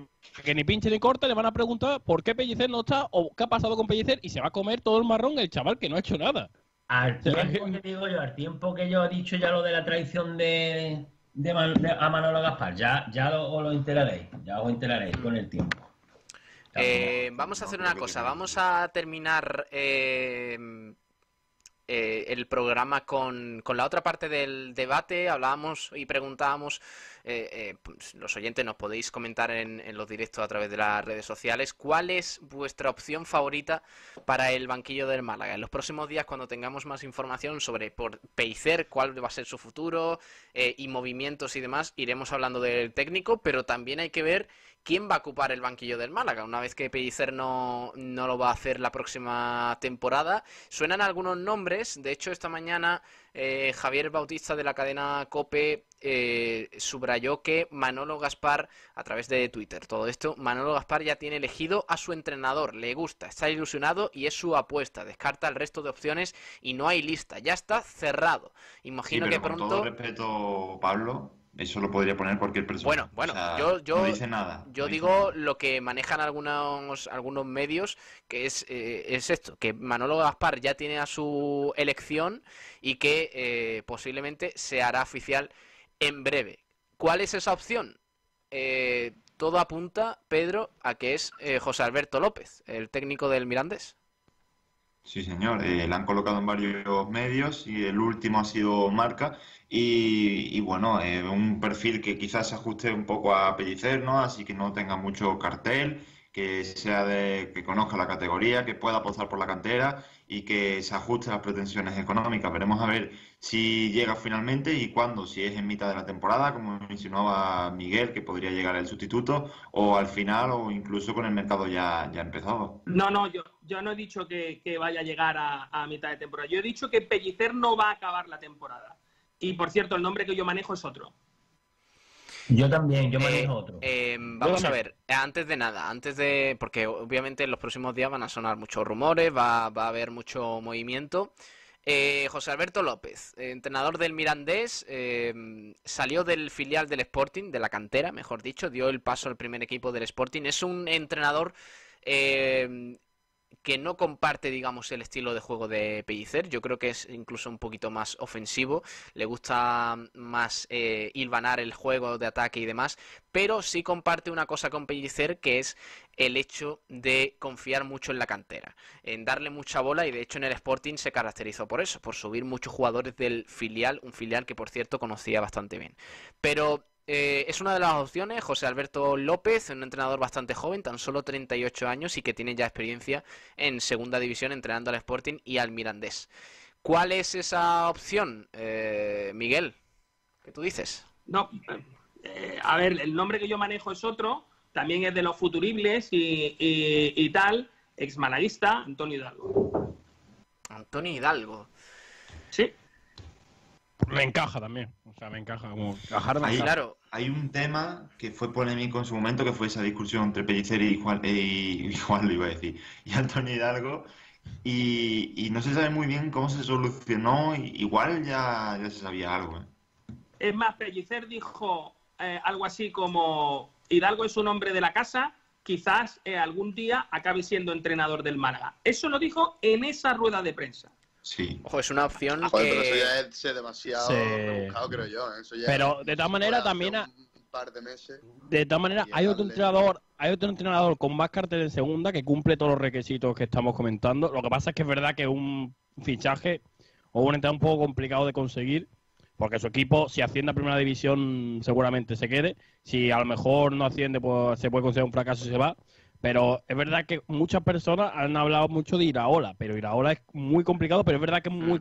que ni pinche ni corta, le van a preguntar por qué Pellicer no está o qué ha pasado con Pellicer y se va a comer todo el marrón el chaval que no ha hecho nada. Al tiempo que digo yo, al tiempo que yo he dicho ya lo de la traición de, de, Man- de- a Manolo Gaspar, ya, ya lo, os lo enteraréis, ya os enteraréis con el tiempo. Eh, vamos a hacer una cosa, vamos a terminar eh, eh, el programa con, con la otra parte del debate. Hablábamos y preguntábamos, eh, eh, pues, los oyentes nos podéis comentar en, los directos a través de las redes sociales, ¿cuál es vuestra opción favorita para el banquillo del Málaga? En los próximos días, cuando tengamos más información sobre por cuál va a ser su futuro eh, y movimientos y demás, iremos hablando del técnico, pero también hay que ver quién va a ocupar el banquillo del Málaga. Una vez que Pellicer no, no lo va a hacer la próxima temporada, suenan algunos nombres. De hecho, esta mañana eh, Javier Bautista de la cadena Cope eh, subrayó que Manolo Gaspar, a través de Twitter, todo esto, Manolo Gaspar ya tiene elegido a su entrenador, le gusta, está ilusionado y es su apuesta. Descarta el resto de opciones y no hay lista, ya está cerrado. Sí, Imagino pero que con pronto... todo respeto, Pablo, eso lo podría poner cualquier persona. Bueno, bueno, O sea, yo, yo, no dice nada. yo digo lo que manejan algunos, algunos medios, que es, eh, es esto, que Manolo Gaspar ya tiene a su elección y que eh, posiblemente se hará oficial en breve. ¿Cuál es esa opción? Eh, todo apunta, Pedro, a que es eh, José Alberto López, el técnico del Mirandés. Sí, señor. Eh, la han colocado en varios medios y el último ha sido Marca. Y, y bueno, eh, un perfil que quizás se ajuste un poco a Pellicer, ¿no? Así que no tenga mucho cartel, que sea de, que conozca la categoría, que pueda apostar por la cantera y que se ajuste a las pretensiones económicas. Veremos a ver si llega finalmente y cuándo, si es en mitad de la temporada, como insinuaba Miguel, que podría llegar el sustituto, o al final, o incluso con el mercado ya, ya empezado. No, no, yo, yo no he dicho que, que vaya a llegar a, a mitad de temporada. Yo he dicho que Pellicer no va a acabar la temporada. Y por cierto, el nombre que yo manejo es otro. Yo también, yo Eh, manejo otro. eh, vamos a ver, eh, antes de nada, antes de, porque obviamente en los próximos días van a sonar muchos rumores, va, va a haber mucho movimiento. Eh, José Alberto López, eh, entrenador del Mirandés, eh, salió del filial del Sporting, de la cantera, mejor dicho, dio el paso al primer equipo del Sporting. Es un entrenador eh, que no comparte, digamos, el estilo de juego de Pellicer. Yo creo que es incluso un poquito más ofensivo. Le gusta más eh, hilvanar el juego de ataque y demás. Pero sí comparte una cosa con Pellicer, que es el hecho de confiar mucho en la cantera, en darle mucha bola y de hecho en el Sporting se caracterizó por eso, por subir muchos jugadores del filial, un filial que por cierto conocía bastante bien. Pero eh, es una de las opciones, José Alberto López, un entrenador bastante joven, tan solo 38 años y que tiene ya experiencia en segunda división entrenando al Sporting y al Mirandés. ¿Cuál es esa opción, eh, Miguel? ¿Qué tú dices? No, eh, a ver, el nombre que yo manejo es otro, también es de los futuribles y, y- y tal, ex malaguista, Antonio Hidalgo. Antonio Hidalgo. Sí. Me encaja también. O sea, me encaja como encajar me Hay, encaja. hay un tema que fue polémico en su momento, que fue esa discusión entre Pellicer y Juan, y, y Juan lo iba a decir, y Antonio Hidalgo, y, y no se sabe muy bien cómo se solucionó, igual ya, ya se sabía algo. ¿eh? Es más, Pellicer dijo eh, algo así como Hidalgo es un hombre de la casa, quizás eh, algún día acabe siendo entrenador del Málaga. Eso lo dijo en esa rueda de prensa. Sí. Ojo, es una opción Joder, que... pero eso ya es ser demasiado Sí. rebuscado, creo yo. ¿eh? Eso ya Pero de todas maneras también... ha- Un par de meses. De todas maneras, hay otro entrenador, hay otro entrenador con más cartel en segunda que cumple todos los requisitos que estamos comentando. Lo que pasa es que es verdad que es un fichaje o un entrenador un poco complicado de conseguir, porque su equipo, si asciende a primera división, seguramente se quede. Si a lo mejor no asciende, pues se puede considerar un fracaso y se va. Pero es verdad que muchas personas han hablado mucho de Iraola, pero Iraola es muy complicado, pero es verdad que es muy...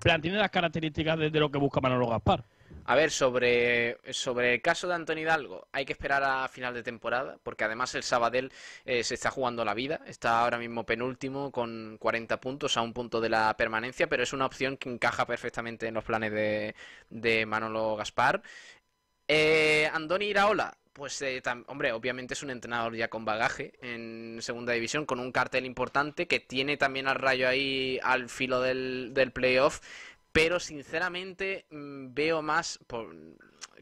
Plan, tiene las características de, de lo que busca Manolo Gaspar. A ver, sobre, sobre el caso de Antonio Hidalgo, hay que esperar a final de temporada, porque además el Sabadell eh, se está jugando la vida, está ahora mismo penúltimo con 40 puntos a un punto de la permanencia, pero es una opción que encaja perfectamente en los planes de, de Manolo Gaspar. Eh, Andoni Iraola, pues eh, hombre, obviamente es un entrenador ya con bagaje en segunda división, con un cartel importante que tiene también al rayo ahí al filo del, del playoff, pero sinceramente mm, veo más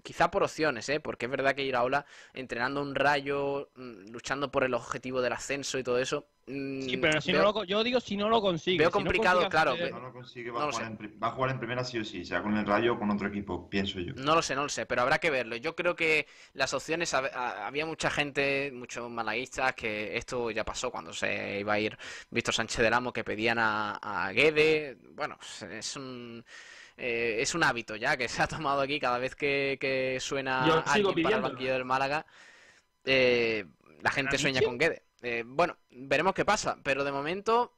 quizá por opciones, ¿eh? porque es verdad que Iraola entrenando un rayo, mm, luchando por el objetivo del ascenso y todo eso. mm, Sí, pero si veo- no lo, yo digo si no lo consigue. Veo si complicado, claro, ve- No lo consigue, va, No a jugar en, pri- va a jugar en primera sí o sí, sea con el Rayo o con otro equipo, pienso yo. No lo sé, no lo sé, pero habrá que verlo. Yo creo que las opciones, había mucha gente, muchos malaguistas, que esto ya pasó cuando se iba a ir Víctor Sánchez del Amo, que pedían a, a Guede. Bueno, es un, eh, es un hábito ya que se ha tomado aquí cada vez que, que suena Yo alguien para el banquillo del Málaga. eh, la gente sueña con Guede. Eh, bueno, veremos qué pasa, pero de momento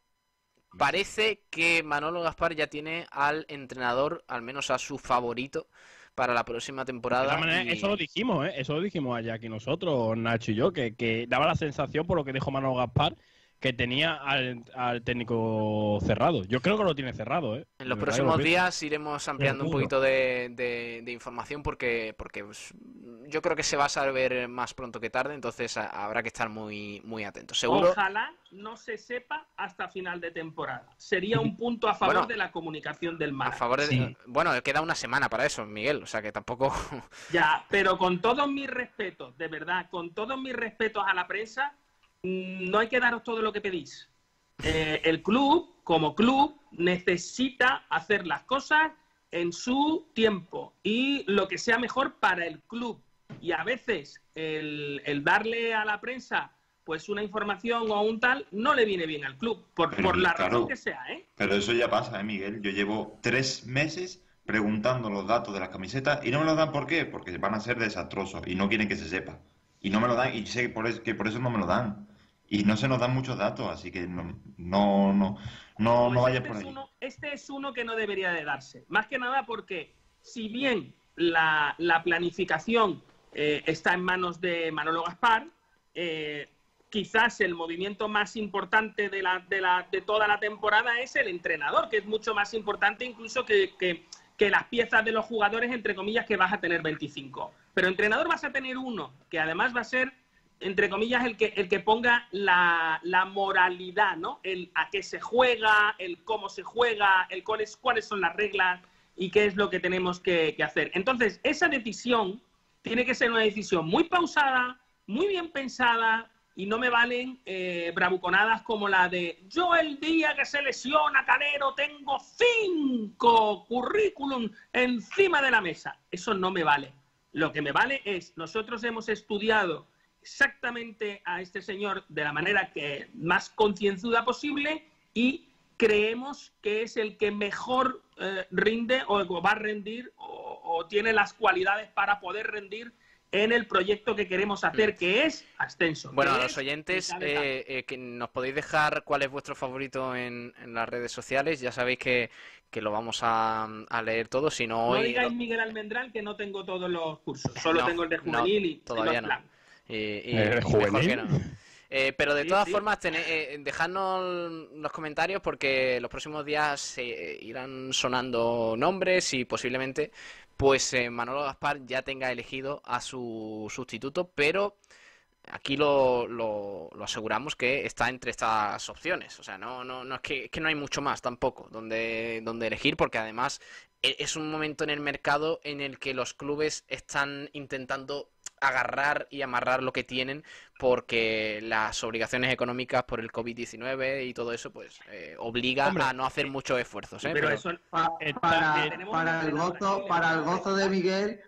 parece que Manolo Gaspar ya tiene al entrenador, al menos a su favorito, para la próxima De temporada. todas maneras, y- eso lo dijimos, ¿eh? Eso lo dijimos allá aquí nosotros, Nacho y yo, que, que daba la sensación, por lo que dijo Manolo Gaspar, que tenía al, al técnico cerrado. Yo creo que lo tiene cerrado, ¿eh? En los próximos días iremos ampliando un poquito de, de- de información porque, porque pues, yo creo que se va a saber más pronto que tarde, entonces a- habrá que estar muy, muy atentos. Seguro. Ojalá no se sepa hasta final de temporada. Sería un punto a favor Bueno, de la comunicación del A Málaga. favor de... Bueno, queda una semana para eso, Miguel, o sea que tampoco... Ya, pero con todos mis respetos, de verdad, con todos mis respetos a la prensa, no hay que daros todo lo que pedís. Eh, el club, como club, necesita hacer las cosas en su tiempo y lo que sea mejor para el club. Y a veces el, el darle a la prensa pues una información o un tal no le viene bien al club, por, Pero, por la claro. razón que sea, ¿eh? Pero eso ya pasa, ¿eh, Miguel? Yo llevo tres meses preguntando los datos de las camisetas y no me los dan ¿por qué? Porque van a ser desastrosos y no quieren que se sepa. Y no me lo dan y sé que por, es- que por eso no me lo dan. Y no se nos dan muchos datos, así que no, no, no, no, no vayas este por es ahí. uno- este es uno que no debería de darse. Más que nada porque si bien la, la planificación eh, está en manos de Manolo Gaspar, eh, quizás el movimiento más importante de, la, de, la, de toda la temporada es el entrenador, que es mucho más importante incluso que, que- que las piezas de los jugadores, entre comillas, que vas a tener 25. Pero entrenador vas a tener uno, que además va a ser entre comillas, el que, el que ponga la, la moralidad, ¿no? El a qué se juega, el cómo se juega, el cuáles, cuáles son las reglas y qué es lo que tenemos que, que hacer. Entonces, esa decisión tiene que ser una decisión muy pausada, muy bien pensada y no me valen eh, bravuconadas como la de yo el día que se lesiona Calero tengo cinco currículum encima de la mesa. Eso no me vale. Lo que me vale es, nosotros hemos estudiado exactamente a este señor de la manera que más concienzuda posible y creemos que es el que mejor eh, rinde o va a rendir o, o tiene las cualidades para poder rendir en el proyecto que queremos hacer, que es ascenso. Mm. Bueno, a los es oyentes, eh, eh, que nos podéis dejar cuál es vuestro favorito en, en las redes sociales. Ya sabéis que, que lo vamos a, a leer todo. Si no, no hoy. digáis Miguel Almendral que no tengo todos los cursos, solo No, tengo el de no, juvenil y todavía no. no. Y, y- ¿El y mejor juvenil? que no. Eh, pero de Sí, todas sí. formas, tené- eh, dejadnos los comentarios porque los próximos días se irán sonando nombres y posiblemente pues eh, Manolo Gaspar ya tenga elegido a su sustituto, pero aquí lo, lo- lo aseguramos que está entre estas opciones. O sea, no, no, no es que, es que no hay mucho más tampoco donde, donde elegir, porque además e- es un momento en el mercado en el que los clubes están intentando agarrar y amarrar lo que tienen porque las obligaciones económicas por el COVID-19 y todo eso pues eh, obliga Hombre, a no hacer muchos esfuerzos. ¿eh? Pero Pero- eso Pa- para, para el gozo, para el gozo de Miguel,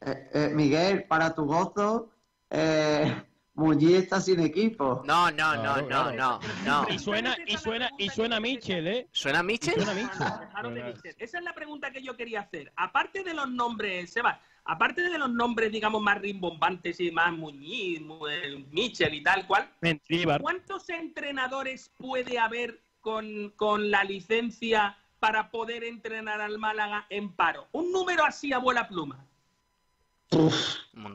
eh, eh, Miguel, para tu gozo, eh, Muñiz está sin equipo. No, no, no, no, no, no. Y suena, y suena, y suena Michel, ¿eh? ¿Suena Michel? Suena Michel. Esa es la pregunta que yo quería hacer. Aparte de los nombres, Sebas, aparte de los nombres, digamos, más rimbombantes y más Muñiz, Mu- Michel y tal cual. ¿cuántos entrenadores puede haber con, con la licencia para poder entrenar al Málaga en paro? Un número así a vuela pluma.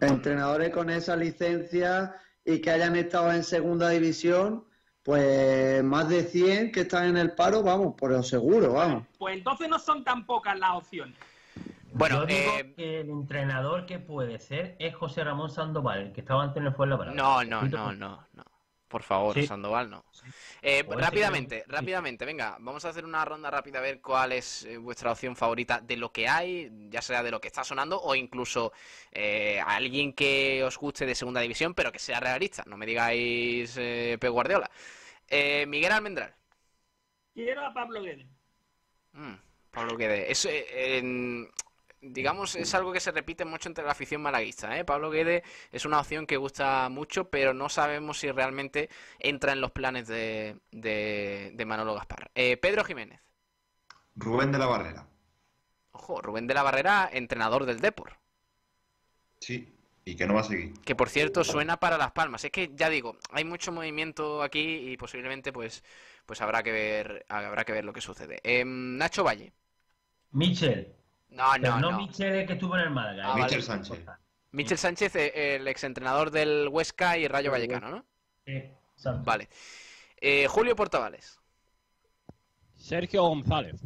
Entrenadores con esa licencia y que hayan estado en segunda división, pues más de 100 que están en el paro, vamos, por lo seguro, vamos. Pues entonces no son tan pocas las opciones. Bueno, Yo digo eh, que el entrenador que puede ser es José Ramón Sandoval, el que estaba antes en el Fuenlabrada. No, no, no, no, no. Por favor, Sí. Sandoval, no. Eh, rápidamente, rápidamente, venga, vamos a hacer una ronda rápida a ver cuál es eh, vuestra opción favorita de lo que hay, ya sea de lo que está sonando o incluso eh, alguien que os guste de segunda división, pero que sea realista. No me digáis eh, Pep Guardiola. Eh, Miguel Almendral. Quiero a Pablo Guedes. Mm, Pablo Guedes. Es, eh, en- digamos, es algo que se repite mucho entre la afición malaguista, ¿eh? Pablo Guedes es una opción que gusta mucho, pero no sabemos si realmente entra en los planes de, de, de Manolo Gaspar. Eh, Pedro Jiménez. Rubén de la Barrera. Ojo, Rubén de la Barrera, entrenador del Depor. Sí, y que no va a seguir. Que por cierto suena para Las Palmas. Es que ya digo, hay mucho movimiento aquí y posiblemente pues, pues habrá que ver, habrá que ver lo que sucede. Em, Nacho Valle. Michel. No, no, no, no. Michel el que estuvo en el Málaga. Ah, el Michel que- Sánchez. Michel Sánchez, eh, el exentrenador del Huesca y Rayo Vallecano, ¿no? Sí, exacto. Vale. Eh, Julio Portavales. Sergio González.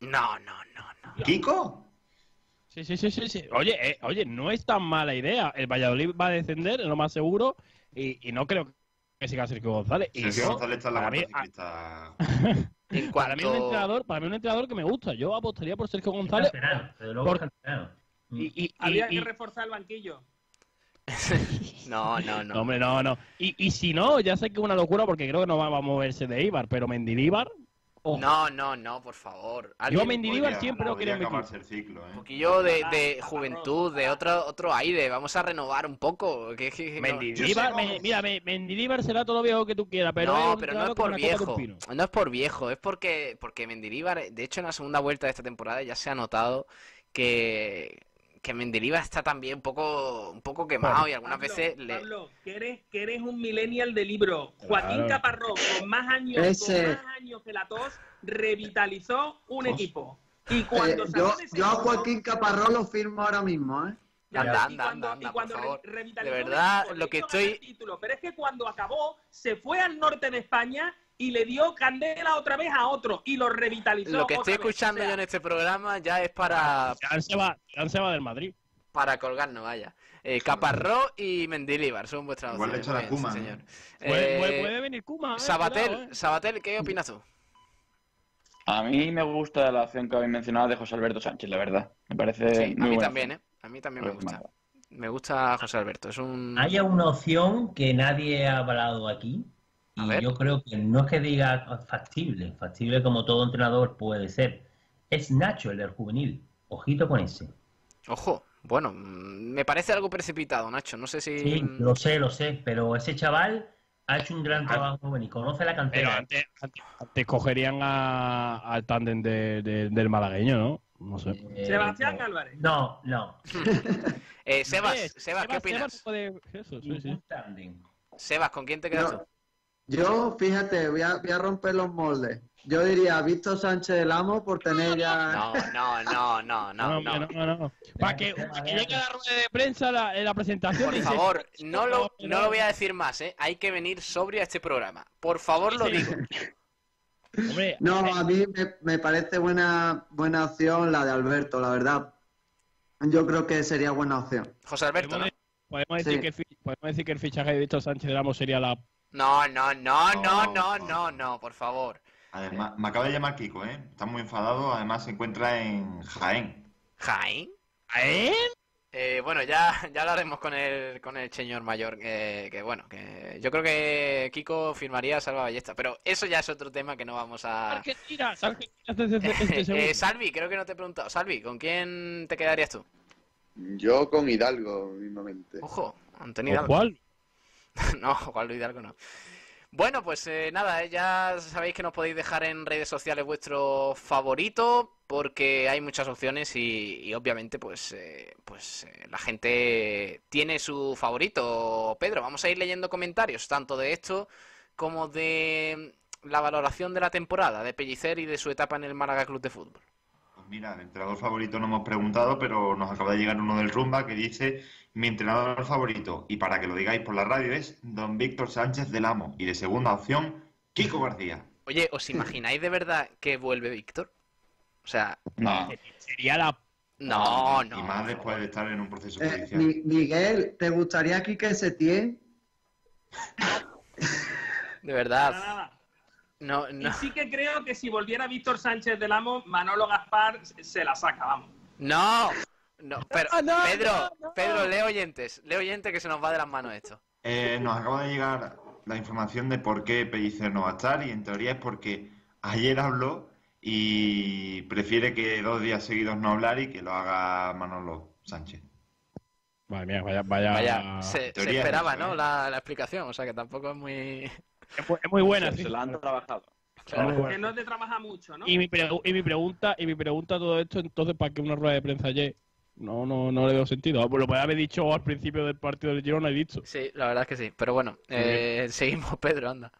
No, no, no, no. ¿Kiko? Sí, sí, sí, sí, sí. Oye, eh, oye, no es tan mala idea. El Valladolid va a descender, es lo más seguro, y, y no creo que siga Sergio González. Y Sergio yo, González está en la mí, para mí un entrenador, para mí un entrenador que me gusta. Yo apostaría por Sergio González. Canterano, desde luego por- canterano. y, y- y- Había y- que reforzar el banquillo. No, no, No, no. hombre, no, no. Y, y si no, ya sé que es una locura porque creo que no va a moverse de Ibar, pero Mendilibar. Ojo. No, no, no, por favor. Yo Mendilibar siempre lo quería el ciclo, ¿eh? Un poquillo de, de juventud, de otro, otro aire. Vamos a renovar un poco. que- que- que no- Mendilibar, me- mira, me- Mendilibar será todo lo viejo que tú quieras, pero no, pero no es por viejo. No es por viejo, es porque, porque Mendilibar, de hecho en la segunda vuelta de esta temporada ya se ha notado que, que Mendilibar está también un poco, un poco quemado y algunas Pablo, veces le... Pablo, que eres, que eres un millennial de libro. Joaquín Claro. Caparrós, con más años, Ese. con más años que la tos, revitalizó un equipo. Y cuando Eh, yo, yo a Joaquín Caparrós lo firmo ahora mismo, ¿eh? ya Anda, anda, cuando- anda, anda, y cuando por favor. revitalizó De verdad, lo que estoy- título, pero es que cuando acabó, se fue al norte de España y le dio candela otra vez a otro y lo revitalizó. Lo que estoy vez. escuchando O sea, yo en este programa ya es para, Ya se va, se va del Madrid. para colgarnos, vaya. Eh, Caparrós y Mendilibar son vuestras Igual le opciones. echa la sí, Kuma, señor. Puede, Eh, puede- puede venir Kuma, eh, Sabatel, cuidado, eh. Sabatel, ¿qué opinas tú? A mí me gusta la opción que habéis mencionado de José Alberto Sánchez, la verdad. Me parece Sí, a muy mí buena también, opción. ¿eh? A mí también me Pues gusta. Me gusta José Alberto, es un... Haya una opción que nadie ha hablado aquí. A Y ver. yo creo que no es que diga factible, factible como todo entrenador puede ser. Es Nacho, el del juvenil. Ojito con ese. Ojo, bueno, mm, me parece algo precipitado, Nacho. No sé si... Sí, lo sé, lo sé, pero ese chaval ha hecho un gran Ah. trabajo juvenil. Conoce la Pero cantera. antes, antes- antes cogerían a- al tándem de- de- del malagueño, ¿no? No sé. Eh, Sebastián no. Álvarez. No, no. Eh, Sebas, Sebas, ¿qué opinas? Sebas puede- eso, sí, sí. Ningún tándem. Sebas, ¿con quién te quedas tú? Yo, fíjate, voy a, voy a romper los moldes. Yo diría Víctor Sánchez del Amo por tener ya... No, no, no, no, no, No, no. no, no, no. Para que, pa' que llegue a la rueda de prensa, la, en la presentación. Por dice- favor, no lo, no lo voy a decir más, ¿eh? Hay que venir sobrio a este programa. Por favor, lo digo. Hombre, No, a mí me, me parece buena, buena opción la de Alberto, la verdad. Yo creo que sería buena opción. José Alberto, ¿no? podemos decir, Sí. que, podemos decir que el fichaje de Víctor Sánchez de Ramos sería la. No, no, no, no, no, No. no, no, por favor. Además, me acaba de llamar Kiko, ¿eh? Está muy enfadado. Además, se encuentra en Jaén. ¿Jaén? ¿Eh? Eh, bueno, ya, ya hablaremos con el, con el señor mayor, eh, que bueno, que yo creo que Kiko firmaría Salva Ballesta, pero eso ya es otro tema que no vamos a... Argentina, Argentina este- este Eh. Salvi, creo que no te he preguntado. Salvi, ¿con quién te quedarías tú? Yo con Hidalgo, mismamente. Ojo, Antonio ¿O Hidalgo. cuál? no, Juan Luis Hidalgo no. Bueno, pues eh, nada, eh, ya sabéis que nos podéis dejar en redes sociales vuestro favorito, porque hay muchas opciones y, y obviamente pues, eh, pues eh, la gente tiene su favorito. Pedro, vamos a ir leyendo comentarios, tanto de esto como de la valoración de la temporada de Pellicer y de su etapa en el Málaga Club de Fútbol. Pues mira, el entrenador favorito no hemos preguntado, pero nos acaba de llegar uno del Rumba que dice mi entrenador favorito, y para que lo digáis por la radio, es don Víctor Sánchez del Amo. Y de segunda opción, Kiko García. Oye, ¿os imagináis de verdad que vuelve Víctor? O sea, No. Sería la... no, no. Y más después de estar en un proceso Eh, judicial. Mi- Miguel, ¿te gustaría aquí que Setién? De verdad. Nada. No, Y no. sí que creo que si volviera Víctor Sánchez del Amo, Manolo Gaspar se la saca, vamos. No, no, pero no, Pedro, no, no. Pedro, lee oyentes, lee oyentes que se nos va de las manos esto. Eh, nos acaba de llegar la información de por qué Pellicer no va a estar y en teoría es porque ayer habló y prefiere que dos días seguidos no hablar y que lo haga Manolo Sánchez. Madre mía, vaya, vaya. Vaya, se, se esperaba, eso, ¿no? ¿eh? La, la explicación, o sea que tampoco es muy... Es muy, es muy buena, Se- sí. se la han trabajado. Buena. Que no te trabaja mucho, ¿no? Y mi, pre- y mi pregunta, y mi pregunta a todo esto, entonces, ¿para qué una rueda de prensa ayer? No, no, no le veo sentido. Ah, Pues lo podía haber dicho al principio del partido del Girona y dicho. Sí, la verdad es que sí, pero bueno, eh, seguimos, Pedro, anda.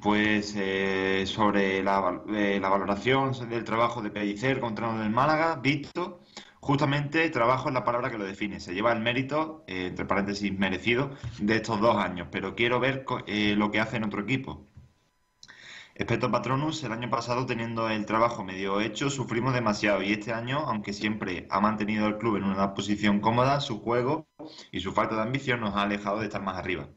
Pues eh, sobre la, eh, la valoración del trabajo de Pellicer contra el del Málaga, visto, justamente trabajo es la palabra que lo define. Se lleva el mérito, eh, entre paréntesis, merecido, de estos dos años, pero quiero ver co- eh, lo que hace en otro equipo. Respecto a Patronus, el año pasado teniendo el trabajo medio hecho, sufrimos demasiado y este año, aunque siempre ha mantenido el club en una posición cómoda, su juego y su falta de ambición nos ha alejado de estar más arriba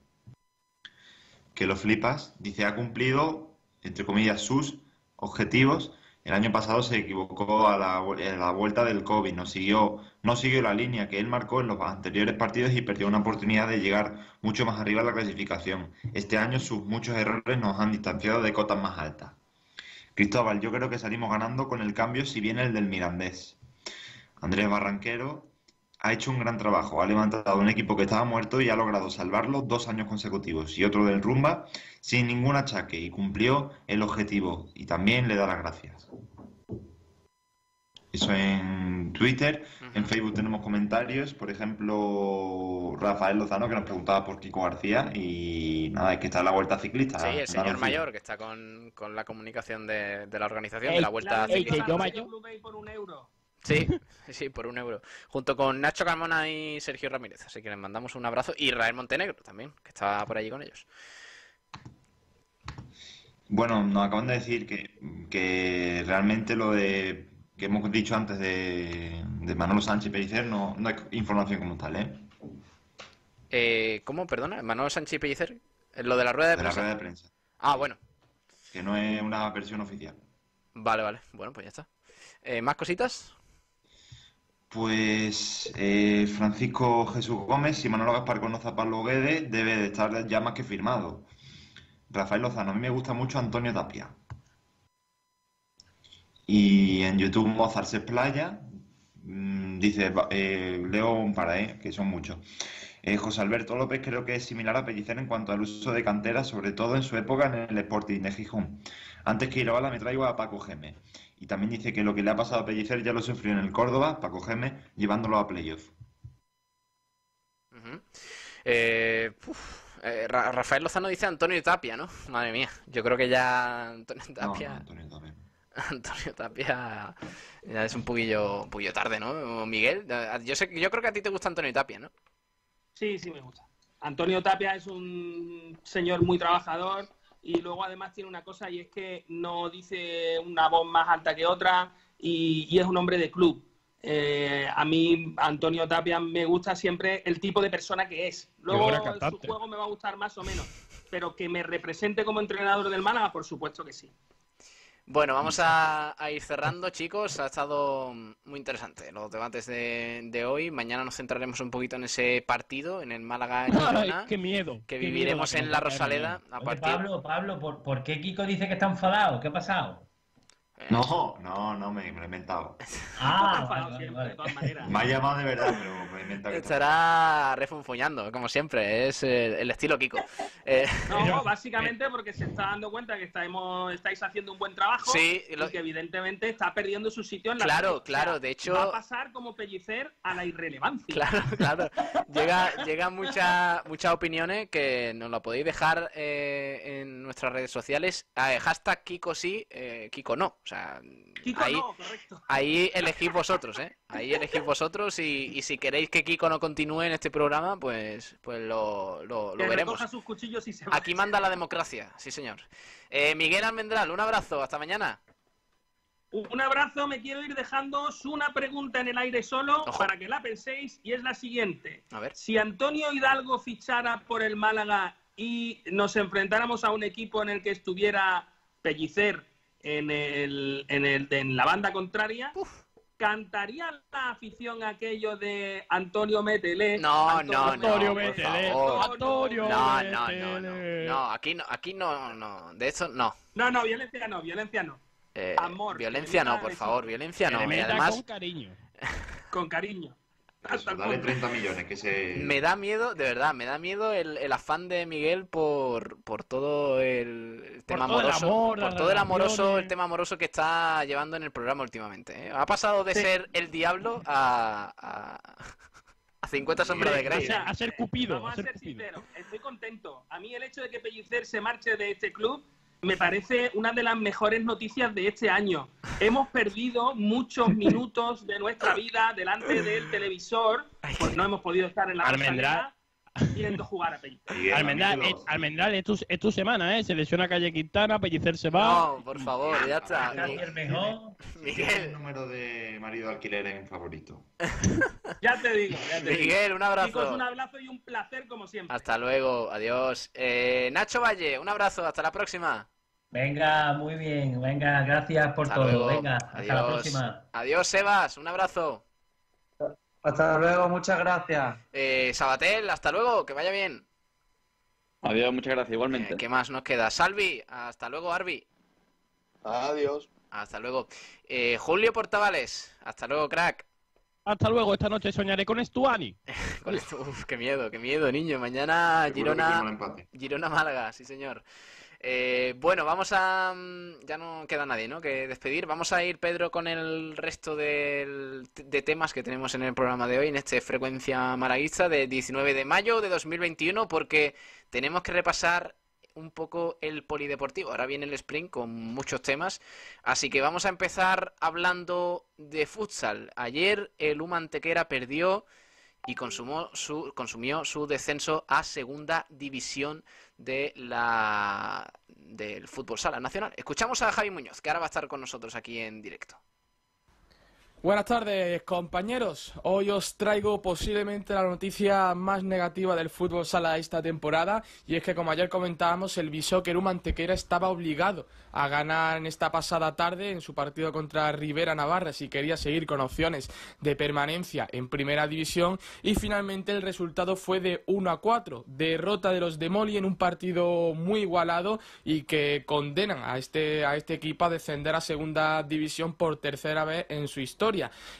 que lo flipas, dice, ha cumplido, entre comillas, sus objetivos. El año pasado se equivocó a la, vu- a la vuelta del COVID, no siguió, no siguió la línea que él marcó en los anteriores partidos y perdió una oportunidad de llegar mucho más arriba en la clasificación. Este año sus muchos errores nos han distanciado de cotas más altas. Cristóbal, yo creo que salimos ganando con el cambio si viene el del Mirandés. Andrés Barranquero ha hecho un gran trabajo, ha levantado un equipo que estaba muerto y ha logrado salvarlo dos años consecutivos. Y otro del Rumba sin ningún achaque y cumplió el objetivo y también le da las gracias. Eso en Twitter, en Facebook tenemos comentarios, por ejemplo, Rafael Lozano que nos preguntaba por Kiko García y nada, es que está en la vuelta ciclista. Sí, el señor mayor que está con, con la comunicación de, de la organización de Ey, la vuelta ey, que ciclista. yo mayor. por un euro. Sí, sí, por un euro. Junto con Nacho Carmona y Sergio Ramírez. Así que les mandamos un abrazo. Y Rael Montenegro también, que está por allí con ellos. Bueno, nos acaban de decir que, que realmente lo de que hemos dicho antes de, de Manolo Sánchez y Pellicer no, no hay información como tal, ¿eh? Eh, ¿Cómo? Perdona, Manuel Sánchez y Pellicer. Lo de la rueda de De la prensa. rueda de prensa, Ah, bueno. que no es una versión oficial. Vale, vale. Bueno, pues ya está. Eh, ¿Más cositas? Pues eh, Francisco Jesús Gómez, si Manolo Gaspar conoce a Pablo Guedes, debe de estar ya más que firmado. Rafael Lozano, a mí me gusta mucho Antonio Tapia. Y en YouTube Mozart se explaya, mm, dice, eh, leo un eh, que son muchos. Eh, José Alberto López creo que es similar a Pellicer en cuanto al uso de cantera, sobre todo en su época en el Sporting de Gijón. Antes que Iraola me traigo a Paco Geme. Y también dice que lo que le ha pasado a Pellicer ya lo sufrió en el Córdoba, Paco Geme, llevándolo a playoff. Eh, uf, eh, Ra- Rafael Lozano dice Antonio Tapia, ¿no? Madre mía, yo creo que ya Antonio Tapia, no, Antonio Tapia. Antonio Tapia ya es un poquillo, un poquillo tarde, ¿no? Miguel, yo sé, yo creo que a ti te gusta Antonio Tapia, ¿no? Sí, sí me gusta. Antonio Tapia es un señor muy trabajador y luego además tiene una cosa y es que no dice una voz más alta que otra y, y es un hombre de club. Eh, a mí Antonio Tapia me gusta siempre el tipo de persona que es. Luego su juego me va a gustar más o menos, pero que me represente como entrenador del Málaga, por supuesto que sí. Bueno, vamos a, a ir cerrando, chicos. Ha estado muy interesante los debates de, de hoy. Mañana nos centraremos un poquito en ese partido, en el Málaga Ay, Girona, qué miedo. que qué viviremos en la Rosaleda mañana. a Oye, partir. Pablo, Pablo, ¿por, por qué Kiko dice que está enfadado? ¿Qué ha pasado? No, no, no, me, me lo he inventado. Ah, vale, vale, de todas maneras. Me ha llamado de verdad, pero me he inventado que Estará refunfuñando, como siempre. Es el, el estilo Kiko. Eh, No, básicamente porque se está dando cuenta que estáis, estáis haciendo un buen trabajo Sí, y lo- que evidentemente está perdiendo su sitio en la Claro, claro, de hecho- Va a pasar como pellicer a la irrelevancia. Claro, claro. Llega, llegan muchas muchas opiniones que nos la podéis dejar eh, en nuestras redes sociales. Eh, hashtag Kiko sí, eh, Kiko no. O sea, Kiko ahí, no, correcto. ahí elegís vosotros, ¿eh? Ahí elegís vosotros y, y si queréis que Kiko no continúe en este programa, pues, pues lo, lo, veremos. sus cuchillos y se va. Aquí manda la democracia, sí señor. Eh, Miguel Almendral, un abrazo, hasta mañana. Un abrazo, me quiero ir dejándoos una pregunta en el aire solo Ojo. para que la penséis y es la siguiente. A ver. Si Antonio Hidalgo fichara por el Málaga y nos enfrentáramos a un equipo en el que estuviera Pellicer en, el, en, el, en la banda contraria, ¿cantaría la afición aquello de Antonio Métele? No, no, no, Antonio. Antonio No, no, no, no. Aquí no, aquí no, no. De eso no. No, no, violencia no, violencia no. Eh, Amor, violencia no, por favor, violencia no. Y además con cariño. Con cariño. Eso, dale 30 millones, que se... me da miedo, de verdad, me da miedo el, el afán de Miguel por, por todo el, tema todo el amoroso, amor, por todo el amoroso, el tema amoroso que está llevando en el programa últimamente. ¿eh? Ha pasado de Sí. ser el diablo a, a, a 50 sombras de O Grey. sea, a ser Cupido. Vamos A a ser ser Cupido. sinceros, estoy contento. A mí el hecho de que Pellicer se marche de este club me parece una de las mejores noticias de este año. Hemos perdido muchos minutos de nuestra vida delante del televisor, pues no hemos podido estar en la Almendral. Viendo jugar a Pellicer. Almendral, mí eh, Almendral, es tu, es tu semana, ¿eh? Se lesiona Calle Quintana, Pellicer se va. No, por favor, ya está. Casi el mejor. ¿Tienes Miguel, el número de marido de alquiler en favorito? Ya te digo, ya te digo. Miguel, un Chicos, abrazo. un abrazo y un placer como siempre. Hasta luego, adiós. Eh, Nacho Valle, un abrazo, hasta la próxima. Venga, muy bien. Venga, gracias por Hasta todo. luego. Venga, hasta la próxima. Adiós, Sebas, un abrazo. Hasta luego, muchas gracias. Eh, Sabatel, hasta luego, que vaya bien. Adiós, muchas gracias, igualmente. Eh, ¿Qué más nos queda? Salvi, hasta luego, Arbi. Adiós. Hasta luego. Eh, Julio Portavales, hasta luego, crack. Hasta luego, esta noche soñaré con Estuani. Con esto- uf, qué miedo, qué miedo, niño. Mañana Girona. Girona Málaga, sí señor. Eh, bueno, vamos a... mm, Ya no queda nadie, ¿no? Que despedir. Vamos a ir, Pedro, con el resto del- de temas que tenemos en el programa de hoy, en este Frecuencia Malaguista de 19 de mayo de 2021, porque tenemos que repasar un poco el polideportivo. Ahora viene el sprint con muchos temas, así que vamos a empezar hablando de futsal. Ayer el Humantequera perdió y consumó su, consumió su descenso a segunda división de la del fútbol sala nacional. Escuchamos a Javi Muñoz, que ahora va a estar con nosotros aquí en directo. Buenas tardes, compañeros. Hoy os traigo posiblemente la noticia más negativa del fútbol sala esta temporada y es que como ayer comentábamos, el Bishoker Mantequera estaba obligado a ganar en esta pasada tarde en su partido contra Rivera Navarra si quería seguir con opciones de permanencia en primera división y finalmente el resultado fue de 1 a 4, derrota de los Demoli en un partido muy igualado y que condenan a este a este equipo a descender a segunda división por tercera vez en su historia.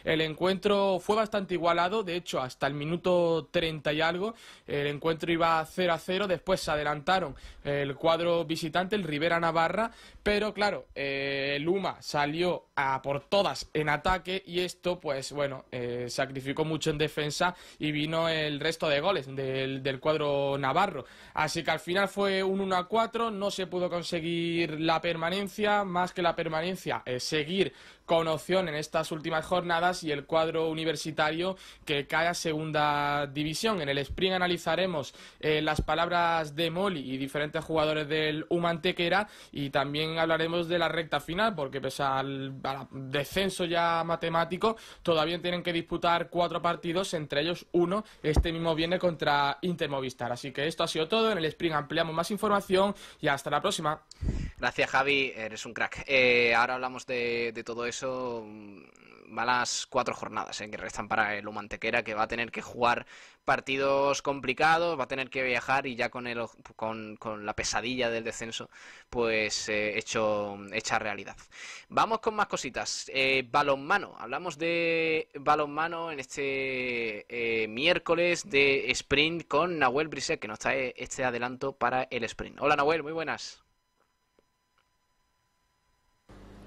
El encuentro fue bastante igualado, de hecho, hasta el minuto 30 y algo. El encuentro iba 0 a 0, después se adelantaron el cuadro visitante, el Rivera Navarra, pero claro, eh, el Luma salió a por todas en ataque y esto, pues bueno, eh, sacrificó mucho en defensa y vino el resto de goles del, cuadro navarro. Así que al final fue un 1 a 4, no se pudo conseguir la permanencia, más que la permanencia, seguir con opción en estas últimas jornadas y el cuadro universitario que cae a segunda división. En el sprint analizaremos eh, las palabras de Moli y diferentes jugadores del Humantequera y también hablaremos de la recta final porque pese al, descenso ya matemático todavía tienen que disputar cuatro partidos, entre ellos uno este mismo viene contra Intermovistar. Así que esto ha sido todo. En el sprint ampliamos más información y hasta la próxima. Gracias, Javi. Eres un crack. Eh, ahora hablamos de todo eso. Va las cuatro jornadas eh, que restan para el Humantequera, que va a tener que jugar partidos complicados, va a tener que viajar y ya con, el, con, con la pesadilla del descenso, pues eh, hecho, hecha realidad. Vamos con más cositas. Eh, balonmano. Hablamos de balonmano en este eh, miércoles de sprint con Nahuel Brisset, que nos trae este adelanto para el sprint. Hola Nahuel, muy buenas.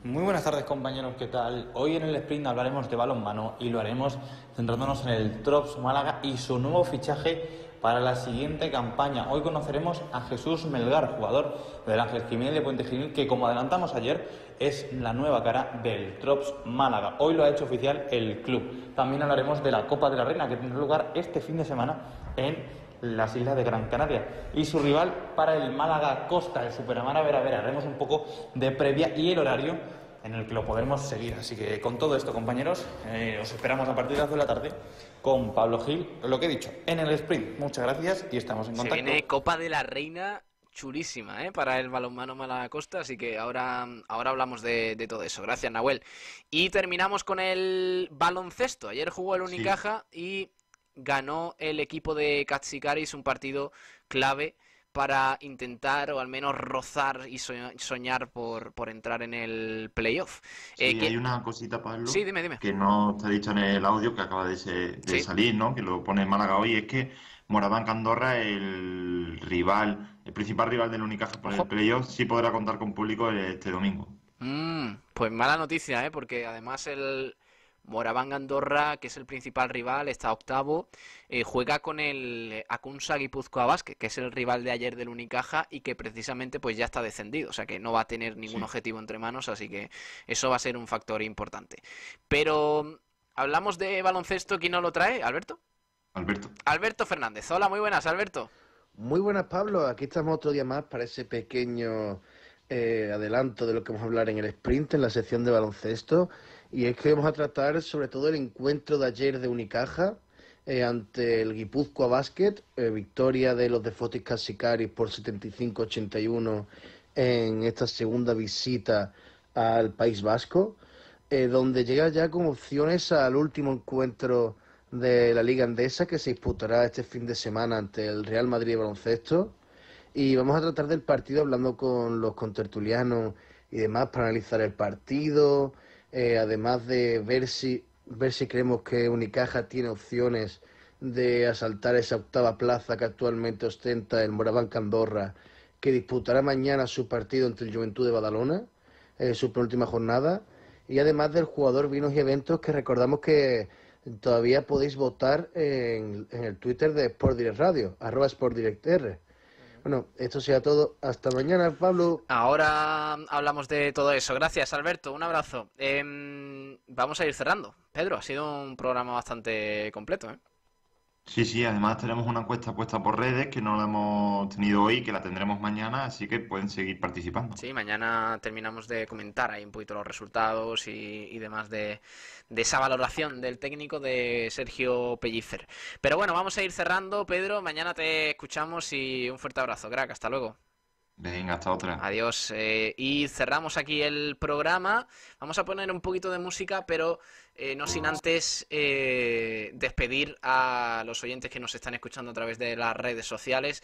Muy buenas tardes compañeros, ¿qué tal? Hoy en el sprint hablaremos de balonmano y lo haremos centrándonos en el Trops Málaga y su nuevo fichaje para la siguiente campaña. Hoy conoceremos a Jesús Melgar, jugador del Ángel Jiménez de Puente Genil, que como adelantamos ayer es la nueva cara del Trops Málaga. Hoy lo ha hecho oficial el club. También hablaremos de la Copa de la Reina que tendrá lugar este fin de semana en las islas de Gran Canaria. Y su rival para el Málaga Costa, el Superamara Vera Vera. Haremos un poco de previa y el horario en el que lo podremos seguir. Así que con todo esto, compañeros, eh, os esperamos a partir de las 2 de la tarde con Pablo Gil, lo que he dicho, en el sprint. Muchas gracias y estamos en Se contacto. viene Copa de la Reina chulísima ¿eh? para el balonmano Málaga Costa, así que ahora, ahora hablamos de, de todo eso. Gracias, Nahuel. Y terminamos con el baloncesto. Ayer jugó el Unicaja y ganó el equipo de Katsikaris un partido clave para intentar o al menos rozar y soñ- soñar por, por entrar en el playoff. Sí, Eh, que- hay una cosita, Pablo, Sí, dime, dime. que no está dicha en el audio que acaba de, se- de Sí. salir, ¿no? Que lo pone en Málaga hoy, es que Moraván Candorra, el rival, el principal rival del Unicaja por el playoff, sí podrá contar con público este domingo. Mm, pues mala noticia, ¿eh? Porque además el Moraván Andorra, que es el principal rival, está octavo, eh, juega con el Akunsa Guipúzcoa Basket, que es el rival de ayer del Unicaja y que precisamente pues ya está descendido, o sea que no va a tener ningún Sí. objetivo entre manos, así que eso va a ser un factor importante. Pero hablamos de baloncesto, ¿quién nos lo trae? ¿Alberto? Alberto. Alberto Fernández. Hola, muy buenas, Alberto. Muy buenas, Pablo. Aquí estamos otro día más para ese pequeño eh, adelanto de lo que vamos a hablar en el sprint, en la sección de baloncesto. Y es que vamos a tratar sobre todo el encuentro de ayer de Unicaja eh, ante el Guipúzcoa Basket, eh, victoria de los de Fotis Casicaris por 75-81 en esta segunda visita al País Vasco, eh, donde llega ya con opciones al último encuentro de la Liga Andesa que se disputará este fin de semana ante el Real Madrid de Baloncesto. Y vamos a tratar del partido hablando con los contertulianos y demás para analizar el partido, eh, además de ver si, ver si creemos que Unicaja tiene opciones de asaltar esa octava plaza que actualmente ostenta el Moraván Candorra, que disputará mañana su partido entre el Juventud de Badalona, eh, su penúltima jornada, y además del jugador Vinos y Eventos, que recordamos que todavía podéis votar en, en el Twitter de Sport Direct Radio, arroba Sport Direct R. Bueno, esto sea todo. Hasta mañana, Pablo. Ahora hablamos de todo eso. Gracias, Alberto. Un abrazo. Em, vamos a ir cerrando. Pedro, ha sido un programa bastante completo, ¿eh? Sí, sí, además tenemos una encuesta puesta por redes que no la hemos tenido hoy, que la tendremos mañana, así que pueden seguir participando. Sí, mañana terminamos de comentar ahí un poquito los resultados y, y demás de, de esa valoración del técnico de Sergio Pellicer. Pero bueno, vamos a ir cerrando, Pedro. Mañana te escuchamos y un fuerte abrazo, crack. Hasta luego. Venga, hasta otra. Adiós. eh, y cerramos aquí el programa. Vamos a poner un poquito de música, pero eh, no sin antes eh, despedir a los oyentes que nos están escuchando a través de las redes sociales.